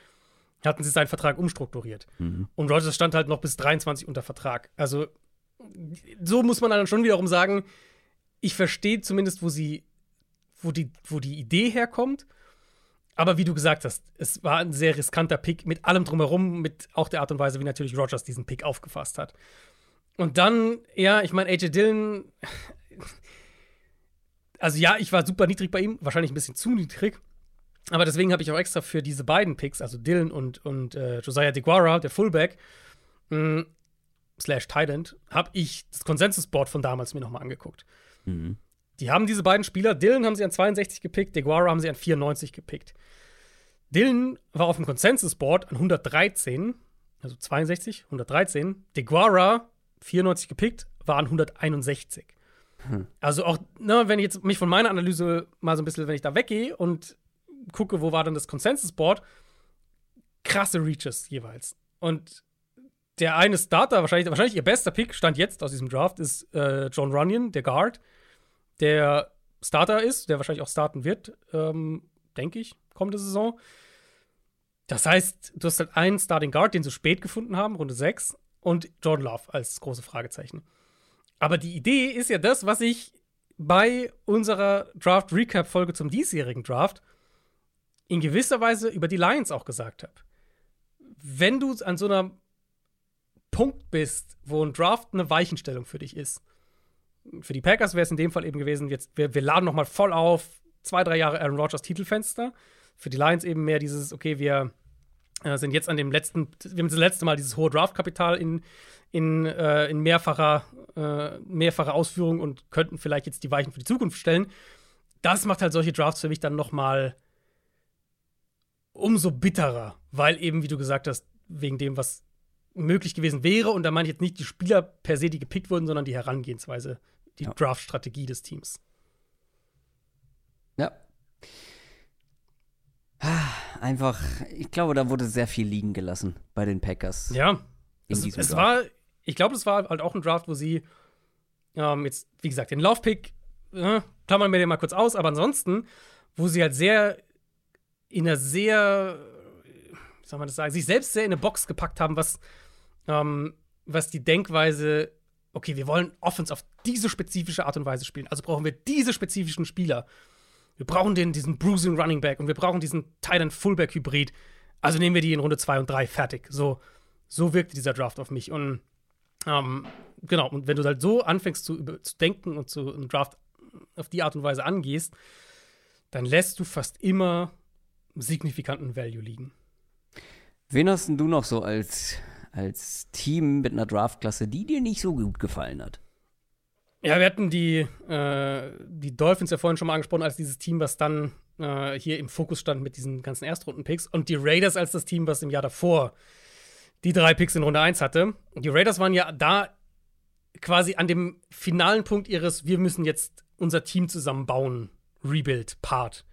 hatten sie seinen Vertrag umstrukturiert. Mhm. Und Rogers stand halt noch bis 23 unter Vertrag. Also so muss man dann schon wiederum sagen, ich verstehe zumindest, wo sie, wo die, wo die Idee herkommt. Aber wie du gesagt hast, es war ein sehr riskanter Pick mit allem drumherum, mit auch der Art und Weise, wie natürlich Rogers diesen Pick aufgefasst hat. Und dann, ja, ich meine, AJ Dillon, also ja, ich war super niedrig bei ihm, wahrscheinlich ein bisschen zu niedrig. Aber deswegen habe ich auch extra für diese beiden Picks, also Dillon und, und äh, Josiah DeGuara, der Fullback, mh, slash Tight habe ich das Consensus-Board von damals mir nochmal angeguckt. Mhm. Die haben diese beiden Spieler, Dylan haben sie an 62 gepickt, DeGuara haben sie an 94 gepickt. Dylan war auf dem Consensus-Board an 113, also 62, 113. DeGuara, 94 gepickt, war an 161. Hm. Also auch, ne, wenn ich jetzt mich von meiner Analyse mal so ein bisschen, wenn ich da weggehe und gucke, wo war dann das Consensus-Board, krasse Reaches jeweils. Und der eine Starter, wahrscheinlich, wahrscheinlich ihr bester Pick, stand jetzt aus diesem Draft, ist äh, John Runyon, der Guard der Starter ist, der wahrscheinlich auch starten wird, ähm, denke ich, kommende Saison. Das heißt, du hast halt einen Starting Guard, den sie spät gefunden haben, Runde 6, und Jordan Love als große Fragezeichen. Aber die Idee ist ja das, was ich bei unserer Draft-Recap-Folge zum diesjährigen Draft in gewisser Weise über die Lions auch gesagt habe. Wenn du an so einem Punkt bist, wo ein Draft eine Weichenstellung für dich ist, für die Packers wäre es in dem Fall eben gewesen, jetzt, wir, wir laden noch mal voll auf, zwei, drei Jahre Aaron Rodgers Titelfenster. Für die Lions eben mehr dieses, okay, wir sind jetzt an dem letzten, wir haben das letzte Mal dieses hohe Draftkapital in, in, äh, in mehrfacher, äh, mehrfacher Ausführung und könnten vielleicht jetzt die Weichen für die Zukunft stellen. Das macht halt solche Drafts für mich dann noch mal umso bitterer, weil eben, wie du gesagt hast, wegen dem, was möglich gewesen wäre. Und da meine ich jetzt nicht die Spieler per se, die gepickt wurden, sondern die Herangehensweise, die ja. Draft-Strategie des Teams. Ja. Einfach, ich glaube, da wurde sehr viel liegen gelassen bei den Packers. Ja. Es, es war, ich glaube, das war halt auch ein Draft, wo sie ähm, jetzt, wie gesagt, den Laufpick, äh, klammern wir den mal kurz aus, aber ansonsten, wo sie halt sehr in einer sehr, wie soll man das sagen, sich selbst sehr in eine Box gepackt haben, was ähm, was die Denkweise, okay, wir wollen Offense auf diese spezifische Art und Weise spielen. Also brauchen wir diese spezifischen Spieler. Wir brauchen den, diesen Bruising Running Back und wir brauchen diesen Titan Fullback Hybrid. Also nehmen wir die in Runde 2 und 3 fertig. So, so wirkte dieser Draft auf mich. Und ähm, genau, und wenn du halt so anfängst zu, zu denken und zu einen Draft auf die Art und Weise angehst, dann lässt du fast immer signifikanten Value liegen. Wen hast du noch so als als Team mit einer Draftklasse, die dir nicht so gut gefallen hat? Ja, wir hatten die, äh, die Dolphins ja vorhin schon mal angesprochen, als dieses Team, was dann äh, hier im Fokus stand mit diesen ganzen Erstrunden-Picks. Und die Raiders als das Team, was im Jahr davor die drei Picks in Runde 1 hatte. Die Raiders waren ja da quasi an dem finalen Punkt ihres Wir müssen jetzt unser Team zusammenbauen, Rebuild-Part.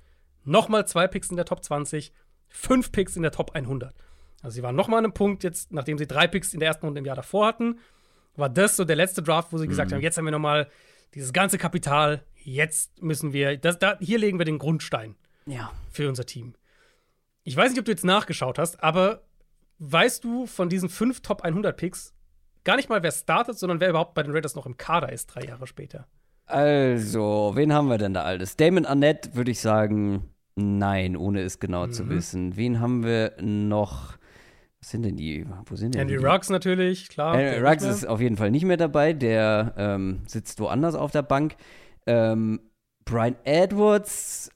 Nochmal zwei Picks in der Top 20, fünf Picks in der Top 100. Also sie waren noch mal an einem Punkt jetzt, nachdem sie drei Picks in der ersten Runde im Jahr davor hatten, war das so der letzte Draft, wo sie mhm. gesagt haben, jetzt haben wir noch mal dieses ganze Kapital, jetzt müssen wir, das, da, hier legen wir den Grundstein ja. für unser Team. Ich weiß nicht, ob du jetzt nachgeschaut hast, aber weißt du von diesen fünf Top 100 Picks gar nicht mal, wer startet, sondern wer überhaupt bei den Raiders noch im Kader ist, drei Jahre später? Also, wen haben wir denn da alles? Damon Arnett, würde ich sagen, Nein, ohne es genau mhm. zu wissen. Wen haben wir noch? Was sind denn die? Wo sind denn Henry die? Ruggs natürlich, klar. Henry Ruggs ist auf jeden Fall nicht mehr dabei. Der ähm, sitzt woanders auf der Bank. Ähm, Brian Edwards,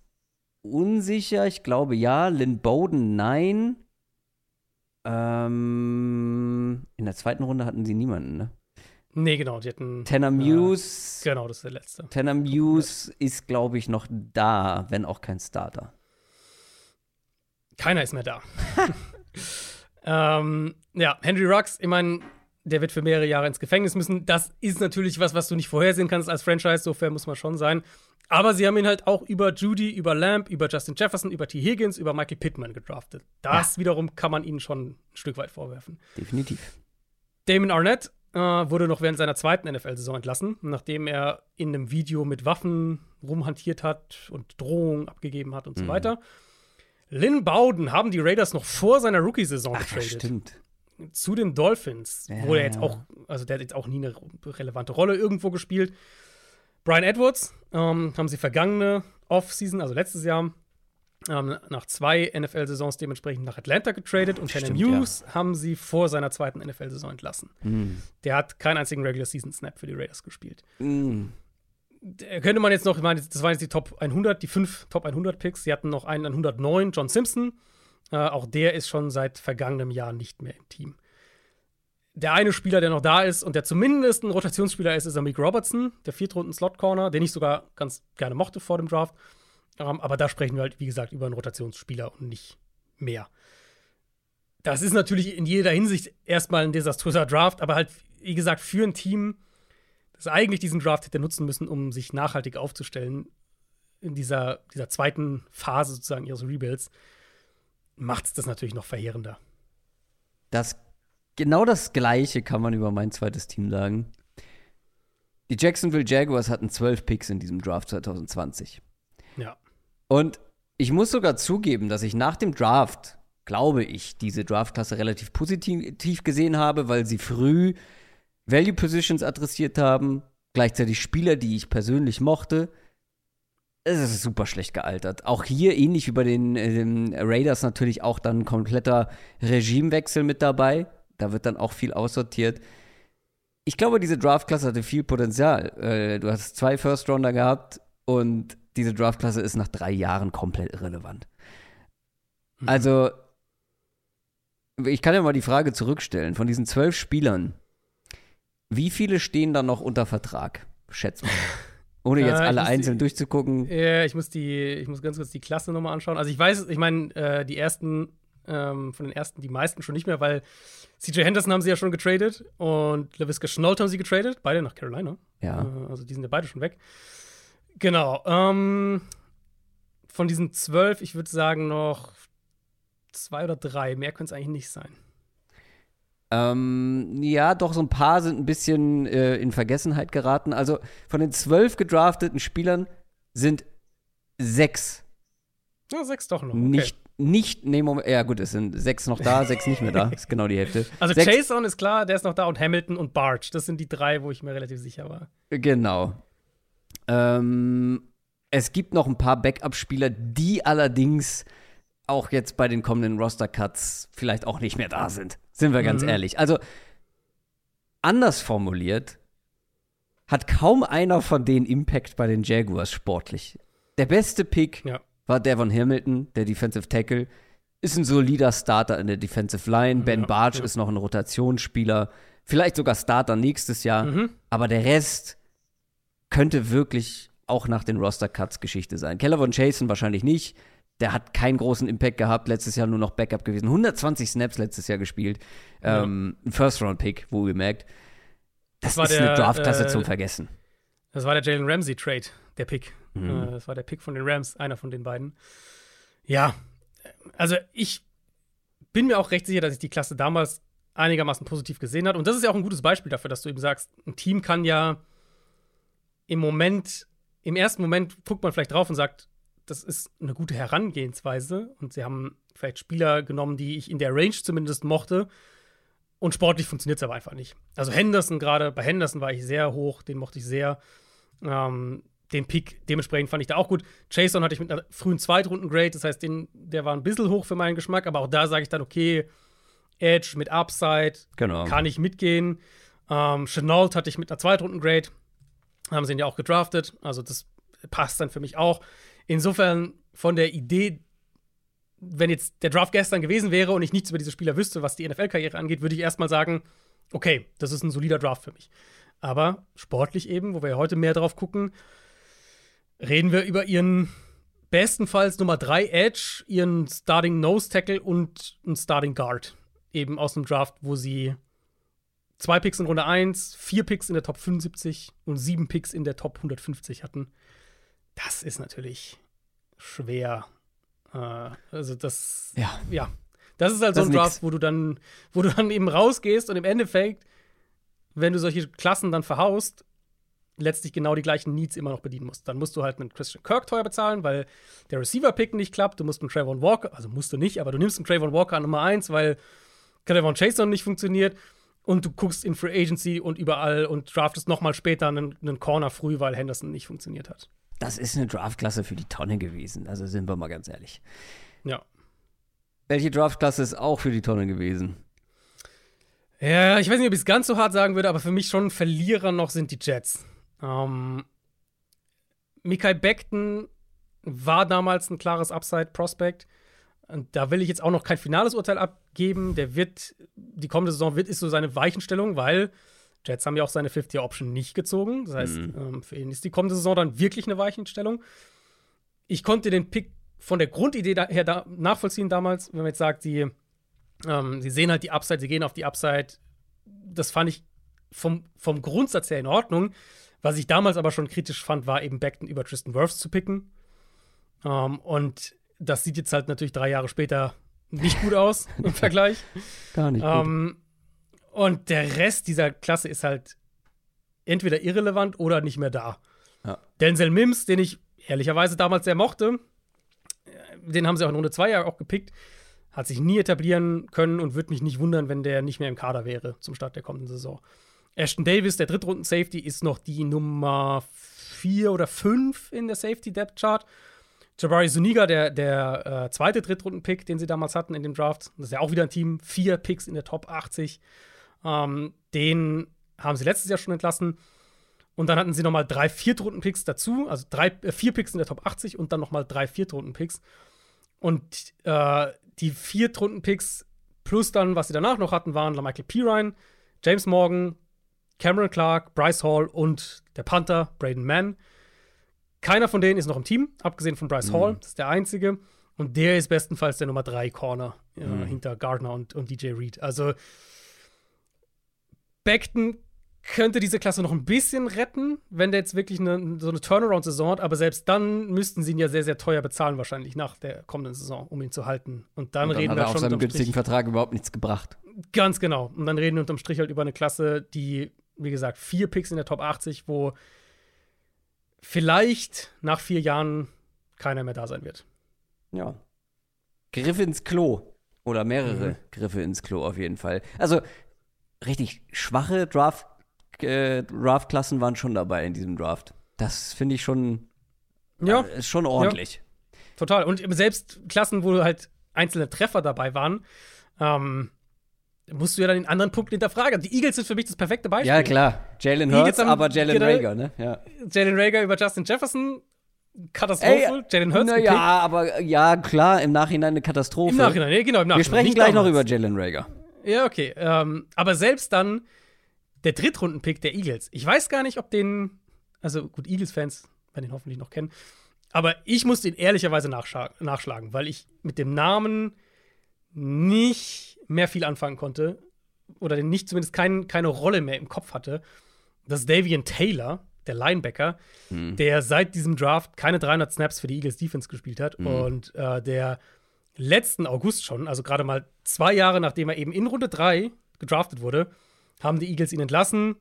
unsicher. Ich glaube ja. Lynn Bowden, nein. Ähm, in der zweiten Runde hatten sie niemanden, ne? Nee, genau, die hatten. Tanner Muse. Äh, genau, das ist der letzte. Tanner Muse ist, glaube ich, noch da, wenn auch kein Starter. Keiner ist mehr da. ähm, ja, Henry Rux, ich meine, der wird für mehrere Jahre ins Gefängnis müssen. Das ist natürlich was, was du nicht vorhersehen kannst als Franchise, so fair muss man schon sein. Aber sie haben ihn halt auch über Judy, über Lamb, über Justin Jefferson, über T. Higgins, über Michael Pittman gedraftet. Das ja. wiederum kann man ihnen schon ein Stück weit vorwerfen. Definitiv. Damon Arnett äh, wurde noch während seiner zweiten NFL-Saison entlassen, nachdem er in einem Video mit Waffen rumhantiert hat und Drohungen abgegeben hat und mhm. so weiter. Lynn Bowden haben die Raiders noch vor seiner Rookie-Saison getradet. Stimmt. Zu den Dolphins, ja, wo er jetzt auch, also der hat jetzt auch nie eine relevante Rolle irgendwo gespielt. Brian Edwards ähm, haben sie vergangene Offseason, also letztes Jahr, ähm, nach zwei NFL-Saisons dementsprechend nach Atlanta getradet und Tanner Muse ja. haben sie vor seiner zweiten NFL-Saison entlassen. Mm. Der hat keinen einzigen Regular Season Snap für die Raiders gespielt. Mm. Könnte man jetzt noch, ich meine, das waren jetzt die Top 100, die fünf Top 100 Picks. Sie hatten noch einen an 109, John Simpson. Äh, auch der ist schon seit vergangenem Jahr nicht mehr im Team. Der eine Spieler, der noch da ist und der zumindest ein Rotationsspieler ist, ist Amik Robertson, der Viertrunden-Slot-Corner, den ich sogar ganz gerne mochte vor dem Draft. Ähm, aber da sprechen wir halt, wie gesagt, über einen Rotationsspieler und nicht mehr. Das ist natürlich in jeder Hinsicht erstmal ein desaströser Draft, aber halt, wie gesagt, für ein Team, das eigentlich diesen Draft hätte nutzen müssen, um sich nachhaltig aufzustellen, in dieser, dieser zweiten Phase sozusagen ihres Rebuilds, macht es das natürlich noch verheerender. Das, genau das Gleiche kann man über mein zweites Team sagen. Die Jacksonville Jaguars hatten zwölf Picks in diesem Draft 2020. Ja. Und ich muss sogar zugeben, dass ich nach dem Draft, glaube ich, diese Draftklasse relativ positiv gesehen habe, weil sie früh Value Positions adressiert haben, gleichzeitig Spieler, die ich persönlich mochte. Es ist super schlecht gealtert. Auch hier, ähnlich wie bei den, äh, Raiders, natürlich auch dann kompletter Regimewechsel mit dabei. Da wird dann auch viel aussortiert. Ich glaube, diese Draftklasse hatte viel Potenzial. Äh, du hast zwei First-Rounder gehabt und diese Draftklasse ist nach drei Jahren komplett irrelevant. Mhm. Also, ich kann ja mal die Frage zurückstellen: Von diesen zwölf Spielern, wie viele stehen da noch unter Vertrag? Schätzt mal. Ohne jetzt alle einzeln die, durchzugucken. Ja, ich muss die, ich muss ganz kurz die Klasse nochmal anschauen. Also ich weiß, ich meine, äh, die ersten, ähm, von den ersten, die meisten schon nicht mehr, weil CJ Henderson haben sie ja schon getradet und LaVisca Schnolt haben sie getradet, beide nach Carolina. Ja. Äh, also die sind ja beide schon weg. Genau. Ähm, von diesen zwölf, ich würde sagen noch zwei oder drei. Mehr können es eigentlich nicht sein. Ähm, ja, doch, so ein paar sind ein bisschen äh, in Vergessenheit geraten. Also von den zwölf gedrafteten Spielern sind sechs. Ja, sechs doch noch. Okay. Nicht, nicht, nee, Moment, ja gut, es sind sechs noch da, sechs nicht mehr da. ist genau die Hälfte. Also sechs. Jason ist klar, der ist noch da und Hamilton und Barge. Das sind die drei, wo ich mir relativ sicher war. Genau. Ähm, es gibt noch ein paar Backup-Spieler, die allerdings auch jetzt bei den kommenden Roster-Cuts vielleicht auch nicht mehr da sind. Sind wir ganz mhm. ehrlich. Also, anders formuliert, hat kaum einer von denen Impact bei den Jaguars sportlich. Der beste Pick ja. war Devon Hamilton, der Defensive Tackle. Ist ein solider Starter in der Defensive Line. Ben ja, Barge ja. ist noch ein Rotationsspieler. Vielleicht sogar Starter nächstes Jahr. Mhm. Aber der Rest könnte wirklich auch nach den Roster-Cuts Geschichte sein. Keller von Jason wahrscheinlich nicht. Der hat keinen großen Impact gehabt, letztes Jahr nur noch Backup gewesen. 120 Snaps letztes Jahr gespielt. Ja. Ähm, ein First-Round-Pick, wo ihr merkt. Das, das ist der, eine Draftklasse äh, zum Vergessen. Das war der Jalen Ramsey-Trade, der Pick. Mhm. Äh, das war der Pick von den Rams, einer von den beiden. Ja, also ich bin mir auch recht sicher, dass ich die Klasse damals einigermaßen positiv gesehen habe. Und das ist ja auch ein gutes Beispiel dafür, dass du eben sagst, ein Team kann ja im Moment, im ersten Moment guckt man vielleicht drauf und sagt, das ist eine gute Herangehensweise und sie haben vielleicht Spieler genommen, die ich in der Range zumindest mochte. Und sportlich funktioniert es aber einfach nicht. Also Henderson gerade, bei Henderson war ich sehr hoch, den mochte ich sehr. Ähm, den Pick dementsprechend fand ich da auch gut. Jason hatte ich mit einer frühen Zweitrunden-Grade, das heißt, den, der war ein bisschen hoch für meinen Geschmack, aber auch da sage ich dann, okay, Edge mit Upside, genau. kann ich mitgehen. Ähm, Chenault hatte ich mit einer Zweitrunden-Grade, haben sie ihn ja auch gedraftet, also das passt dann für mich auch. Insofern von der Idee, wenn jetzt der Draft gestern gewesen wäre und ich nichts über diese Spieler wüsste, was die NFL-Karriere angeht, würde ich erstmal sagen, okay, das ist ein solider Draft für mich. Aber sportlich eben, wo wir ja heute mehr drauf gucken, reden wir über ihren bestenfalls Nummer 3 Edge, ihren Starting Nose Tackle und einen Starting Guard. Eben aus dem Draft, wo sie zwei Picks in Runde 1, vier Picks in der Top 75 und sieben Picks in der Top 150 hatten. Das ist natürlich schwer. Äh, also das, ja. ja. Das ist halt das so ein Draft, wo du dann, wo du dann eben rausgehst und im Endeffekt, wenn du solche Klassen dann verhaust, letztlich genau die gleichen Needs immer noch bedienen musst. Dann musst du halt einen Christian Kirk teuer bezahlen, weil der Receiver-Pick nicht klappt. Du musst einen Trayvon Walker, also musst du nicht, aber du nimmst einen Trayvon Walker an Nummer 1, weil Trayvon Chase noch nicht funktioniert. Und du guckst in Free Agency und überall und draftest noch mal später einen, einen Corner früh, weil Henderson nicht funktioniert hat. Das ist eine Draftklasse für die Tonne gewesen. Also sind wir mal ganz ehrlich. Ja. Welche Draftklasse ist auch für die Tonne gewesen? Ja, ich weiß nicht, ob ich es ganz so hart sagen würde, aber für mich schon Verlierer noch sind die Jets. Ähm, Mikael Beckton war damals ein klares Upside-Prospect. Und da will ich jetzt auch noch kein finales Urteil abgeben. Der wird, die kommende Saison wird, ist so seine Weichenstellung, weil Jets haben ja auch seine 50-Option nicht gezogen. Das heißt, mhm. ähm, für ihn ist die kommende Saison dann wirklich eine Weichenstellung. Ich konnte den Pick von der Grundidee her da nachvollziehen damals, wenn man jetzt sagt, sie, ähm, sie sehen halt die Upside, sie gehen auf die Upside. Das fand ich vom, vom Grundsatz her in Ordnung. Was ich damals aber schon kritisch fand, war eben Beckton über Tristan Wirfs zu picken. Ähm, und das sieht jetzt halt natürlich drei Jahre später nicht gut aus im Vergleich. Gar nicht. Ähm, und der Rest dieser Klasse ist halt entweder irrelevant oder nicht mehr da. Ja. Denzel Mims, den ich ehrlicherweise damals sehr mochte, den haben sie auch in Runde 2 ja auch gepickt, hat sich nie etablieren können und würde mich nicht wundern, wenn der nicht mehr im Kader wäre zum Start der kommenden Saison. Ashton Davis, der Drittrunden-Safety, ist noch die Nummer 4 oder 5 in der Safety-Depth-Chart. Jabari Zuniga, der, der äh, zweite Drittrunden-Pick, den sie damals hatten in dem Draft, das ist ja auch wieder ein Team, vier Picks in der Top 80. Ähm, den haben sie letztes Jahr schon entlassen. Und dann hatten sie nochmal drei Viertrunden-Picks dazu, also drei, äh, vier Picks in der Top 80 und dann nochmal drei Viertrunden-Picks. Und äh, die Viertrunden-Picks plus dann, was sie danach noch hatten, waren Michael Pirine, James Morgan, Cameron Clark, Bryce Hall und der Panther, Braden Mann. Keiner von denen ist noch im Team, abgesehen von Bryce mhm. Hall. Das ist der einzige. Und der ist bestenfalls der Nummer 3 Corner äh, mhm. hinter Gardner und, und DJ Reed. Also Beckton könnte diese Klasse noch ein bisschen retten, wenn der jetzt wirklich eine, so eine Turnaround-Saison hat, aber selbst dann müssten sie ihn ja sehr, sehr teuer bezahlen, wahrscheinlich nach der kommenden Saison, um ihn zu halten. Und dann und dann reden hat wir er schon. auf seinem günstigen Vertrag überhaupt nichts gebracht. Ganz genau. Und dann reden wir unterm Strich halt über eine Klasse, die wie gesagt, vier Picks in der Top 80, wo vielleicht nach vier Jahren keiner mehr da sein wird. Ja. Griffe ins Klo. Oder mehrere mhm. Griffe ins Klo auf jeden Fall. Also richtig schwache Draft, äh, Draft-Klassen waren schon dabei in diesem Draft. Das finde ich schon, ja. Äh, ist schon ordentlich. Ja. Total. Und selbst Klassen, wo halt einzelne Treffer dabei waren, ähm, musst du ja dann den anderen Punkt hinterfragen. Die Eagles sind für mich das perfekte Beispiel. Ja, klar. Jalen Hurts, aber Jalen Rager, ne? Ja. Jalen Rager über Justin Jefferson. Katastrophe. Jalen Hurts. Na ja, aber ja, klar, im Nachhinein eine Katastrophe. Im Nachhinein, ja, genau, im Nachhinein. Wir sprechen Nicht gleich damals. noch über Jalen Rager. Ja, okay. Ähm, aber selbst dann der Drittrunden-Pick der Eagles. Ich weiß gar nicht, ob den, also gut, Eagles-Fans werden ihn hoffentlich noch kennen. Aber ich musste ihn ehrlicherweise nachschlagen, weil ich mit dem Namen nicht mehr viel anfangen konnte oder den nicht zumindest kein, keine Rolle mehr im Kopf hatte, dass Davian Taylor, der Linebacker, mhm. der seit diesem Draft keine 300 Snaps für die Eagles Defense gespielt hat mhm. und äh, der letzten August schon, also gerade mal zwei Jahre nachdem er eben in Runde 3 gedraftet wurde, haben die Eagles ihn entlassen.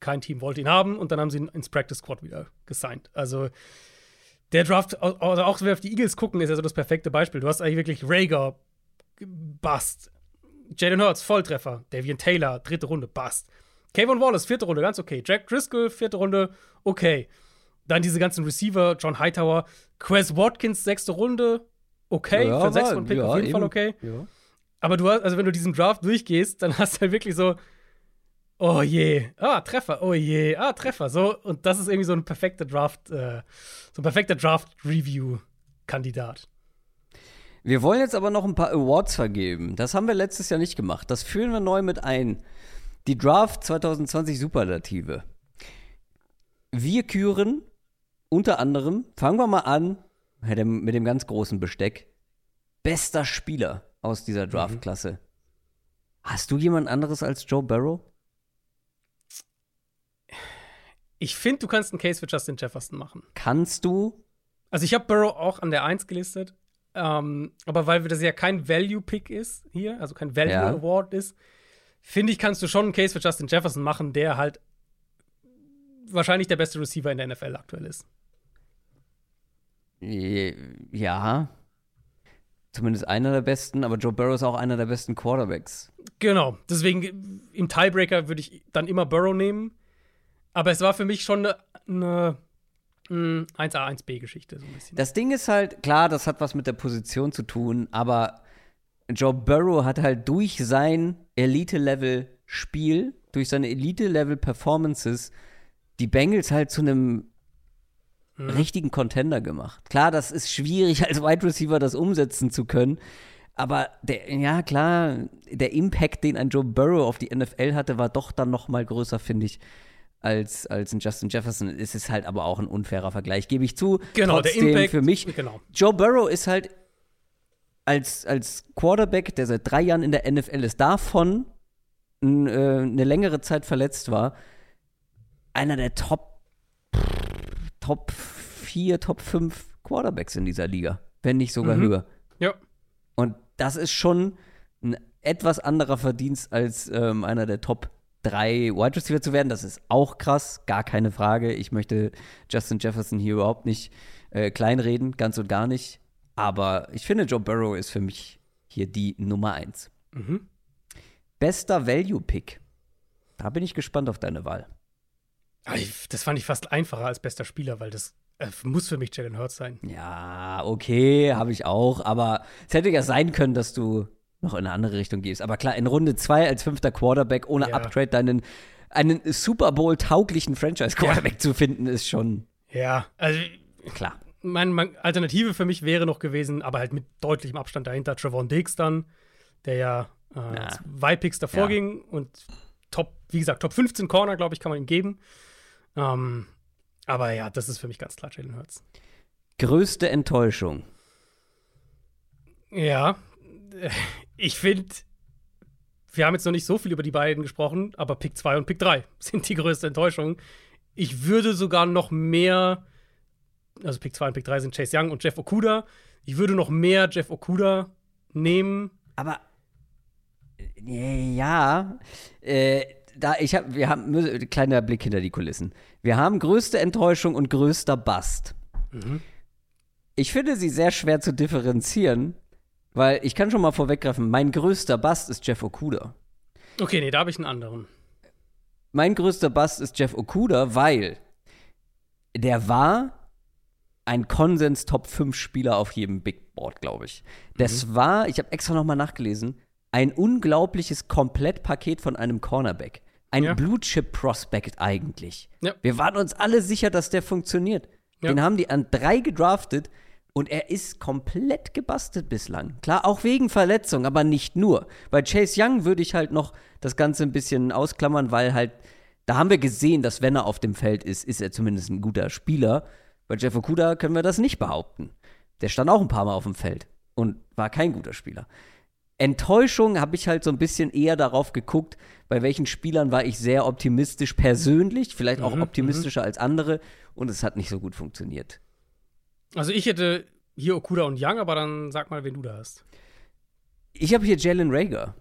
Kein Team wollte ihn haben und dann haben sie ihn ins Practice Squad wieder gesigned. Also der Draft, oder auch wenn wir auf die Eagles gucken, ist ja so das perfekte Beispiel. Du hast eigentlich wirklich Rager, Bust, Jalen Hurts, Volltreffer. Davian Taylor, dritte Runde, Bust. Kayvon Wallace, vierte Runde, ganz okay. Jack Driscoll, vierte Runde, okay. Dann diese ganzen Receiver, John Hightower, Quez Watkins, sechste Runde, okay, Ja, für sechs und Pick ja, auf jeden Fall eben. okay. Ja. Aber du hast, also wenn du diesen Draft durchgehst, dann hast du halt wirklich so, oh je, ah, Treffer, oh je, ah, Treffer. So, und das ist irgendwie so ein perfekter Draft, äh, so ein perfekter Draft-Review-Kandidat. Wir wollen jetzt aber noch ein paar Awards vergeben. Das haben wir letztes Jahr nicht gemacht. Das führen wir neu mit ein. Die Draft 2020 Superlative. Wir küren unter anderem, fangen wir mal an mit dem, mit dem ganz großen Besteck, bester Spieler aus dieser Draftklasse. Hast du jemand anderes als Joe Barrow? Ich finde, du kannst einen Case für Justin Jefferson machen. Kannst du? Also ich habe Burrow auch an der 1 gelistet. Ähm, aber weil das ja kein Value-Pick ist hier, also kein Value Ja. Award ist, finde ich, kannst du schon einen Case für Justin Jefferson machen, der halt wahrscheinlich der beste Receiver in der NFL aktuell ist. Äh, Ja. Zumindest einer der besten, aber Joe Barrow ist auch einer der besten Quarterbacks. Genau, deswegen im Tiebreaker würde ich dann immer Burrow nehmen. Aber es war für mich schon eine, eine mm, 1A, 1B-Geschichte, so ein bisschen. Das Ding ist halt, klar, das hat was mit der Position zu tun, aber Joe Burrow hat halt durch sein Elite-Level-Spiel, durch seine Elite-Level-Performances die Bengals halt zu einem richtigen Contender gemacht. Klar, das ist schwierig als Wide Receiver das umsetzen zu können, aber der, ja klar, der Impact, den ein Joe Burrow auf die NFL hatte, war doch dann noch mal größer, finde ich, als, als ein Justin Jefferson. Es ist halt aber auch ein unfairer Vergleich, gebe ich zu. genau, Trotzdem der Impact. für mich Genau. Joe Burrow ist halt als, als Quarterback, der seit drei Jahren in der NFL ist, davon äh, eine längere Zeit verletzt war, einer der Top, Top 4, Top 5 Quarterbacks in dieser Liga, wenn nicht sogar Mhm. höher. Ja. Und das ist schon ein etwas anderer Verdienst als ähm, einer der Top 3 Wide Receiver zu werden. Das ist auch krass, gar keine Frage. Ich möchte Justin Jefferson hier überhaupt nicht äh, kleinreden, ganz und gar nicht. Aber ich finde, Joe Burrow ist für mich hier die Nummer 1. Mhm. Bester Value-Pick. Da bin ich gespannt auf deine Wahl. Das fand ich fast einfacher als bester Spieler, weil das äh, muss für mich Jalen Hurts sein. Ja, okay, habe ich auch. Aber es hätte ja sein können, dass du noch in eine andere Richtung gehst. Aber klar, in Runde 2 als fünfter Quarterback ohne Ja. Uptrade deinen einen Super Bowl-tauglichen Franchise-Quarterback zu finden, ist schon Ja, also klar. meine, meine Alternative für mich wäre noch gewesen, aber halt mit deutlichem Abstand dahinter, Trevon Diggs dann, der ja äh, zwei Picks davor Ja. ging und Top, wie gesagt, Top 15 Corner, glaube ich, kann man ihm geben. Ähm, aber ja, das ist für mich ganz klar Jalen Hurts. Größte Enttäuschung. Ja, ich finde, wir haben jetzt noch nicht so viel über die beiden gesprochen, aber Pick 2 und Pick 3 sind die größte Enttäuschung. Ich würde sogar noch mehr, also Pick 2 und Pick 3 sind Chase Young und Jeff Okuda. Ich würde noch mehr Jeff Okuda nehmen. Aber äh, ja, äh, da ich habe, wir haben kleiner Blick hinter die Kulissen. Wir haben größte Enttäuschung und größter Bust. Ich finde sie sehr schwer zu differenzieren, weil ich kann schon mal vorweggreifen, mein größter Bust ist Jeff Okuda. Okay, nee, da habe ich einen anderen. Mein größter Bust ist Jeff Okuda, weil der war ein Konsens Top 5 Spieler auf jedem Big Board, glaube ich. Das war, ich habe extra noch mal nachgelesen, ein unglaubliches Komplettpaket von einem Cornerback. Ein Ja. Blue Chip Prospect eigentlich. Ja. Wir waren uns alle sicher, dass der funktioniert. Ja. Den haben die an drei gedraftet und er ist komplett gebastelt bislang. Klar, auch wegen Verletzung, aber nicht nur. Bei Chase Young würde ich halt noch das Ganze ein bisschen ausklammern, weil halt, da haben wir gesehen, dass wenn er auf dem Feld ist, ist er zumindest ein guter Spieler. Bei Jeff Okuda können wir das nicht behaupten. Der stand auch ein paar Mal auf dem Feld und war kein guter Spieler. Enttäuschung habe ich halt so ein bisschen eher darauf geguckt, bei welchen Spielern war ich sehr optimistisch persönlich, vielleicht auch optimistischer als andere und es hat nicht so gut funktioniert. Also ich hätte hier Okuda und Young, aber dann sag mal, wen du da hast. Ich habe hier Jalen Rager.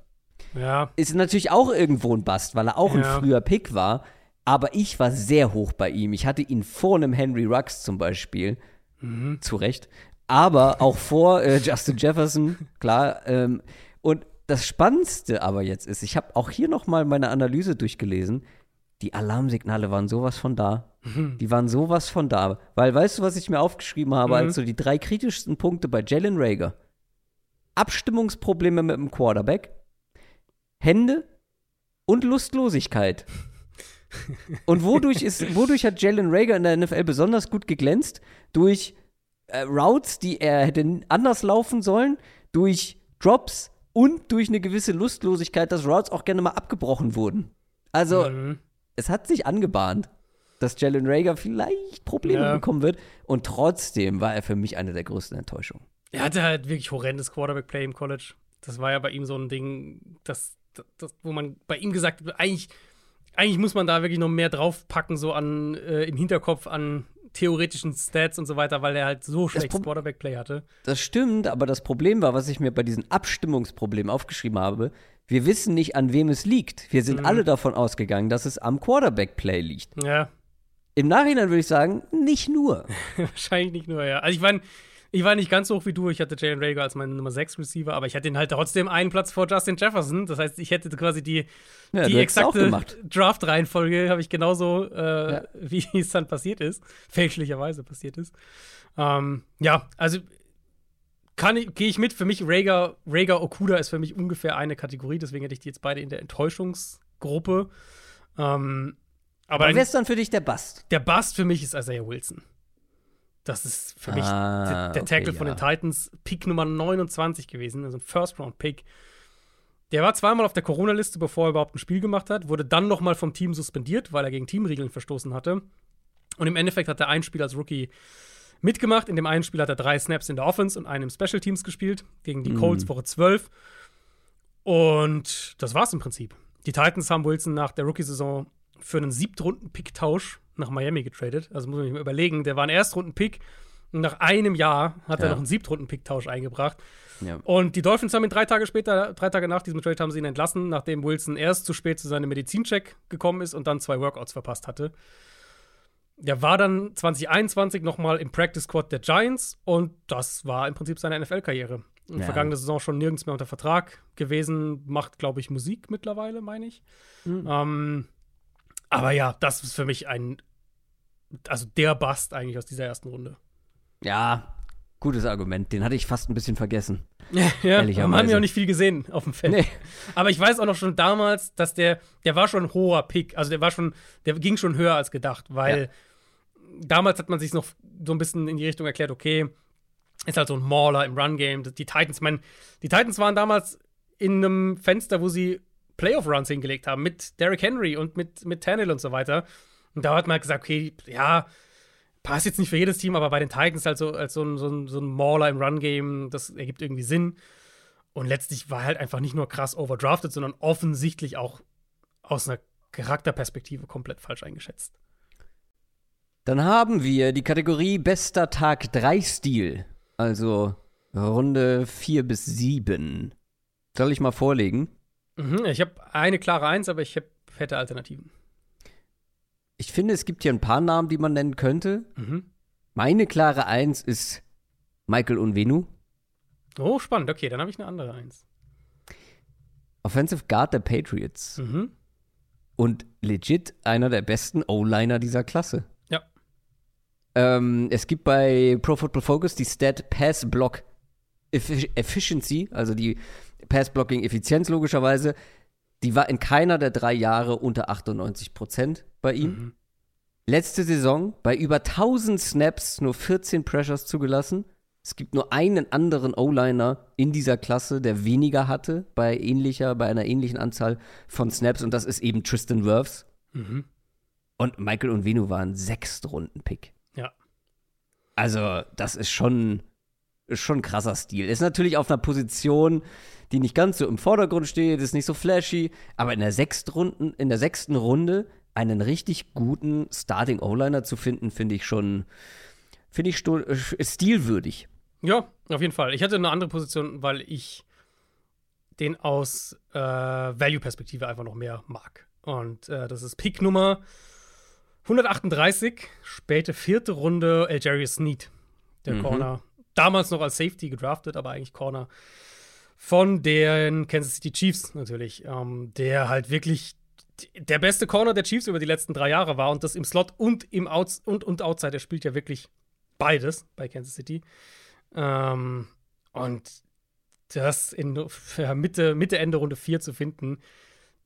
Ja, Ist natürlich auch irgendwo ein Bast, weil er auch ein Ja. früher Pick war, aber ich war sehr hoch bei ihm. Ich hatte ihn vor einem Henry Rux zum Beispiel, zu Recht, aber auch vor äh, Justin Jefferson, klar. Ähm, und das Spannendste aber jetzt ist, ich habe auch hier noch mal meine Analyse durchgelesen. Die Alarmsignale waren sowas von da. Mhm. Die waren sowas von da. Weil, weißt du, was ich mir aufgeschrieben habe, mhm. als so die drei kritischsten Punkte bei Jalen Rager? Abstimmungsprobleme mit dem Quarterback, Hände und Lustlosigkeit. und wodurch, ist, wodurch hat Jalen Rager in der NFL besonders gut geglänzt? Durch äh, Routes, die er hätte anders laufen sollen, durch Drops und durch eine gewisse Lustlosigkeit, dass Routes auch gerne mal abgebrochen wurden. Also, mhm. es hat sich angebahnt, dass Jalen Rager vielleicht Probleme ja. bekommen wird. Und trotzdem war er für mich eine der größten Enttäuschungen. Er hatte halt wirklich horrendes Quarterback-Play im College. Das war ja bei ihm so ein Ding, das, das, wo man bei ihm gesagt hat, eigentlich, eigentlich muss man da wirklich noch mehr draufpacken, so an äh, im Hinterkopf an theoretischen Stats und so weiter, weil er halt so schlechtes Quarterback-Play hatte. Das stimmt, aber das Problem war, was ich mir bei diesem Abstimmungsproblem aufgeschrieben habe, wir wissen nicht, an wem es liegt. Wir sind mhm. alle davon ausgegangen, dass es am Quarterback-Play liegt. Ja. Im Nachhinein würde ich sagen, nicht nur. Wahrscheinlich nicht nur, ja. Also ich meine, ich war nicht ganz so hoch wie du. Ich hatte Jalen Rager als meinen Nummer 6 Receiver, aber ich hatte ihn halt trotzdem einen Platz vor Justin Jefferson. Das heißt, ich hätte quasi die, ja, die exakte Draft-Reihenfolge, habe ich genauso, äh, ja. wie es dann passiert ist, fälschlicherweise passiert ist. Ähm, ja, also gehe ich mit. Für mich, Rager, Rager Okuda ist für mich ungefähr eine Kategorie, deswegen hätte ich die jetzt beide in der Enttäuschungsgruppe. Ähm, aber, aber wer ist dann für dich der Bust? Der Bust für mich ist Isaiah Wilson. Das ist für mich ah, der, Tackle okay, von ja. den Titans, Pick Nummer 29 gewesen, also ein First-Round-Pick. Der war zweimal auf der Corona-Liste, bevor er überhaupt ein Spiel gemacht hat, wurde dann nochmal vom Team suspendiert, weil er gegen Teamregeln verstoßen hatte. Und im Endeffekt hat er ein Spiel als Rookie mitgemacht. In dem einen Spiel hat er drei Snaps in der Offense und einem Special Teams gespielt, gegen die mhm. Colts Woche 12. Und das war's im Prinzip. Die Titans haben Wilson nach der Rookie-Saison für einen Siebtrunden-Pick-Tausch nach Miami getradet. Also muss man sich mal überlegen, der war ein Erstrunden-Pick und nach einem Jahr hat ja. er noch einen Siebtrunden-Pick-Tausch eingebracht. Ja. Und die Dolphins haben ihn drei Tage später, drei Tage nach diesem Trade, haben sie ihn entlassen, nachdem Wilson erst zu spät zu seinem Medizincheck gekommen ist und dann zwei Workouts verpasst hatte. Der war dann 2021 nochmal im Practice Squad der Giants und das war im Prinzip seine NFL-Karriere. Ja. Vergangene Saison schon nirgends mehr unter Vertrag gewesen, macht, glaube ich, Musik mittlerweile, meine ich. Mhm. Ähm, aber ja, das ist für mich ein, also der Bust eigentlich aus dieser ersten Runde. Ja, gutes Argument. Den hatte ich fast ein bisschen vergessen. ja, ja man hat ja auch nicht viel gesehen auf dem Feld. Nee. Aber ich weiß auch noch schon damals, dass der, der war schon ein hoher Pick. Also der war schon, der ging schon höher als gedacht, weil ja. damals hat man sich noch so ein bisschen in die Richtung erklärt, okay, ist halt so ein Mauler im Run-Game. Die Titans, meine, die Titans waren damals in einem Fenster, wo sie Playoff-Runs hingelegt haben mit Derrick Henry und mit, mit Tannehill und so weiter. Und da hat man halt gesagt, okay, ja, passt jetzt nicht für jedes Team, aber bei den Titans halt so als so ein, so ein, so ein Mauler im Run-Game, das ergibt irgendwie Sinn. Und letztlich war halt einfach nicht nur krass overdrafted, sondern offensichtlich auch aus einer Charakterperspektive komplett falsch eingeschätzt. Dann haben wir die Kategorie Bester Tag 3 Stil. Also Runde 4 bis 7. Soll ich mal vorlegen? Mhm, ich habe eine klare Eins, aber ich hab, hätte Alternativen. Ich finde, es gibt hier ein paar Namen, die man nennen könnte. Mhm. Meine klare Eins ist Michael Unvenu. Oh, spannend. Okay, dann habe ich eine andere Eins. Offensive Guard der Patriots. Mhm. Und legit einer der besten O-Liner dieser Klasse. Ja. Ähm, es gibt bei Pro Football Focus die Stat Pass Block Efficiency, also die Pass-Blocking-Effizienz logischerweise, die war in keiner der drei Jahre unter 98 Prozent bei ihm. Mhm. Letzte Saison bei über 1000 Snaps nur 14 Pressures zugelassen. Es gibt nur einen anderen O-Liner in dieser Klasse, der weniger hatte bei ähnlicher, bei einer ähnlichen Anzahl von Snaps und das ist eben Tristan Wirfs. Mhm. Und Michael und Venu waren Sechstrunden-Pick. Ja. Also, das ist schon, ist schon krasser Stil. Ist natürlich auf einer Position, die nicht ganz so im Vordergrund steht, ist nicht so flashy, aber in der, Runden, in der sechsten Runde einen richtig guten Starting O-Liner zu finden, finde ich schon, finde ich äh, stilwürdig. Ja, auf jeden Fall. Ich hatte eine andere Position, weil ich den aus äh, Value-Perspektive einfach noch mehr mag. Und äh, das ist Pick Nummer 138, späte vierte Runde, Algerius Sneed, der mhm. Corner. Damals noch als Safety gedraftet, aber eigentlich Corner von den Kansas City Chiefs natürlich, ähm, der halt wirklich der beste Corner der Chiefs über die letzten drei Jahre war und das im Slot und im Outs und, und Outside. Er spielt ja wirklich beides bei Kansas City. Ähm, und das in ja, Mitte, Mitte, Ende Runde 4 zu finden,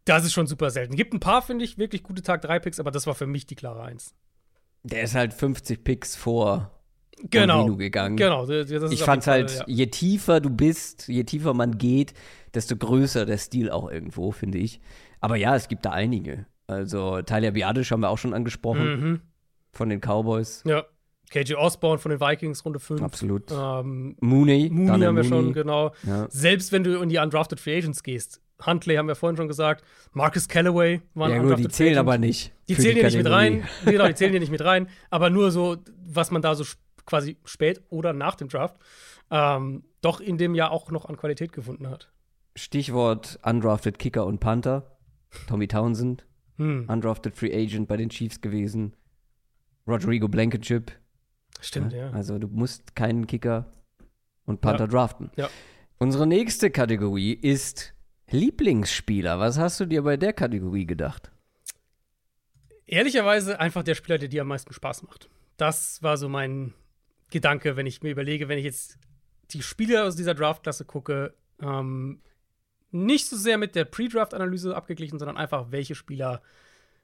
das ist schon super selten. Gibt ein paar, finde ich, wirklich gute Tag 3 Picks, aber das war für mich die klare 1. Der ist halt 50 Picks vor genau. gegangen. Genau. ich fand halt, ja. je tiefer du bist, je tiefer man geht, desto größer der Stil auch irgendwo, finde ich. Aber ja, es gibt da einige. Also Talia Biadisch haben wir auch schon angesprochen. Mhm. Von den Cowboys. Ja. KJ Osborne von den Vikings, Runde 5. Absolut. Ähm, Mooney. Mooney haben wir Mooney. schon, genau. Ja. Selbst wenn du in die Undrafted Free Agents gehst. Huntley haben wir vorhin schon gesagt. Marcus Callaway waren Ja, gut, die zählen aber nicht. Die zählen hier nicht mit rein. genau, die zählen hier nicht mit rein. Aber nur so, was man da so quasi spät oder nach dem Draft ähm, doch in dem Jahr auch noch an Qualität gefunden hat. Stichwort Undrafted Kicker und Panther. Tommy Townsend, hm. Undrafted Free Agent bei den Chiefs gewesen. Rodrigo Blankenship. Stimmt, ja. ja. Also du musst keinen Kicker und Panther ja. draften. Ja. Unsere nächste Kategorie ist Lieblingsspieler. Was hast du dir bei der Kategorie gedacht? Ehrlicherweise einfach der Spieler, der dir am meisten Spaß macht. Das war so mein Gedanke, wenn ich mir überlege, wenn ich jetzt die Spieler aus dieser Draftklasse gucke, ähm, nicht so sehr mit der Pre-Draft-Analyse abgeglichen, sondern einfach, welche Spieler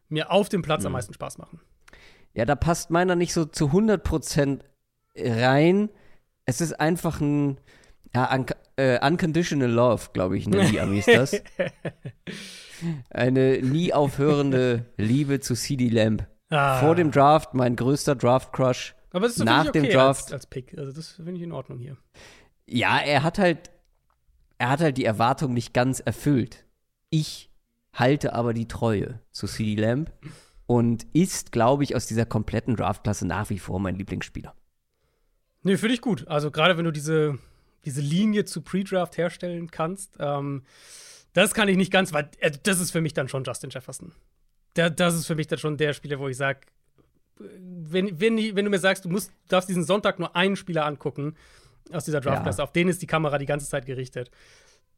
mir auf dem Platz mhm. am meisten Spaß machen. Ja, da passt meiner nicht so zu 100% rein. Es ist einfach ein ja, un äh, Unconditional Love, glaube ich, nennen die Amis das. Eine nie aufhörende Liebe zu CD Lamb. Ah. Vor dem Draft mein größter Draft-Crush. Aber das ist nach okay dem Draft als, als Pick. Also das finde ich in Ordnung hier. Ja, er hat halt er hat halt die Erwartung nicht ganz erfüllt. Ich halte aber die Treue zu CD Lamb und ist, glaube ich, aus dieser kompletten Draftklasse nach wie vor mein Lieblingsspieler. Nee, finde ich gut. Also gerade wenn du diese, diese Linie zu Pre-Draft herstellen kannst, ähm, das kann ich nicht ganz, weil äh, das ist für mich dann schon Justin Jefferson. Der, das ist für mich dann schon der Spieler, wo ich sage, wenn, wenn, wenn du mir sagst, du musst, darfst diesen Sonntag nur einen Spieler angucken, aus dieser Draftklasse. Ja. Auf den ist die Kamera die ganze Zeit gerichtet.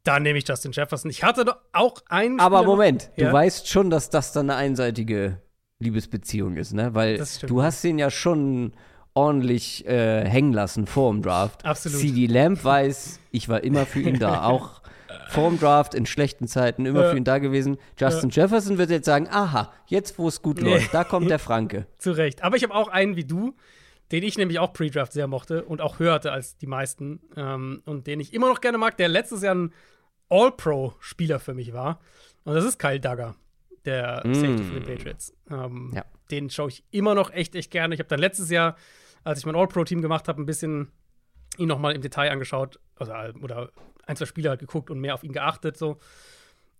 Da nehme ich Justin Jefferson. Ich hatte doch auch einen. Aber Moment, ja? du weißt schon, dass das dann eine einseitige Liebesbeziehung ist, ne? Weil du hast ihn ja schon ordentlich äh, hängen lassen vor dem Draft. Absolut. CD Lamb weiß, ich war immer für ihn da. Auch vor dem Draft in schlechten Zeiten immer ja. für ihn da gewesen. Justin ja. Jefferson wird jetzt sagen: Aha, jetzt wo es gut läuft, da kommt der Franke. Zu Recht. Aber ich habe auch einen wie du den ich nämlich auch Pre-Draft sehr mochte und auch hörte als die meisten ähm, und den ich immer noch gerne mag, der letztes Jahr ein All-Pro-Spieler für mich war. Und das ist Kyle Duggar, der mm. Safety für die Patriots. Ähm, ja. Den schaue ich immer noch echt, echt gerne. Ich habe dann letztes Jahr, als ich mein All-Pro-Team gemacht habe, ein bisschen ihn noch mal im Detail angeschaut also, oder ein, zwei Spieler geguckt und mehr auf ihn geachtet. So.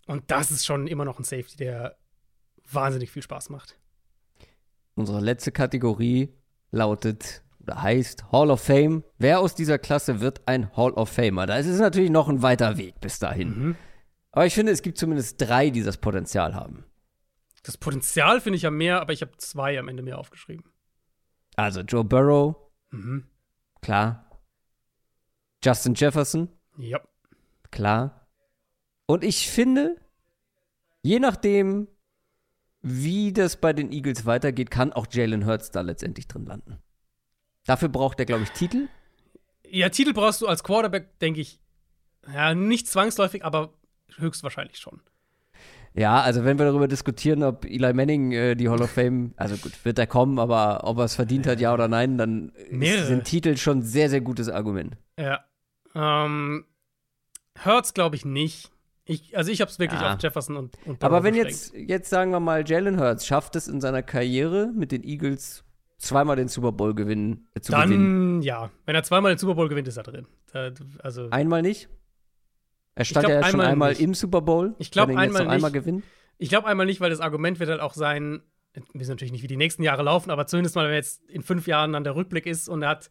Und das ist schon immer noch ein Safety, der wahnsinnig viel Spaß macht. Unsere letzte Kategorie lautet oder heißt Hall of Fame. Wer aus dieser Klasse wird ein Hall of Famer? Da ist es natürlich noch ein weiter Weg bis dahin. Mhm. Aber ich finde, es gibt zumindest drei, die das Potenzial haben. Das Potenzial finde ich ja mehr, aber ich habe zwei am Ende mehr aufgeschrieben. Also Joe Burrow. Mhm. Klar. Justin Jefferson. Ja. Klar. Und ich finde, je nachdem, wie das bei den Eagles weitergeht, kann auch Jalen Hurts da letztendlich drin landen. Dafür braucht er, glaube ich, Titel. Ja, Titel brauchst du als Quarterback, denke ich, ja, nicht zwangsläufig, aber höchstwahrscheinlich schon. Ja, also wenn wir darüber diskutieren, ob Eli Manning äh, die Hall of Fame, also gut, wird er kommen, aber ob er es verdient hat, ja oder nein, dann Mehrere. sind Titel schon ein sehr, sehr gutes Argument. Ja. Ähm, Hurts glaube ich nicht. Ich, also ich habe es wirklich ja. auf Jefferson und, und Aber wenn jetzt, jetzt sagen wir mal, Jalen Hurts schafft es in seiner Karriere mit den Eagles zweimal den Super Bowl gewinnen, äh, zu Dann, gewinnen. ja. Wenn er zweimal den Super Bowl gewinnt, ist er drin. Da, also einmal nicht? Er stand glaub, ja schon einmal, einmal im Super Bowl. Ich glaube einmal nicht. Einmal gewinnen. Ich glaube einmal nicht, weil das Argument wird halt auch sein, wir wissen natürlich nicht, wie die nächsten Jahre laufen, aber zumindest mal, wenn er jetzt in fünf Jahren dann der Rückblick ist und er hat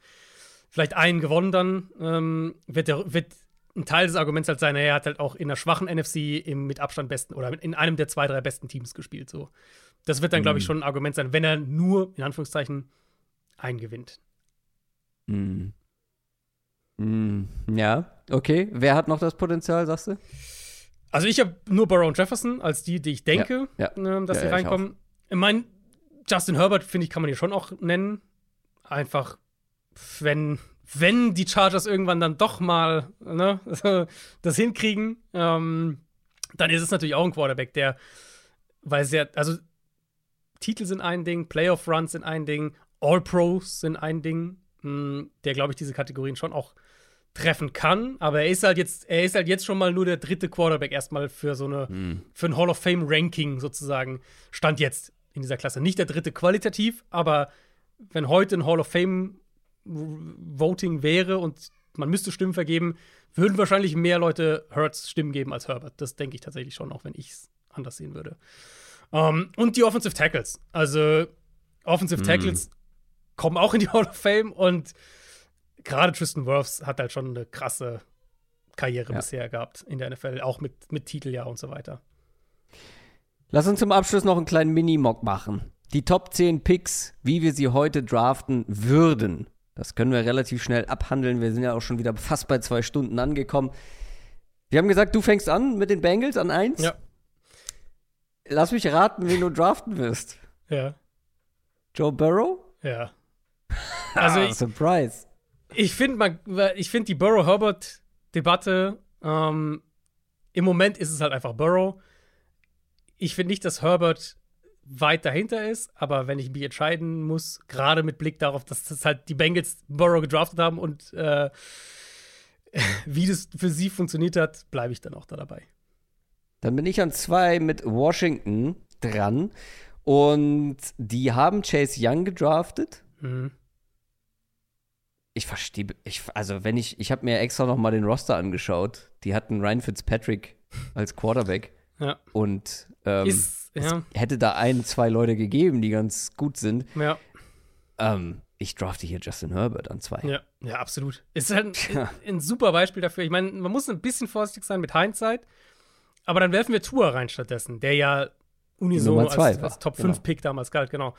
vielleicht einen gewonnen, dann ähm, wird, der, wird ein Teil des Arguments halt sein, er hat halt auch in der schwachen NFC im mit Abstand besten oder in einem der zwei, drei besten Teams gespielt. So. Das wird dann, mhm. glaube ich, schon ein Argument sein, wenn er nur, in Anführungszeichen, einen gewinnt. Mhm. Mhm. Ja, okay. Wer hat noch das Potenzial, sagst du? Also ich habe nur Burrow und Jefferson als die, die ich denke, ja, ja. Ähm, dass ja, sie reinkommen. Ich, ich meine, Justin Herbert, finde ich, kann man hier schon auch nennen. Einfach, wenn, wenn die Chargers irgendwann dann doch mal ne, das hinkriegen, ähm, dann ist es natürlich auch ein Quarterback, der, weil sehr, also Titel sind ein Ding, Playoff-Runs sind ein Ding, All-Pros sind ein Ding, mh, hm, der, glaube ich, diese Kategorien schon auch treffen kann, aber er ist halt jetzt, er ist halt jetzt schon mal nur der dritte Quarterback erstmal für so eine, mhm. für ein Hall of Fame Ranking sozusagen, stand jetzt in dieser Klasse. Nicht der dritte qualitativ, aber wenn heute ein Hall of Fame Voting wäre und man müsste Stimmen vergeben, würden wahrscheinlich mehr Leute Hurts Stimmen geben als Herbert. Das denke ich tatsächlich schon, auch wenn ich es anders sehen würde. Um, ähm, und die Offensive Tackles. Also, Offensive mhm. Tackles kommen auch in die Hall of Fame und gerade Tristan Wirfs hat halt schon eine krasse Karriere ja. bisher gehabt in der NFL, auch mit, mit Titeljahr und so weiter. Lass uns zum Abschluss noch einen kleinen Mini-Mock machen. Die Top 10 Picks, wie wir sie heute draften würden. Das können wir relativ schnell abhandeln. Wir sind ja auch schon wieder fast bei zwei Stunden angekommen. Wir haben gesagt, du fängst an mit den Bengals an 1. Ja. Lass mich raten, wen du draften wirst. Ja. Joe Burrow? Ja. Also ich, Surprise. Ich finde ich find die Burrow-Herbert-Debatte, ähm, im Moment ist es halt einfach Burrow. Ich finde nicht, dass Herbert weit dahinter ist, aber wenn ich mich entscheiden muss, gerade mit Blick darauf, dass das halt die Bengals Burrow gedraftet haben und äh, wie das für sie funktioniert hat, bleibe ich dann auch da dabei. Dann bin ich an zwei mit Washington dran und die haben Chase Young gedraftet. Mhm ich verstehe, ich, also wenn ich, ich habe mir extra noch mal den Roster angeschaut. Die hatten Ryan Fitzpatrick als Quarterback. Ja. Und ähm, Ist, ja. es hätte da ein, zwei Leute gegeben, die ganz gut sind. Ja. Ähm, ich drafte hier Justin Herbert an zwei. Ja, ja absolut. Ist halt ein, ein super Beispiel dafür. Ich meine, man muss ein bisschen vorsichtig sein mit Hindsight, aber dann werfen wir Tour rein stattdessen, der ja unisono als, als Top 5 genau. Pick damals galt, genau.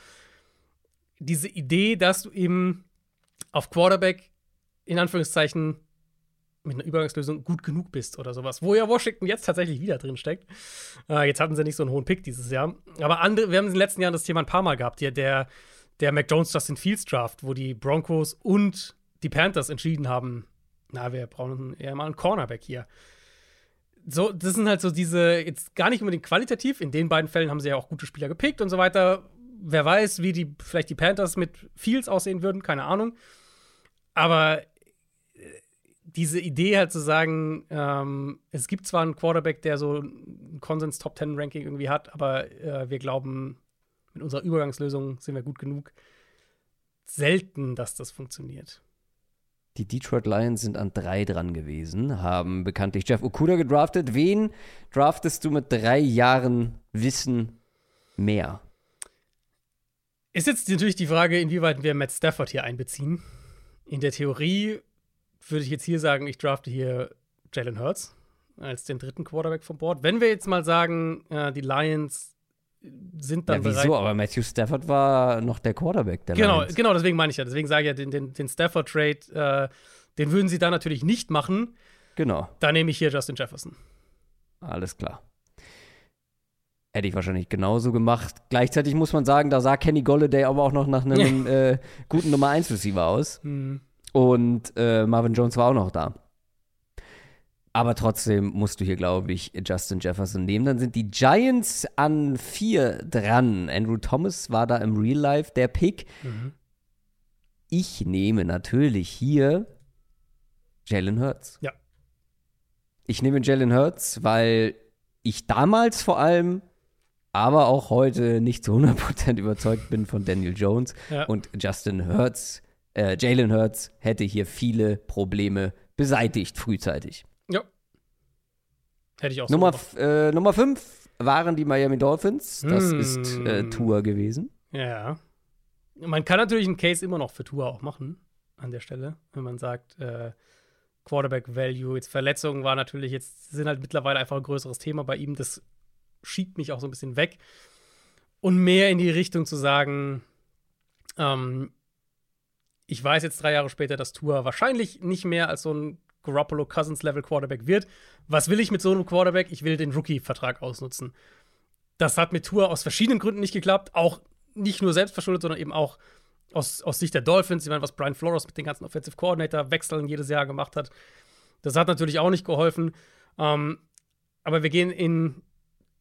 Diese Idee, dass du eben auf Quarterback in Anführungszeichen mit einer Übergangslösung gut genug bist oder sowas. Wo ja Washington jetzt tatsächlich wieder drin steckt. Äh, jetzt hatten sie nicht so einen hohen Pick dieses Jahr. Aber andere, wir haben in den letzten Jahren das Thema ein paar Mal gehabt, der, der Mac Jones Justin Fields Draft, wo die Broncos und die Panthers entschieden haben, na, wir brauchen eher mal einen Cornerback hier. So, das sind halt so diese, jetzt gar nicht unbedingt qualitativ, in den beiden Fällen haben sie ja auch gute Spieler gepickt und so weiter, wer weiß, wie die vielleicht die Panthers mit Fields aussehen würden, keine Ahnung. Aber diese Idee halt zu sagen, ähm, es gibt zwar einen Quarterback, der so ein Konsens Top Ten Ranking irgendwie hat, aber äh, wir glauben, mit unserer Übergangslösung sind wir gut genug. Selten, dass das funktioniert. Die Detroit Lions sind an drei dran gewesen, haben bekanntlich Jeff Okuda gedraftet. Wen draftest du mit drei Jahren Wissen mehr? Ist jetzt natürlich die Frage, inwieweit wir Matt Stafford hier einbeziehen. In der Theorie würde ich jetzt hier sagen, ich drafte hier Jalen Hurts als den dritten Quarterback vom Board. Wenn wir jetzt mal sagen, äh, die Lions sind dann ja, wieso? bereit. Aber Matthew Stafford war noch der Quarterback der genau, Lions. Genau, deswegen meine ich ja. Deswegen sage ich ja, den, den, den Stafford-Trade, äh, den würden sie da natürlich nicht machen. Genau. Da nehme ich hier Justin Jefferson. Alles klar. Hätte ich wahrscheinlich genauso gemacht. Gleichzeitig muss man sagen, da sah Kenny Golladay aber auch noch nach einem äh, guten Nummer 1 Receiver aus. Mhm. Und äh, Marvin Jones war auch noch da. Aber trotzdem musst du hier, glaube ich, Justin Jefferson nehmen. Dann sind die Giants an vier dran. Andrew Thomas war da im Real Life der Pick. Mhm. Ich nehme natürlich hier Jalen Hurts. Ja. Ich nehme Jalen Hurts, weil ich damals vor allem aber auch heute nicht zu 100% überzeugt bin von Daniel Jones. Ja. Und Justin Hurts, äh, Jalen Hurts hätte hier viele Probleme beseitigt frühzeitig. Ja. Hätte ich auch Nummer, so äh, Nummer 5 waren die Miami Dolphins. Das hm. ist äh, Tour gewesen. Ja. Man kann natürlich einen Case immer noch für Tour auch machen an der Stelle, wenn man sagt, äh, Quarterback Value, jetzt Verletzungen war natürlich jetzt, sind halt mittlerweile einfach ein größeres Thema bei ihm. Das schiebt mich auch so ein bisschen weg. Und mehr in die Richtung zu sagen, ähm, ich weiß jetzt drei Jahre später, dass Tour wahrscheinlich nicht mehr als so ein Garoppolo Cousins Level Quarterback wird. Was will ich mit so einem Quarterback? Ich will den Rookie-Vertrag ausnutzen. Das hat mit Tour aus verschiedenen Gründen nicht geklappt. Auch nicht nur selbstverschuldet, sondern eben auch aus, aus Sicht der Dolphins. Ich meine, was Brian Flores mit den ganzen Offensive Coordinator-Wechseln jedes Jahr gemacht hat. Das hat natürlich auch nicht geholfen. Ähm, aber wir gehen in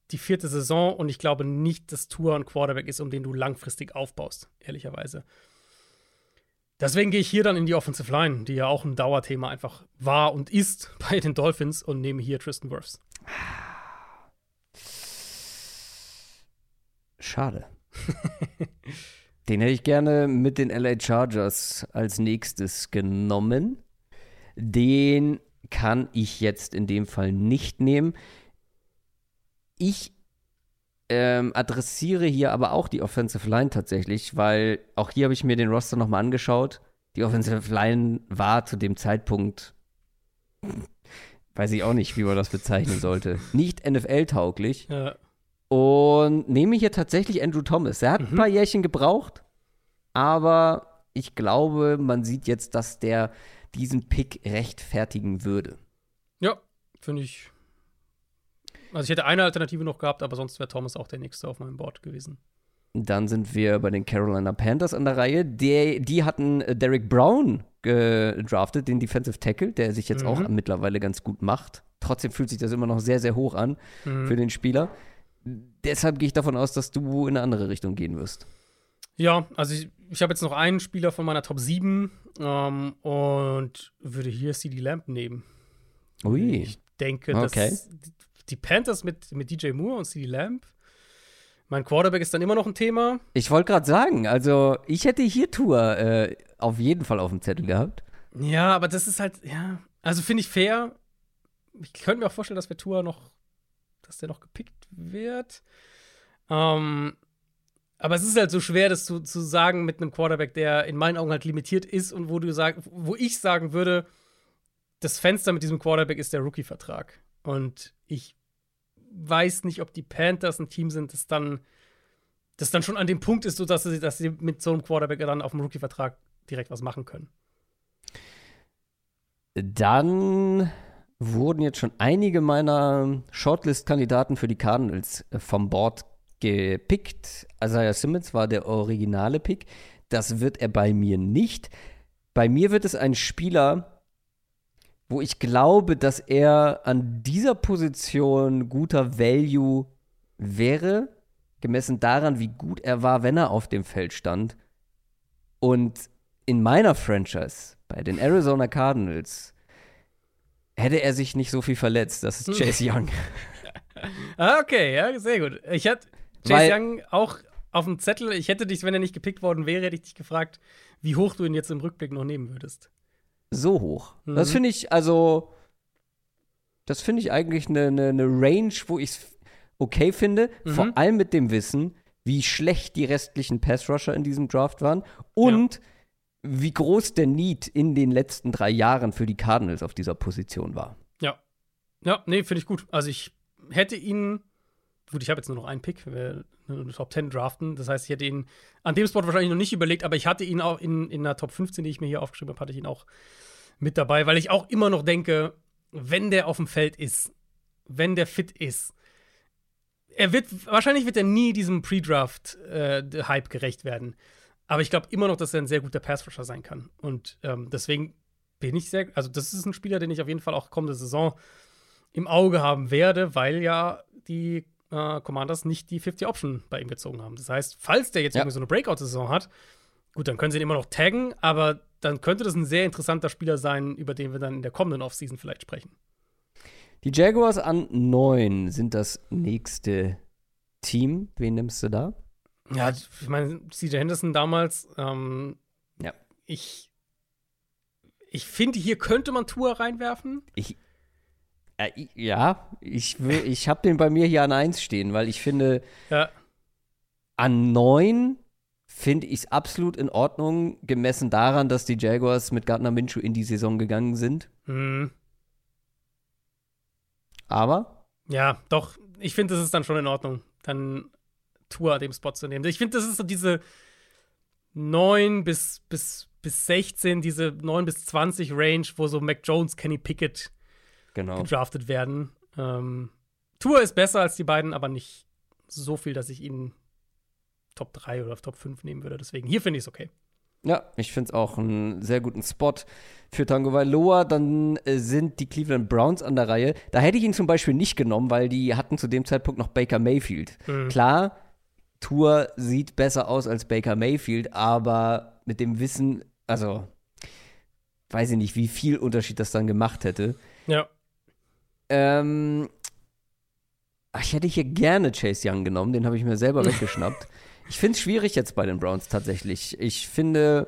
die vierte Saison und ich glaube nicht, dass Tour ein Quarterback ist, um den du langfristig aufbaust, ehrlicherweise. Deswegen gehe ich hier dann in die Offensive Line, die ja auch ein Dauerthema einfach war und ist bei den Dolphins und nehme hier Tristan Wirfs. Schade. den hätte ich gerne mit den LA Chargers als nächstes genommen. Den kann ich jetzt in dem Fall nicht nehmen. Ich ähm, adressiere hier aber auch die Offensive Line tatsächlich, weil auch hier habe ich mir den Roster nochmal angeschaut. Die Offensive Line war zu dem Zeitpunkt, weiß ich auch nicht, wie man das bezeichnen sollte, nicht NFL-tauglich. Ja. Und nehme hier tatsächlich Andrew Thomas. Er hat mhm. ein paar Jährchen gebraucht, aber ich glaube, man sieht jetzt, dass der diesen Pick rechtfertigen würde. Ja, finde ich also ich hätte eine Alternative noch gehabt, aber sonst wäre Thomas auch der nächste auf meinem Board gewesen. Dann sind wir bei den Carolina Panthers an der Reihe. Die, die hatten äh, Derek Brown gedraftet, den Defensive Tackle, der sich jetzt mhm. auch mittlerweile ganz gut macht. Trotzdem fühlt sich das immer noch sehr, sehr hoch an mhm. für den Spieler. Deshalb gehe ich davon aus, dass du in eine andere Richtung gehen wirst. Ja, also ich, ich habe jetzt noch einen Spieler von meiner Top 7 ähm, und würde hier CD Lamp nehmen. Ui. Ich denke, okay. dass die Panthers mit, mit DJ Moore und CD Lamb. Mein Quarterback ist dann immer noch ein Thema. Ich wollte gerade sagen, also ich hätte hier Tour äh, auf jeden Fall auf dem Zettel gehabt. Ja, aber das ist halt, ja, also finde ich fair. Ich könnte mir auch vorstellen, dass wir Tour noch, dass der noch gepickt wird. Ähm, aber es ist halt so schwer, das zu, zu sagen mit einem Quarterback, der in meinen Augen halt limitiert ist und wo du sag, wo ich sagen würde, das Fenster mit diesem Quarterback ist der Rookie-Vertrag. Und ich weiß nicht, ob die Panthers ein Team sind, das dann, das dann schon an dem Punkt ist, so dass sie, dass sie mit so einem Quarterback dann auf dem Rookie-Vertrag direkt was machen können. Dann wurden jetzt schon einige meiner Shortlist-Kandidaten für die Cardinals äh, vom Board gepickt. Isaiah Simmons war der originale Pick. Das wird er bei mir nicht. Bei mir wird es ein Spieler, wo ich glaube, dass er an dieser Position guter Value wäre, gemessen daran, wie gut er war, wenn er auf dem Feld stand. Und in meiner Franchise, bei den Arizona Cardinals, hätte er sich nicht so viel verletzt. Das ist Chase Young. ah, okay, ja, sehr gut. Ich hatte Chase Weil, Young auch auf dem Zettel. Ich hätte dich, wenn er nicht gepickt worden wäre, hätte ich dich gefragt, wie hoch du ihn jetzt im Rückblick noch nehmen würdest so hoch. Mhm. Das finde ich, also, das finde ich eigentlich eine, eine, eine Range, wo ich es okay finde. Mhm. Vor allem mit dem Wissen, wie schlecht die restlichen Pass-Rusher in diesem Draft waren und ja. wie groß der Need in den letzten drei Jahren für die Cardinals auf dieser Position war. Ja. Ja, nee, finde ich gut. Also ich hätte ihn gut, ich habe jetzt nur noch einen Pick, eine Top 10 draften. Das heißt, ich hätte ihn an dem Spot wahrscheinlich noch nicht überlegt, aber ich hatte ihn auch in, in der Top 15, die ich mir hier aufgeschrieben habe, hatte ich ihn auch mit dabei, weil ich auch immer noch denke, wenn der auf dem Feld ist, wenn der fit ist, er wird, wahrscheinlich wird er nie diesem Pre-Draft-Hype äh, gerecht werden. Aber ich glaube immer noch, dass er ein sehr guter Pass-Rusher sein kann. Und ähm, deswegen bin ich sehr, also das ist ein Spieler, den ich auf jeden Fall auch kommende Saison im Auge haben werde, weil ja die äh, Commanders nicht die 50 Option bei ihm gezogen haben. Das heißt, falls der jetzt ja. irgendwie so eine Breakout-Saison hat, gut, dann können sie ihn immer noch taggen, aber dann könnte das ein sehr interessanter Spieler sein, über den wir dann in der kommenden Offseason vielleicht sprechen. Die Jaguars an 9 sind das nächste Team. Wen nimmst du da? Ja, ich meine, CJ Henderson damals, ähm, ja. ich, ich finde, hier könnte man Tour reinwerfen. Ich, ja, ich, will, ich habe den bei mir hier an 1 stehen, weil ich finde, ja. an 9 finde ich es absolut in Ordnung, gemessen daran, dass die Jaguars mit Gardner Minshew in die Saison gegangen sind. Mhm. Aber? Ja, doch, ich finde, das ist dann schon in Ordnung, dann Tour dem Spot zu nehmen. Ich finde, das ist so diese 9 bis, bis, bis 16, diese 9 bis 20 Range, wo so Mac Jones, Kenny Pickett Genau. gedraftet werden. Ähm, Tour ist besser als die beiden, aber nicht so viel, dass ich ihn Top 3 oder Top 5 nehmen würde. Deswegen, hier finde ich es okay. Ja, ich finde es auch einen sehr guten Spot für Tango Vailoa. Dann äh, sind die Cleveland Browns an der Reihe. Da hätte ich ihn zum Beispiel nicht genommen, weil die hatten zu dem Zeitpunkt noch Baker Mayfield. Klar, Tour sieht besser aus als Baker Mayfield, aber mit dem Wissen, also weiß ich nicht, wie viel Unterschied das dann gemacht hätte. Ja. Ähm, ach, ich hätte hier gerne Chase Young genommen, den habe ich mir selber weggeschnappt. Ich finde es schwierig jetzt bei den Browns tatsächlich. Ich finde,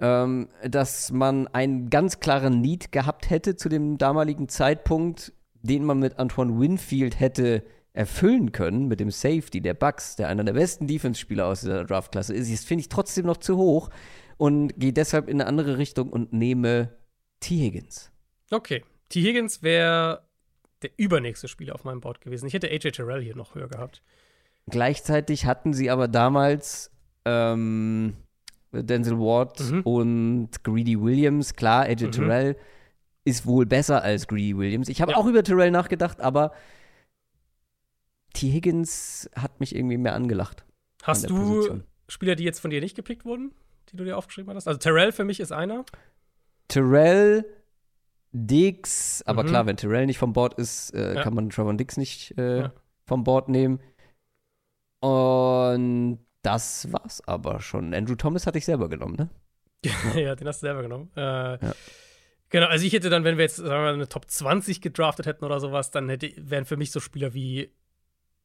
ähm, dass man einen ganz klaren Need gehabt hätte zu dem damaligen Zeitpunkt, den man mit Antoine Winfield hätte erfüllen können, mit dem Safety der Bucks, der einer der besten Defense-Spieler aus dieser Draftklasse ist. Das finde ich trotzdem noch zu hoch und gehe deshalb in eine andere Richtung und nehme T. Higgins. Okay. T. Higgins wäre der übernächste Spieler auf meinem Board gewesen. Ich hätte AJ Terrell hier noch höher gehabt. Gleichzeitig hatten sie aber damals ähm, Denzel Ward Mhm. und Greedy Williams. Klar, AJ Mhm. Terrell ist wohl besser als Greedy Williams. Ich habe Ja. auch über Terrell nachgedacht, aber T. Higgins hat mich irgendwie mehr angelacht. an Hast der du Position. Spieler, die jetzt von dir nicht gepickt wurden, die du dir aufgeschrieben hast? Also Terrell für mich ist einer. Terrell, Dix, aber Mhm. klar, wenn Terrell nicht vom Board ist, äh, Ja. kann man Trevor Dix nicht äh, Ja. vom Board nehmen. Und das war's aber schon. Andrew Thomas hatte ich selber genommen, ne? ja, den hast du selber genommen. Äh, Genau, also ich hätte dann, wenn wir jetzt sagen wir mal, eine Top 20 gedraftet hätten oder sowas, dann hätte, wären für mich so Spieler wie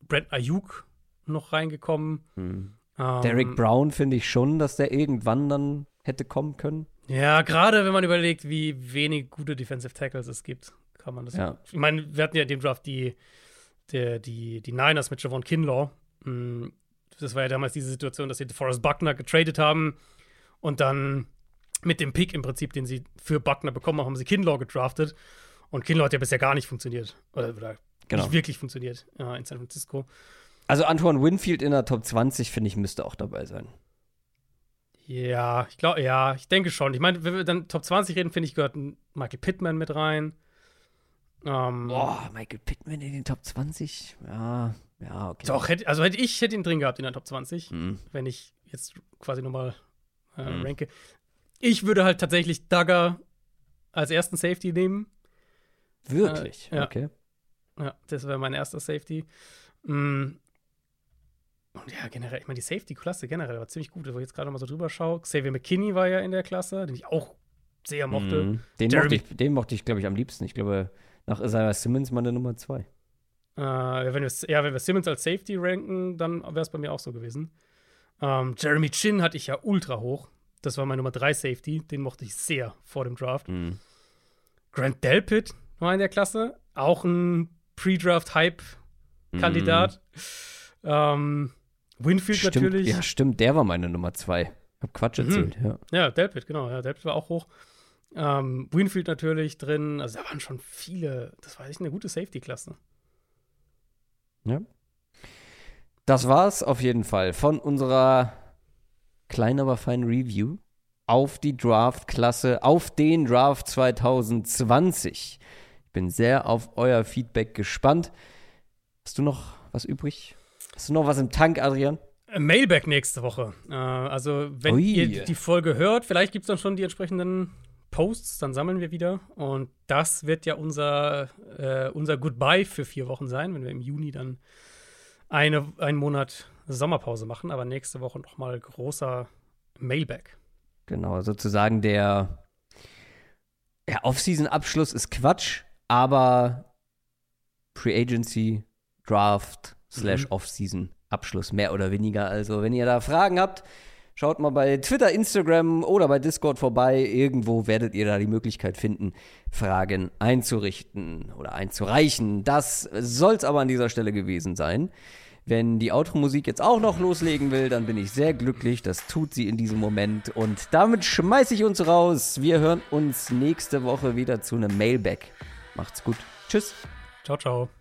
Brent Ayuk noch reingekommen. Ähm, Derek Brown finde ich schon, dass der irgendwann dann hätte kommen können. Ja, gerade wenn man überlegt, wie wenig gute Defensive Tackles es gibt, kann man das. Ja. Ich meine, wir hatten ja in dem Draft die, der, die, die Niners mit Javon Kinlaw. Mm, Das war ja damals diese Situation, dass sie Forrest Buckner getradet haben und dann mit dem Pick im Prinzip, den sie für Buckner bekommen haben, haben sie Kinlaw gedraftet. Und Kinlaw hat ja bisher gar nicht funktioniert. Oder, oder Genau. nicht wirklich funktioniert ja, in San Francisco. Also Antoine Winfield in der Top 20, finde ich, müsste auch dabei sein. Ja, ich glaube, ja, ich denke schon. Ich meine, wenn wir dann Top 20 reden, finde ich, gehört Michael Pittman mit rein. Ähm, Boah, Michael Pittman in den Top 20? Ja, ja, okay. Doch, hätte, also hätte ich hätte ihn drin gehabt in der Top 20, Mhm. wenn ich jetzt quasi nochmal äh, Mhm. ranke. Ich würde halt tatsächlich Dagger als ersten Safety nehmen. Wirklich? Äh, ja. Okay. Ja, das wäre mein erster Safety. Mm. Und ja, generell, ich meine, die Safety-Klasse generell war ziemlich gut, wo ich jetzt gerade mal so drüber schaue. Xavier McKinney war ja in der Klasse, den ich auch sehr mochte. Mhm. Den, Jeremy- mochte ich, den mochte ich, glaube ich, am liebsten. Ich glaube, nach Isaiah Simmons meine Nummer 2. Äh, wenn wir, ja, wenn wir Simmons als Safety ranken, dann wäre es bei mir auch so gewesen. Ähm, Jeremy Chin hatte ich ja ultra hoch. Das war mein Nummer 3 Safety. Den mochte ich sehr vor dem Draft. Mhm. Grant Delpit war in der Klasse. Auch ein Pre-Draft-Hype-Kandidat. Ähm, Winfield Stimmt, natürlich. Ja, stimmt, der war meine Nummer 2. Hab Quatsch Mhm. erzählt, ja. Ja, Delpit, genau. Ja, Delpit war auch hoch. Ähm, Winfield natürlich drin. Also da waren schon viele. Das war echt eine gute Safety-Klasse. Ja. Das war's auf jeden Fall von unserer kleinen, aber feinen Review auf die Draft-Klasse, auf den Draft 2020. Ich bin sehr auf euer Feedback gespannt. Hast du noch was übrig? Hast du noch was im Tank, Adrian? Äh, Mailback nächste Woche. Äh, also, wenn Ui. ihr die Folge hört, vielleicht gibt es dann schon die entsprechenden Posts, dann sammeln wir wieder. Und das wird ja unser, äh, unser Goodbye für vier Wochen sein, wenn wir im Juni dann eine, einen Monat Sommerpause machen. Aber nächste Woche nochmal großer Mailback. Genau, sozusagen der, der Off-Season-Abschluss ist Quatsch, aber Pre-Agency, Draft, slash Mhm. Off-Season-Abschluss, mehr oder weniger. Also, wenn ihr da Fragen habt, schaut mal bei Twitter, Instagram oder bei Discord vorbei. Irgendwo werdet ihr da die Möglichkeit finden, Fragen einzurichten oder einzureichen. Das soll's aber an dieser Stelle gewesen sein. Wenn die Outro-Musik jetzt auch noch loslegen will, dann bin ich sehr glücklich. Das tut sie in diesem Moment. Und damit schmeiße ich uns raus. Wir hören uns nächste Woche wieder zu einem Mailback. Macht's gut. Tschüss. Ciao, ciao.